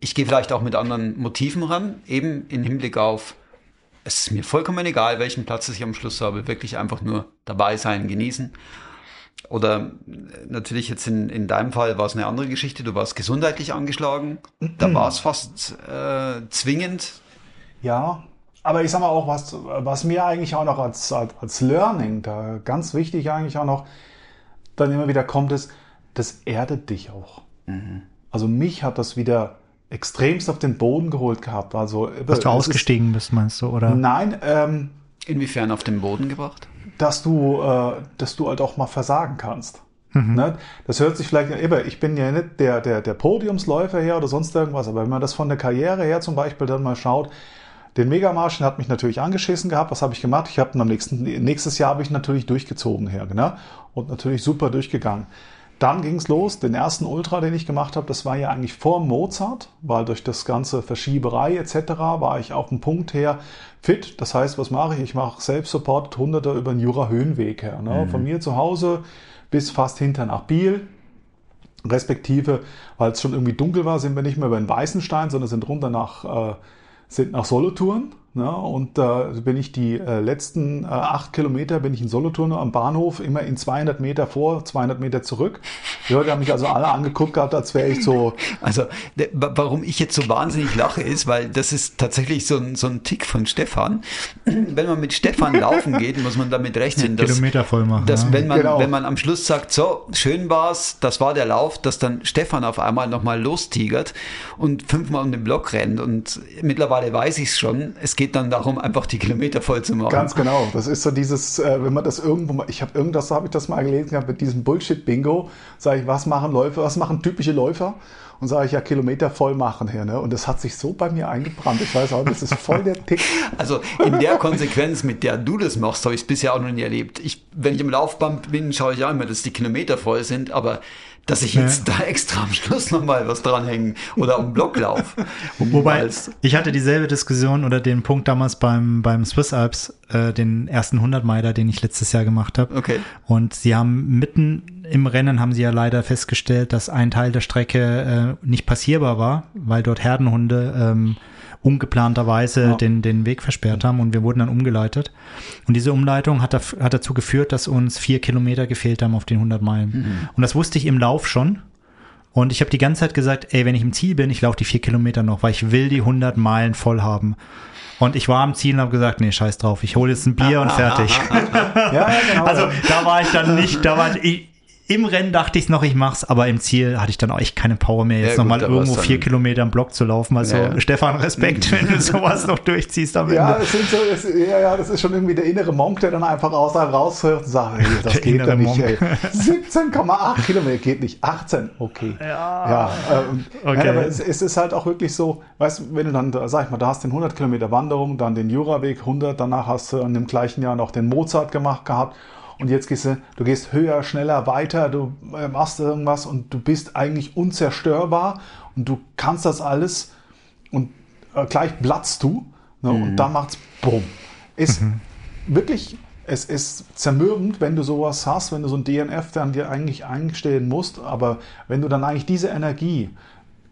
ich gehe vielleicht auch mit anderen Motiven ran, eben im Hinblick auf, es ist mir vollkommen egal, welchen Platz ich am Schluss habe, wirklich einfach nur dabei sein, genießen. Oder äh, natürlich jetzt in, in deinem Fall war es eine andere Geschichte, du warst gesundheitlich angeschlagen, da war es fast äh, zwingend. Ja, aber ich sag mal auch, was, was mir eigentlich auch noch als, als, als Learning, da ganz wichtig eigentlich auch noch, dann immer wieder kommt, ist, das erdet dich auch. Mhm. Also mich hat das wieder extremst auf den Boden geholt gehabt. Also, Dass du ausgestiegen ist, bist, meinst du, oder? Nein. Ähm, Inwiefern auf den Boden gebracht? Dass du, äh, dass du halt auch mal versagen kannst. Mhm. Ne? Das hört sich vielleicht, immer, ich bin ja nicht der, der, der Podiumsläufer her oder sonst irgendwas, aber wenn man das von der Karriere her zum Beispiel dann mal schaut, den Megamarschen hat mich natürlich angeschissen gehabt. Was habe ich gemacht? Ich habe am nächsten nächstes Jahr habe ich natürlich durchgezogen her, genau, und natürlich super durchgegangen. Dann ging es los. Den ersten Ultra, den ich gemacht habe, das war ja eigentlich vor Mozart, weil durch das ganze Verschieberei etc. war ich auf dem Punkt her fit. Das heißt, was mache ich? Ich mache selbst supported Hunderte über den Jura-Höhenweg her. Ne? Mhm. Von mir zu Hause bis fast hinter nach Biel. Respektive, weil es schon irgendwie dunkel war, sind wir nicht mehr über den Weißenstein, sondern sind runter nach äh, sind nach Solothurn. Ne? Und da äh, bin ich die äh, letzten äh, acht Kilometer bin ich in Solothurn am Bahnhof immer in 200 Meter vor, 200 Meter zurück. Die Leute haben mich also alle angeguckt gehabt, als wäre ich so. Also warum ich jetzt so wahnsinnig lache ist, weil das ist tatsächlich so ein, so ein Tick von Stefan. Wenn man mit Stefan laufen geht, muss man damit rechnen, dass, Kilometer voll machen, dass ja. wenn man genau. wenn man am Schluss sagt, so schön war's, das war der Lauf, dass dann Stefan auf einmal nochmal lostigert und fünfmal um den Block rennt. Und mittlerweile weiß ich es schon. Es geht geht dann darum, einfach die Kilometer voll zu machen. Ganz genau. Das ist so dieses, äh, wenn man das irgendwo mal, ich habe irgendwas, habe ich das mal gelesen, mit diesem Bullshit-Bingo, sage ich, was machen Läufer, was machen typische Läufer? Und sage ich ja, Kilometer voll machen hier. Ne? Und das hat sich so bei mir eingebrannt. Ich weiß auch, das ist voll der Tick. Also in der Konsequenz, mit der du das machst, habe ich es bisher auch noch nie erlebt. Ich, wenn ich im Laufband bin, schaue ich auch immer, dass die Kilometer voll sind, aber dass ich jetzt ja. da extra am Schluss nochmal was dranhängen oder am Block laufe. Wobei, ich hatte dieselbe Diskussion oder den Punkt damals beim, beim Swiss Alps, äh, den ersten 100 Meiler, den ich letztes Jahr gemacht habe. Okay. Und sie haben mitten im Rennen haben sie ja leider festgestellt, dass ein Teil der Strecke äh, nicht passierbar war, weil dort Herdenhunde ähm, ungeplanterweise ja. den, den Weg versperrt haben und wir wurden dann umgeleitet. Und diese Umleitung hat, da, hat dazu geführt, dass uns vier Kilometer gefehlt haben auf den 100 Meilen. Mhm. Und das wusste ich im Lauf schon. Und ich habe die ganze Zeit gesagt, ey, wenn ich im Ziel bin, ich laufe die vier Kilometer noch, weil ich will die 100 Meilen voll haben. Und ich war am Ziel und habe gesagt, nee, scheiß drauf, ich hole jetzt ein Bier und fertig. ja, genau. Also da war ich dann nicht, da war ich, im Rennen dachte ich noch, ich mach's, aber im Ziel hatte ich dann auch echt keine Power mehr, jetzt ja, nochmal irgendwo vier Kilometer im Block zu laufen. Also ja. Stefan, Respekt, wenn du sowas noch durchziehst am ja, Ende. So, das, ja, ja, das ist schon irgendwie der innere Monk, der dann einfach raus, raushört und sagt, hey, das der geht ja nicht. 17,8 Kilometer geht nicht, 18, okay. Ja, ja, ähm, okay. aber es, es, ist halt auch wirklich so, weißt du, wenn du dann, sag ich mal, da hast den 100 Kilometer Wanderung, dann den Juraweg 100, danach hast du in dem gleichen Jahr noch den Mozart gemacht gehabt und jetzt gehst du, du gehst höher, schneller, weiter, du äh, machst irgendwas und du bist eigentlich unzerstörbar und du kannst das alles und äh, gleich platzt du ne, mhm. und dann macht's bumm. Ist mhm. wirklich, es ist zermürbend, wenn du sowas hast, wenn du so ein DNF dann dir eigentlich einstellen musst, aber wenn du dann eigentlich diese Energie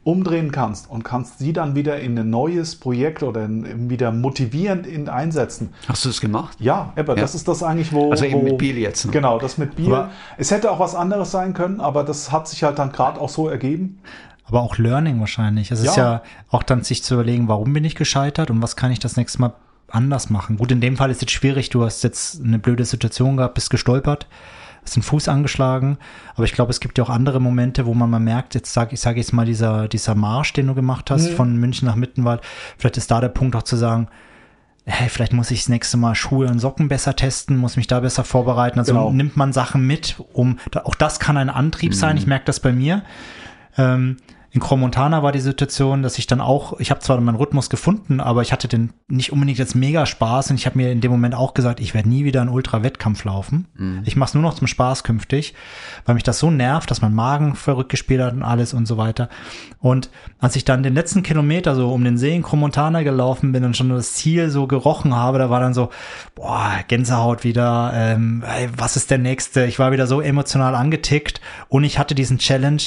umdrehen kannst und kannst sie dann wieder in ein neues Projekt oder in, wieder motivierend in, einsetzen. Hast du das gemacht? Ja, aber ja. das ist das eigentlich, wo. Also eben wo, mit Biel jetzt. Ne? Genau, das mit Biel. Aber es hätte auch was anderes sein können, aber das hat sich halt dann gerade auch so ergeben. Aber auch Learning wahrscheinlich. Es ja. ist ja auch dann sich zu überlegen, warum bin ich gescheitert und was kann ich das nächste Mal anders machen. Gut, in dem Fall ist es schwierig, du hast jetzt eine blöde Situation gehabt, bist gestolpert hast den Fuß angeschlagen. Aber ich glaube, es gibt ja auch andere Momente, wo man mal merkt, jetzt sage ich, sage jetzt mal, dieser, dieser Marsch, den du gemacht hast, mhm. von München nach Mittenwald, vielleicht ist da der Punkt auch zu sagen, hey, vielleicht muss ich das nächste Mal Schuhe und Socken besser testen, muss mich da besser vorbereiten. Also genau. nimmt man Sachen mit, um, auch das kann ein Antrieb mhm. sein. Ich merke das bei mir. Ähm, in Cromontana war die Situation, dass ich dann auch, ich habe zwar meinen Rhythmus gefunden, aber ich hatte den nicht unbedingt jetzt mega Spaß und ich habe mir in dem Moment auch gesagt, ich werde nie wieder einen Ultra-Wettkampf laufen. Mhm. Ich mache es nur noch zum Spaß künftig, weil mich das so nervt, dass mein Magen verrückt gespielt hat und alles und so weiter. Und als ich dann den letzten Kilometer so um den See in Cromontana gelaufen bin und schon das Ziel so gerochen habe, da war dann so, boah, Gänsehaut wieder, ähm, ey, was ist der nächste? Ich war wieder so emotional angetickt und ich hatte diesen Challenge,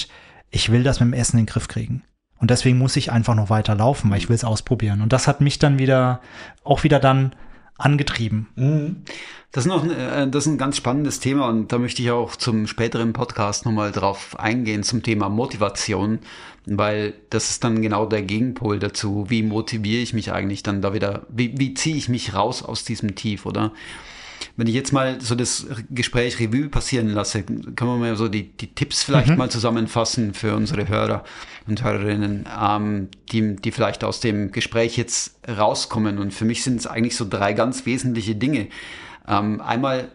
ich will das mit dem Essen in den Griff kriegen. Und deswegen muss ich einfach noch weiter laufen, weil ich will es ausprobieren. Und das hat mich dann wieder, auch wieder dann angetrieben. Mhm. Das ist noch äh, das ist ein ganz spannendes Thema und da möchte ich auch zum späteren Podcast nochmal drauf eingehen zum Thema Motivation, weil das ist dann genau der Gegenpol dazu. Wie motiviere ich mich eigentlich dann da wieder? Wie, wie ziehe ich mich raus aus diesem Tief, oder? Wenn ich jetzt mal so das Gespräch Revue passieren lasse, können wir mal so die, die Tipps vielleicht mhm. mal zusammenfassen für unsere Hörer und Hörerinnen, ähm, die, die vielleicht aus dem Gespräch jetzt rauskommen. Und für mich sind es eigentlich so drei ganz wesentliche Dinge. Ähm, einmal,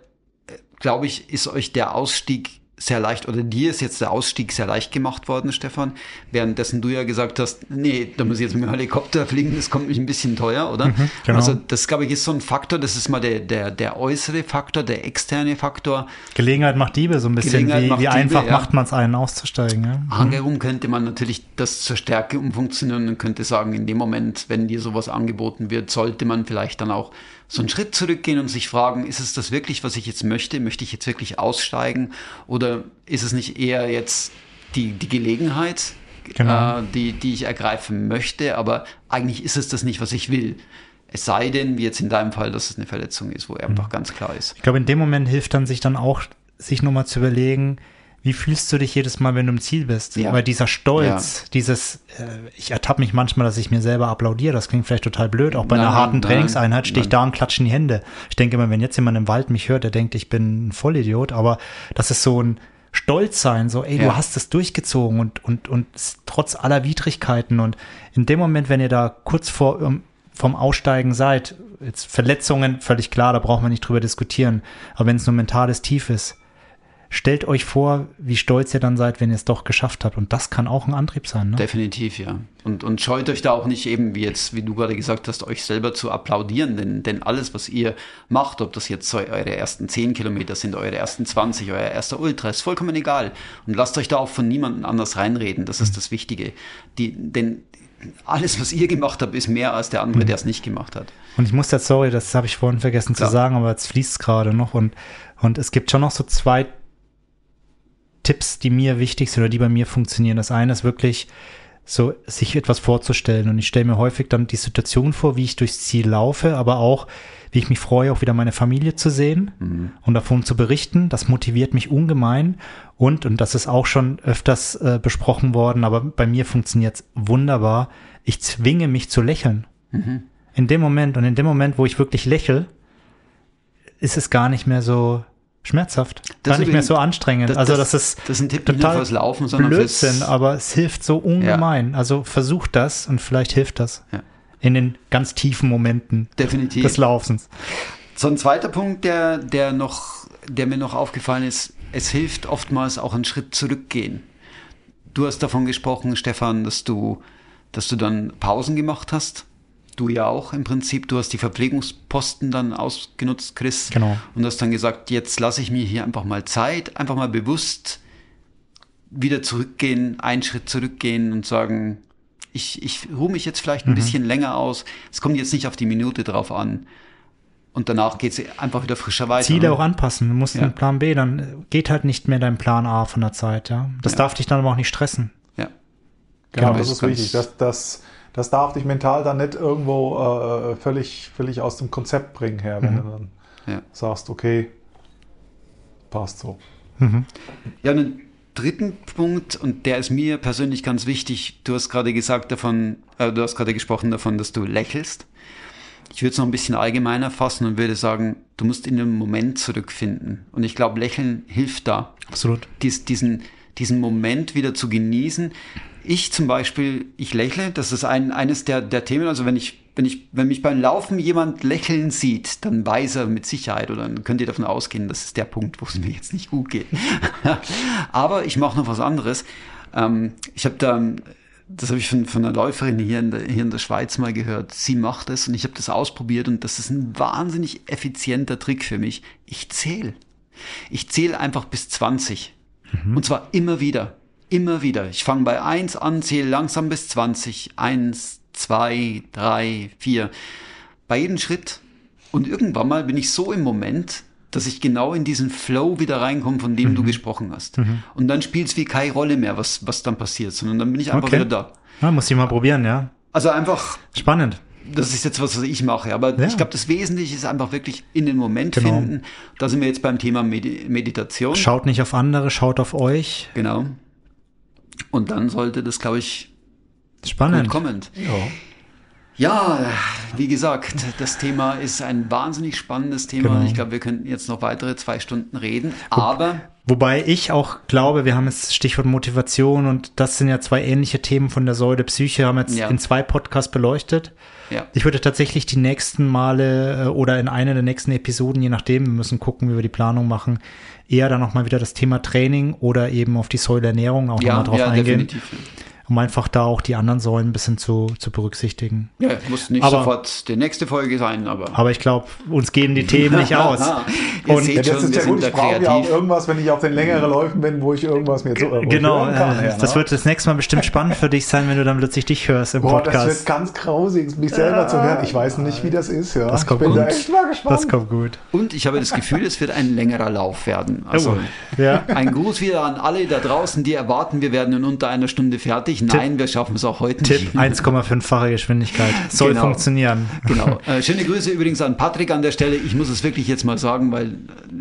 äh, glaube ich, ist euch der Ausstieg sehr leicht, oder dir ist jetzt der Ausstieg sehr leicht gemacht worden, Stefan, währenddessen du ja gesagt hast, nee, da muss ich jetzt mit dem Helikopter fliegen, das kommt mich ein bisschen teuer, oder? Mhm, genau. Also das, glaube ich, ist so ein Faktor, das ist mal der, der, der äußere Faktor, der externe Faktor. Gelegenheit macht Diebe, so ein bisschen, wie, wie einfach ja. macht man es einen auszusteigen. Ja? Mhm. Angerum könnte man natürlich das zur Stärke umfunktionieren und könnte sagen, in dem Moment, wenn dir sowas angeboten wird, sollte man vielleicht dann auch so einen Schritt zurückgehen und sich fragen, ist es das wirklich, was ich jetzt möchte? Möchte ich jetzt wirklich aussteigen? Oder ist es nicht eher jetzt die, die Gelegenheit, genau. äh, die, die ich ergreifen möchte, aber eigentlich ist es das nicht, was ich will? Es sei denn, wie jetzt in deinem Fall, dass es eine Verletzung ist, wo einfach mhm. ganz klar ist. Ich glaube, in dem Moment hilft dann sich dann auch, sich nochmal zu überlegen, wie fühlst du dich jedes Mal, wenn du im Ziel bist? Ja. Weil dieser Stolz, ja. dieses, äh, ich ertappe mich manchmal, dass ich mir selber applaudiere, das klingt vielleicht total blöd. Auch bei nein, einer harten Trainingseinheit stehe ich da und klatsche in die Hände. Ich denke immer, wenn jetzt jemand im Wald mich hört, der denkt, ich bin ein Vollidiot, aber das ist so ein Stolz sein, so, ey, ja. du hast es durchgezogen und, und, und trotz aller Widrigkeiten und in dem Moment, wenn ihr da kurz vor vom Aussteigen seid, jetzt Verletzungen, völlig klar, da braucht man nicht drüber diskutieren. Aber wenn es nur mentales Tief ist, stellt euch vor, wie stolz ihr dann seid, wenn ihr es doch geschafft habt. Und das kann auch ein Antrieb sein. Ne? Definitiv, ja. Und, und scheut euch da auch nicht eben, wie jetzt, wie du gerade gesagt hast, euch selber zu applaudieren. Denn, denn alles, was ihr macht, ob das jetzt eure ersten 10 Kilometer sind, eure ersten 20, euer erster Ultra, ist vollkommen egal. Und lasst euch da auch von niemandem anders reinreden. Das ist das Wichtige. Die, denn alles, was ihr gemacht habt, ist mehr als der andere, der es nicht gemacht hat. Und ich muss jetzt, sorry, das habe ich vorhin vergessen Klar. zu sagen, aber jetzt fließt es gerade noch. Und, und es gibt schon noch so zwei Tipps, die mir wichtig sind oder die bei mir funktionieren. Das eine ist wirklich so, sich etwas vorzustellen. Und ich stelle mir häufig dann die Situation vor, wie ich durchs Ziel laufe, aber auch, wie ich mich freue, auch wieder meine Familie zu sehen mhm. und davon zu berichten. Das motiviert mich ungemein. Und, und das ist auch schon öfters äh, besprochen worden, aber bei mir funktioniert es wunderbar. Ich zwinge mich zu lächeln. Mhm. In dem Moment und in dem Moment, wo ich wirklich lächle, ist es gar nicht mehr so schmerzhaft. Das Gar nicht mehr so anstrengend. Das, also das, das ist das ein Tipp total fürs Laufen, sondern Blödsinn, fürs aber es hilft so ungemein. Ja. Also versucht das und vielleicht hilft das ja. in den ganz tiefen Momenten Definitiv. des Laufens. So ein zweiter Punkt, der, der noch, der mir noch aufgefallen ist, es hilft oftmals auch einen Schritt zurückgehen. Du hast davon gesprochen, Stefan, dass du, dass du dann Pausen gemacht hast du ja auch im Prinzip. Du hast die Verpflegungsposten dann ausgenutzt, Chris. Genau. Und hast dann gesagt, jetzt lasse ich mir hier einfach mal Zeit, einfach mal bewusst wieder zurückgehen, einen Schritt zurückgehen und sagen, ich, ich ruhe mich jetzt vielleicht ein mhm. bisschen länger aus. Es kommt jetzt nicht auf die Minute drauf an. Und danach geht es einfach wieder frischer weiter. Ziele ne? auch anpassen. Du musst ja. den Plan B, dann geht halt nicht mehr dein Plan A von der Zeit, ja. Das ja. darf dich dann aber auch nicht stressen. Ja. Genau, genau das ist wichtig. dass das das darf dich mental dann nicht irgendwo äh, völlig, völlig aus dem Konzept bringen her, wenn mhm. du dann ja. sagst, okay, passt so. Mhm. Ja, einen dritten Punkt, und der ist mir persönlich ganz wichtig. Du hast gerade gesagt davon, äh, du hast gerade gesprochen davon, dass du lächelst. Ich würde es noch ein bisschen allgemeiner fassen und würde sagen, du musst in den Moment zurückfinden. Und ich glaube, Lächeln hilft da. Absolut. Dies, diesen, diesen Moment wieder zu genießen. Ich zum Beispiel, ich lächle, das ist ein, eines der, der Themen, also wenn ich, wenn ich, wenn mich beim Laufen jemand lächeln sieht, dann weiß er mit Sicherheit oder dann könnt ihr davon ausgehen, das ist der Punkt, wo es mir jetzt nicht gut geht. Aber ich mache noch was anderes. Ähm, ich habe da, das habe ich von, von einer Läuferin hier in, der, hier in der Schweiz mal gehört. Sie macht es und ich habe das ausprobiert und das ist ein wahnsinnig effizienter Trick für mich. Ich zähle. Ich zähle einfach bis 20. Mhm. Und zwar immer wieder. Immer wieder. Ich fange bei 1 an, zähle langsam bis 20. 1, 2, 3, 4. Bei jedem Schritt. Und irgendwann mal bin ich so im Moment, dass ich genau in diesen Flow wieder reinkomme, von dem mhm. du gesprochen hast. Mhm. Und dann spielt es wie keine Rolle mehr, was, was dann passiert, sondern dann bin ich einfach okay. wieder da. Ja, muss ich mal probieren, ja. Also einfach. Spannend. Das ist jetzt was, was ich mache. Aber ja. ich glaube, das Wesentliche ist einfach wirklich in den Moment genau. finden. Da sind wir jetzt beim Thema Medi Meditation. Schaut nicht auf andere, schaut auf euch. Genau. Und dann sollte das, glaube ich, spannend kommen. Ja. Ja, wie gesagt, das Thema ist ein wahnsinnig spannendes Thema. Genau. Ich glaube, wir könnten jetzt noch weitere zwei Stunden reden, aber. Wobei ich auch glaube, wir haben jetzt Stichwort Motivation und das sind ja zwei ähnliche Themen von der Säule Psyche, haben jetzt ja. in zwei Podcasts beleuchtet. Ja. Ich würde tatsächlich die nächsten Male äh, oder in einer der nächsten Episoden, je nachdem, wir müssen gucken, wie wir die Planung machen, eher dann nochmal wieder das Thema Training oder eben auf die Säule Ernährung auch ja, nochmal drauf ja, eingehen. Definitiv um einfach da auch die anderen Säulen ein bisschen zu, zu berücksichtigen. Ja, muss nicht aber, sofort die nächste Folge sein, aber. Aber ich glaube, uns gehen die Themen nicht aus. und ja, das schon, ist ja gut, ich brauche ja auch irgendwas, wenn ich auf den längeren Läufen bin, wo ich irgendwas mir so Genau, kann, äh, das wird das nächste Mal bestimmt spannend für dich sein, wenn du dann plötzlich dich hörst im Boah, Podcast. Das wird ganz grausig, mich selber zu hören. Ich weiß nicht, wie das ist. Ja. Das kommt ich bin gut. da echt mal gespannt. Das kommt gut. Und ich habe das Gefühl, es wird ein längerer Lauf werden. Also oh, ja. ein Gruß wieder an alle da draußen, die erwarten, wir werden in unter einer Stunde fertig. Nein, wir schaffen es auch heute Tipp, 1,5-fache Geschwindigkeit. Soll genau. funktionieren. Genau. Äh, schöne Grüße übrigens an Patrick an der Stelle. Ich muss es wirklich jetzt mal sagen, weil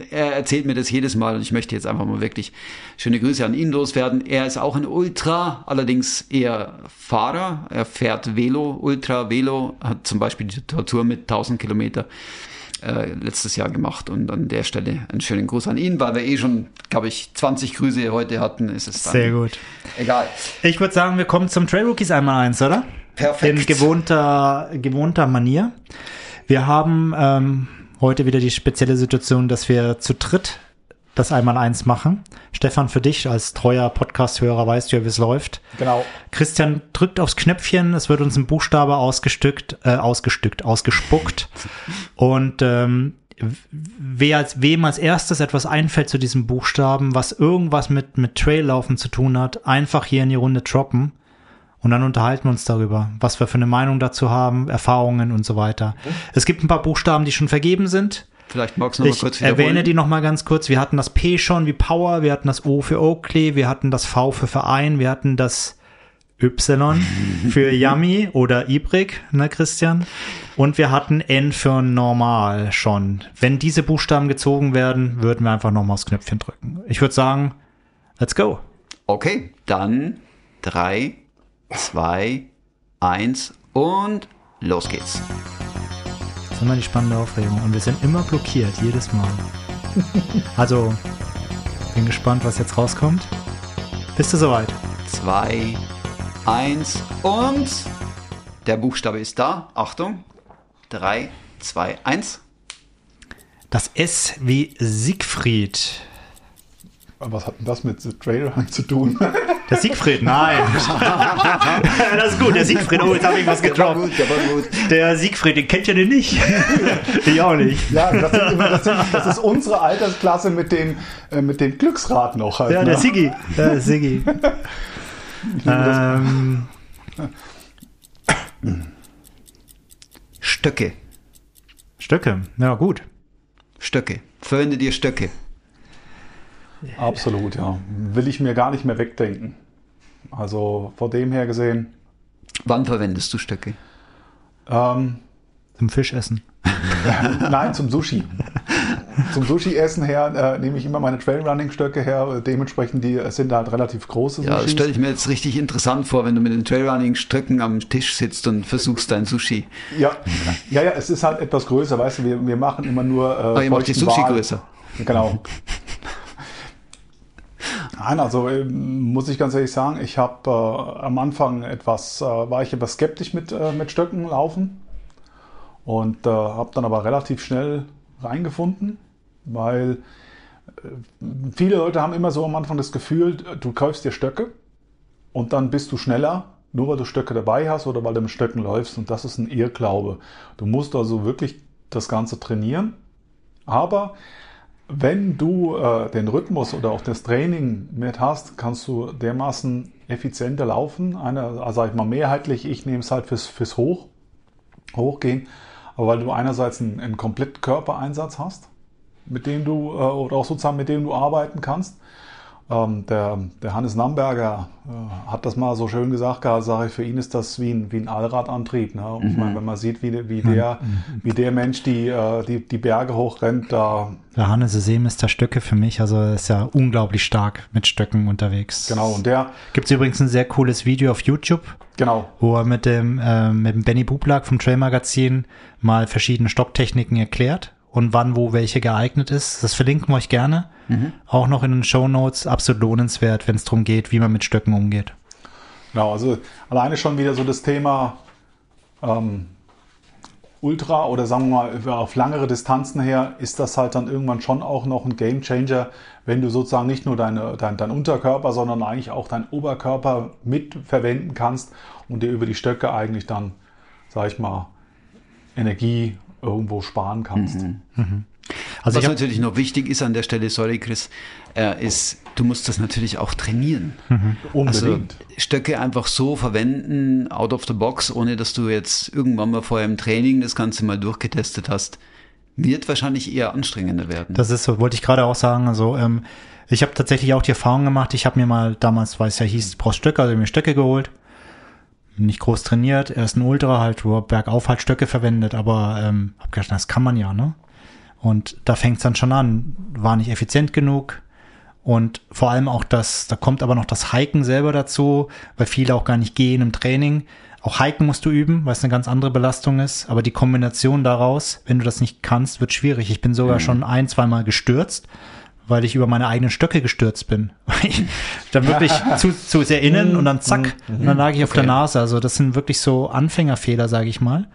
er erzählt mir das jedes Mal und ich möchte jetzt einfach mal wirklich schöne Grüße an ihn loswerden. Er ist auch ein Ultra, allerdings eher Fahrer. Er fährt Velo, Ultra Velo, hat zum Beispiel die Tour mit 1000 Kilometer äh, letztes Jahr gemacht. Und an der Stelle einen schönen Gruß an ihn, weil wir eh schon, glaube ich, 20 Grüße heute hatten. Ist es Sehr gut. Egal. Ich würde sagen, wir kommen zum Trail Rookies einmal eins, oder? Perfekt. In gewohnter, gewohnter Manier. Wir haben ähm, heute wieder die spezielle Situation, dass wir zu dritt das einmal eins machen. Stefan, für dich als treuer Podcast-Hörer weißt du ja, wie es läuft. Genau. Christian drückt aufs Knöpfchen, es wird uns ein Buchstabe ausgestückt, äh, ausgestückt, ausgespuckt. Und ähm, wer als, wem als erstes etwas einfällt zu diesem Buchstaben, was irgendwas mit, mit Traillaufen zu tun hat, einfach hier in die Runde droppen. Und dann unterhalten wir uns darüber, was wir für eine Meinung dazu haben, Erfahrungen und so weiter. Es gibt ein paar Buchstaben, die schon vergeben sind. Vielleicht magst du noch ich mal kurz wiederholen. erwähne die noch mal ganz kurz. Wir hatten das P schon wie Power, wir hatten das O für Oakley, wir hatten das V für Verein, wir hatten das Y für Yummy oder Ibrik, ne Christian? Und wir hatten N für normal schon. Wenn diese Buchstaben gezogen werden, würden wir einfach nochmal aufs Knöpfchen drücken. Ich würde sagen, let's go. Okay, dann drei, zwei, eins und los geht's. Das ist immer die spannende Aufregung. Und wir sind immer blockiert, jedes Mal. Also, bin gespannt, was jetzt rauskommt. Bist du soweit? Zwei, eins und der Buchstabe ist da. Achtung. Drei, zwei, eins. Das S wie Siegfried. Was hat denn das mit The Trailrun zu tun? Der Siegfried, nein. das ist gut, der Siegfried. Oh, jetzt habe ich was gedroppt. Der, der, war gut. der Siegfried, den kennt ihr den nicht? ich auch nicht. Ja, das, sind, das, sind, das, ist unsere Altersklasse mit dem, äh, mit dem Glücksrad noch. Halt, ja, ne? der Siggi. Der Siggi. ähm, Stöcke. Stöcke, ja gut. Stöcke. Verwende dir Stöcke. Absolut, ja. Will ich mir gar nicht mehr wegdenken. Also vor dem her gesehen. Wann verwendest du Stöcke? Ähm, zum Fischessen. Nein, zum Sushi. Zum Sushi-Essen her äh, nehme ich immer meine Trailrunning-Stöcke her. Dementsprechend die sind halt relativ große Sushi. Ja, das stelle ich mir jetzt richtig interessant vor, wenn du mit den Trailrunning-Stöcken am Tisch sitzt und versuchst dein Sushi. Ja, ja, ja, es ist halt etwas größer, weißt du, wir, wir machen immer nur. Äh, Aber ihr macht die Sushi Wahl. größer. Genau. Nein, also äh, muss ich ganz ehrlich sagen, ich habe äh, am Anfang etwas, äh, war ich etwas skeptisch mit, äh, mit Stöcken laufen und äh, habe dann aber relativ schnell reingefunden, weil äh, viele Leute haben immer so am Anfang das Gefühl, du kaufst dir Stöcke und dann bist du schneller, nur weil du Stöcke dabei hast oder weil du mit Stöcken läufst und das ist ein Irrglaube. Du musst also wirklich das Ganze trainieren, aber wenn du äh, den Rhythmus oder auch das Training mit hast, kannst du dermaßen effizienter laufen. Eine, also sag ich mal mehrheitlich, ich nehme es halt fürs, fürs Hoch, Hochgehen, aber weil du einerseits einen, einen Komplettkörpereinsatz hast, mit dem du, äh, oder auch sozusagen mit dem du arbeiten kannst, ähm, der, der, Hannes Namberger äh, hat das mal so schön gesagt, sage ich, für ihn ist das wie ein, wie ein Allradantrieb. Ne? Mhm. ich meine, wenn man sieht, wie, wie, der, mhm. wie der Mensch die, äh, die, die Berge hochrennt, da. Der Hannes ist eben ist der Stöcke für mich, also er ist ja unglaublich stark mit Stöcken unterwegs. Genau, und der. Gibt es übrigens ein sehr cooles Video auf YouTube. Genau. Wo er mit dem, äh, mit dem Benny Bublak vom Trail Magazin mal verschiedene Stocktechniken erklärt und wann, wo welche geeignet ist. Das verlinken wir euch gerne. Mhm. Auch noch in den Show Notes. Absolut lohnenswert, wenn es darum geht, wie man mit Stöcken umgeht. Genau, also alleine schon wieder so das Thema ähm, Ultra oder sagen wir mal auf langere Distanzen her ist das halt dann irgendwann schon auch noch ein Game Changer, wenn du sozusagen nicht nur deine, dein, dein Unterkörper, sondern eigentlich auch deinen Oberkörper mit verwenden kannst und dir über die Stöcke eigentlich dann, sag ich mal, Energie irgendwo sparen kannst. Mhm. Mhm. Also Was natürlich noch wichtig ist an der Stelle, sorry Chris, äh, ist, du musst das natürlich auch trainieren. Mhm. Unbedingt. Also Stöcke einfach so verwenden, out of the box, ohne dass du jetzt irgendwann mal vorher im Training das Ganze mal durchgetestet hast, wird wahrscheinlich eher anstrengender werden. Das ist so, wollte ich gerade auch sagen. Also ähm, ich habe tatsächlich auch die Erfahrung gemacht, ich habe mir mal damals, weil es ja hieß, brauchst Stöcke, also mir Stöcke geholt nicht groß trainiert, erst ein Ultra halt, wo er bergauf halt Stöcke verwendet, aber ähm, hab gedacht, das kann man ja, ne? Und da fängt's dann schon an, war nicht effizient genug. Und vor allem auch das, da kommt aber noch das Hiken selber dazu, weil viele auch gar nicht gehen im Training. Auch Hiken musst du üben, weil es eine ganz andere Belastung ist. Aber die Kombination daraus, wenn du das nicht kannst, wird schwierig. Ich bin sogar mhm. schon ein, zweimal gestürzt, weil ich über meine eigenen Stöcke gestürzt bin. dann wirklich zu, zu sehr innen und dann zack, und dann lag ich auf okay. der Nase. Also das sind wirklich so Anfängerfehler, sage ich mal.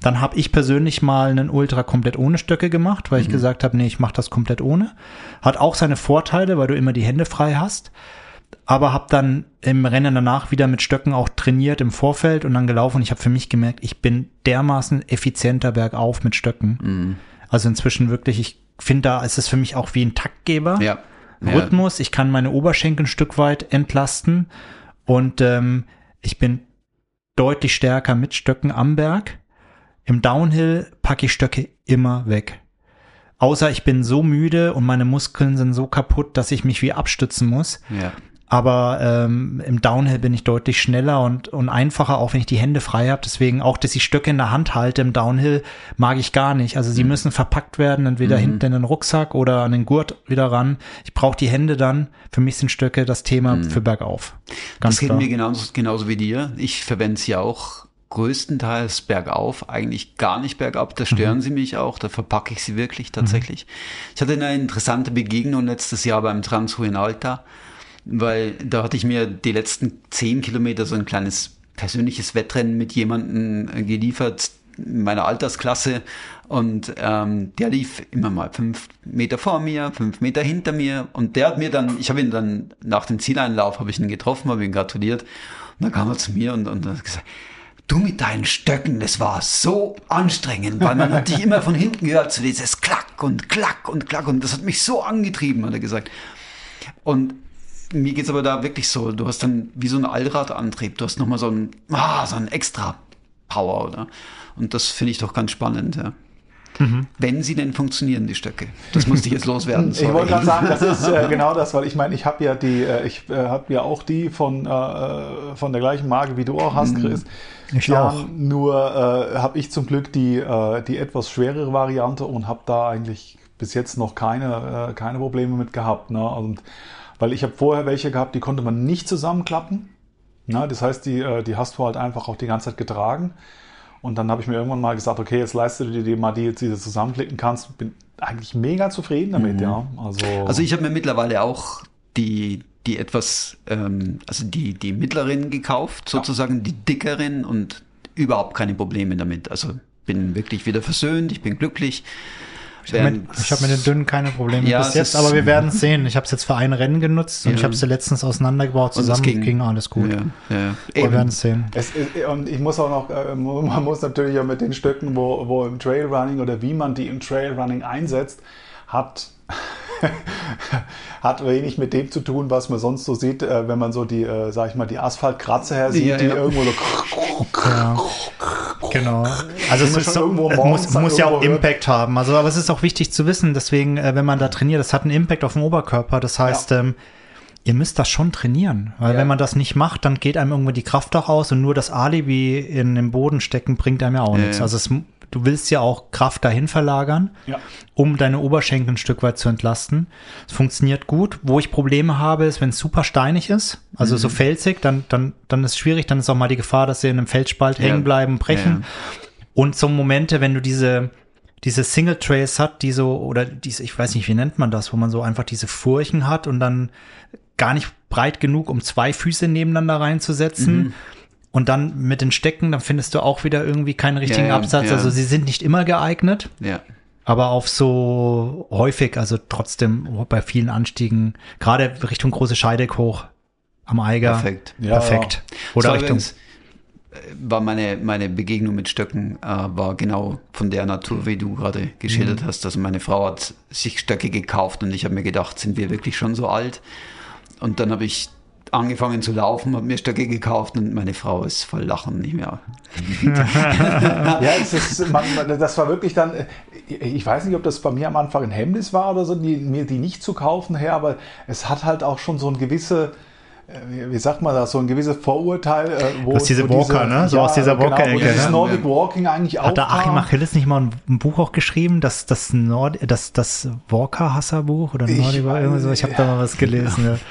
Dann habe ich persönlich mal einen Ultra komplett ohne Stöcke gemacht, weil ich mhm. gesagt habe, nee, ich mache das komplett ohne. Hat auch seine Vorteile, weil du immer die Hände frei hast. Aber habe dann im Rennen danach wieder mit Stöcken auch trainiert im Vorfeld und dann gelaufen. Und ich habe für mich gemerkt, ich bin dermaßen effizienter bergauf mit Stöcken. Mhm. Also inzwischen wirklich, ich finde, da ist es für mich auch wie ein Taktgeber. Ja. Rhythmus. Ich kann meine Oberschenkel ein Stück weit entlasten und ähm, ich bin deutlich stärker mit Stöcken am Berg. Im Downhill packe ich Stöcke immer weg. Außer ich bin so müde und meine Muskeln sind so kaputt, dass ich mich wie abstützen muss. Ja. Aber ähm, im Downhill bin ich deutlich schneller und, und einfacher, auch wenn ich die Hände frei habe. Deswegen auch, dass ich Stöcke in der Hand halte im Downhill, mag ich gar nicht. Also sie mhm. müssen verpackt werden, entweder mhm. hinten in den Rucksack oder an den Gurt wieder ran. Ich brauche die Hände dann. Für mich sind Stöcke das Thema mhm. für bergauf. Ganz das geht klar. mir genauso, genauso wie dir. Ich verwende sie auch größtenteils bergauf, eigentlich gar nicht bergab. Da stören mhm. sie mich auch, da verpacke ich sie wirklich tatsächlich. Mhm. Ich hatte eine interessante Begegnung letztes Jahr beim Transruinalta weil da hatte ich mir die letzten zehn Kilometer so ein kleines persönliches Wettrennen mit jemandem äh, geliefert in meiner Altersklasse. Und ähm, der lief immer mal fünf Meter vor mir, fünf Meter hinter mir. Und der hat mir dann, ich habe ihn dann nach dem Zieleinlauf, habe ich ihn getroffen, habe ihn gratuliert. Und dann kam er zu mir und, und hat gesagt, du mit deinen Stöcken, das war so anstrengend, weil man hat dich immer von hinten gehört, so dieses Klack und Klack und Klack. Und das hat mich so angetrieben, hat er gesagt. Und mir geht's aber da wirklich so, du hast dann wie so ein Allradantrieb, du hast nochmal so ein, ah, so ein extra Power, oder? Und das finde ich doch ganz spannend, ja. Mhm. Wenn sie denn funktionieren, die Stöcke. Das musste ich jetzt loswerden. Sorry. Ich wollte gerade sagen, das ist äh, genau das, weil ich meine, ich habe ja die, äh, ich äh, habe ja auch die von, äh, von der gleichen Marke, wie du auch hast, mhm. Chris. Ich ja, auch. Nur äh, habe ich zum Glück die, äh, die etwas schwerere Variante und habe da eigentlich bis jetzt noch keine, keine Probleme mit gehabt. Ne? Und weil ich habe vorher welche gehabt, die konnte man nicht zusammenklappen. Na, das heißt, die, äh, die hast du halt einfach auch die ganze Zeit getragen. Und dann habe ich mir irgendwann mal gesagt, okay, jetzt leiste du dir mal die, die du zusammenklicken kannst. Bin eigentlich mega zufrieden damit, mhm. ja. Also, also ich habe mir mittlerweile auch die, die etwas, ähm, also die, die mittleren gekauft, sozusagen ja. die dickeren und überhaupt keine Probleme damit. Also bin wirklich wieder versöhnt, ich bin glücklich. Ich habe mit, hab mit den dünnen keine Probleme ja, bis jetzt, aber wir werden es sehen. Ich habe es jetzt für ein Rennen genutzt und ja. ich habe sie letztens auseinandergebaut zusammen. Ging, ging, alles gut. Ja, ja. Wir werden es sehen. Es, und ich muss auch noch, äh, man muss natürlich auch mit den Stücken, wo, wo im Trailrunning oder wie man die im Trailrunning einsetzt, hat hat wenig mit dem zu tun, was man sonst so sieht, äh, wenn man so die, äh, sag ich mal, die Asphaltkratzer her sieht, ja, die irgendwo so. Ja. Genau. Also es, ist so, es muss, muss ja auch Impact haben. Also, aber es ist auch wichtig zu wissen, deswegen, äh, wenn man da trainiert, das hat einen Impact auf den Oberkörper. Das heißt, ja. ähm, ihr müsst das schon trainieren. Weil ja. wenn man das nicht macht, dann geht einem irgendwo die Kraft auch aus und nur das Alibi in den Boden stecken bringt einem ja auch ja, nichts. Also es du willst ja auch Kraft dahin verlagern, ja. um deine Oberschenkel ein Stück weit zu entlasten. Es funktioniert gut. Wo ich Probleme habe, ist, wenn es super steinig ist, also mhm. so felsig, dann, dann, dann ist es schwierig, dann ist auch mal die Gefahr, dass sie in einem Felsspalt ja. hängen bleiben, brechen. Ja. Und so Momente, wenn du diese, diese Single Trails hat, die so, oder diese, ich weiß nicht, wie nennt man das, wo man so einfach diese Furchen hat und dann gar nicht breit genug, um zwei Füße nebeneinander reinzusetzen. Mhm und dann mit den Stecken, dann findest du auch wieder irgendwie keinen richtigen ja, Absatz. Ja. Also sie sind nicht immer geeignet. Ja. Aber auf so häufig, also trotzdem bei vielen Anstiegen, gerade Richtung große Scheideck hoch am Eiger. Perfekt. Ja, perfekt. Oder Richtung. Äh, war meine, meine Begegnung mit Stöcken äh, war genau von der Natur, wie du gerade geschildert mhm. hast. Also meine Frau hat sich Stöcke gekauft und ich habe mir gedacht, sind wir wirklich schon so alt? Und dann habe ich angefangen zu laufen, habe mir Stöcke gekauft und meine Frau ist voll Lachen nicht mehr. ja, es ist, man, das war wirklich dann, ich weiß nicht, ob das bei mir am Anfang ein Hemmnis war oder so, die, mir die nicht zu kaufen her, aber es hat halt auch schon so ein gewisse äh, wie sagt man das, so ein gewisses Vorurteil. Äh, wo, das ist diese Walker, diese, ne? So ja, aus dieser genau, Walker-Ecke. Genau, dieses Nordic Walking eigentlich auch. Hat der Achim Achilles nicht mal ein Buch auch geschrieben, das, das, Nord, das, das Walker-Hasser-Buch oder Nordic, ich, irgendwie so? Ich habe da mal was gelesen, ja.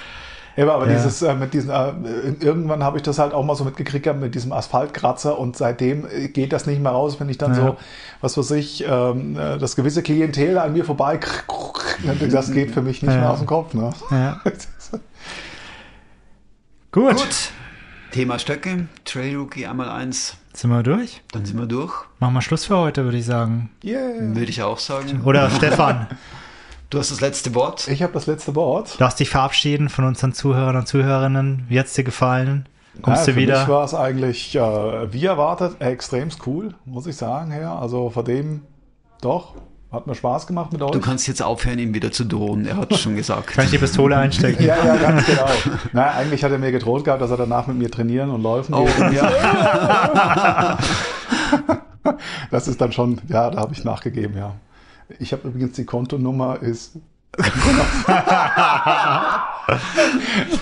Ja, aber ja. dieses äh, mit diesen äh, irgendwann habe ich das halt auch mal so mitgekriegt mit diesem Asphaltkratzer und seitdem äh, geht das nicht mehr raus, wenn ich dann ja. so was weiß ich ähm, äh, das gewisse Klientel an mir vorbei das geht für mich nicht ja. mehr aus dem Kopf, ne? Ja. Gut. Gut. Thema Stöcke, Trail Rookie einmal eins. Sind wir durch? Dann sind wir durch. Machen wir Schluss für heute, würde ich sagen. Yeah. Würde ich auch sagen. Oder Stefan. Du hast das letzte Wort. Ich habe das letzte Wort. Du darfst dich verabschieden von unseren Zuhörern und Zuhörerinnen. Wie hat es dir gefallen? Kommst ja, du wieder? Für mich war es eigentlich, äh, wie erwartet, extremst cool, muss ich sagen. Ja. Also vor dem, doch, hat mir Spaß gemacht mit euch. Du kannst jetzt aufhören, ihm wieder zu drohen. Er hat es schon gesagt. Kann ich die Pistole einstecken? ja, ja, ganz genau. Naja, eigentlich hat er mir gedroht gehabt, dass er danach mit mir trainieren und laufen oh, geht. Ja. das ist dann schon, ja, da habe ich nachgegeben, ja. Ich habe übrigens die Kontonummer ist.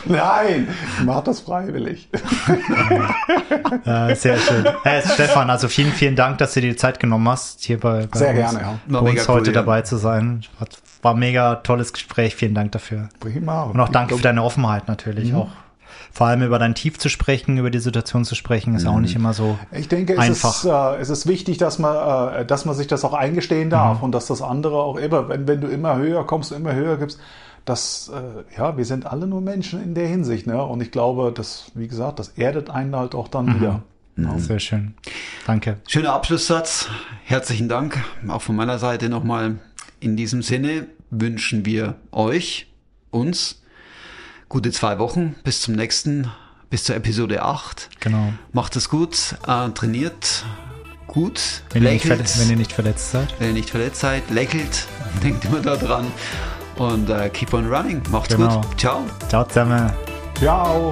Nein, ich mache das freiwillig. ja, sehr schön. Hey, Stefan, also vielen, vielen Dank, dass du dir die Zeit genommen hast, hier bei, bei sehr uns, gerne, ja. bei uns heute cool, dabei ja. zu sein. War ein mega tolles Gespräch. Vielen Dank dafür. Prima. Und auch danke für deine Offenheit natürlich mhm. auch vor allem über dein Tief zu sprechen, über die Situation zu sprechen, ist mhm. auch nicht immer so ich denke, einfach. Es ist, äh, es ist wichtig, dass man, äh, dass man sich das auch eingestehen darf mhm. und dass das andere auch immer, wenn, wenn du immer höher kommst, immer höher gibst, dass, äh, ja, wir sind alle nur Menschen in der Hinsicht, ne? Und ich glaube, dass, wie gesagt, das erdet einen halt auch dann mhm. wieder. Mhm. Sehr schön. Danke. Schöner Abschlusssatz. Herzlichen Dank. Auch von meiner Seite nochmal. In diesem Sinne wünschen wir euch, uns, gute zwei Wochen bis zum nächsten, bis zur Episode 8. Genau. Macht es gut, äh, trainiert gut, wenn lächelt. Ihr nicht, wenn ihr nicht verletzt seid. Wenn ihr nicht verletzt seid, lächelt, denkt immer daran und äh, keep on running. Macht's genau. gut. Ciao. Ciao zusammen. Ciao.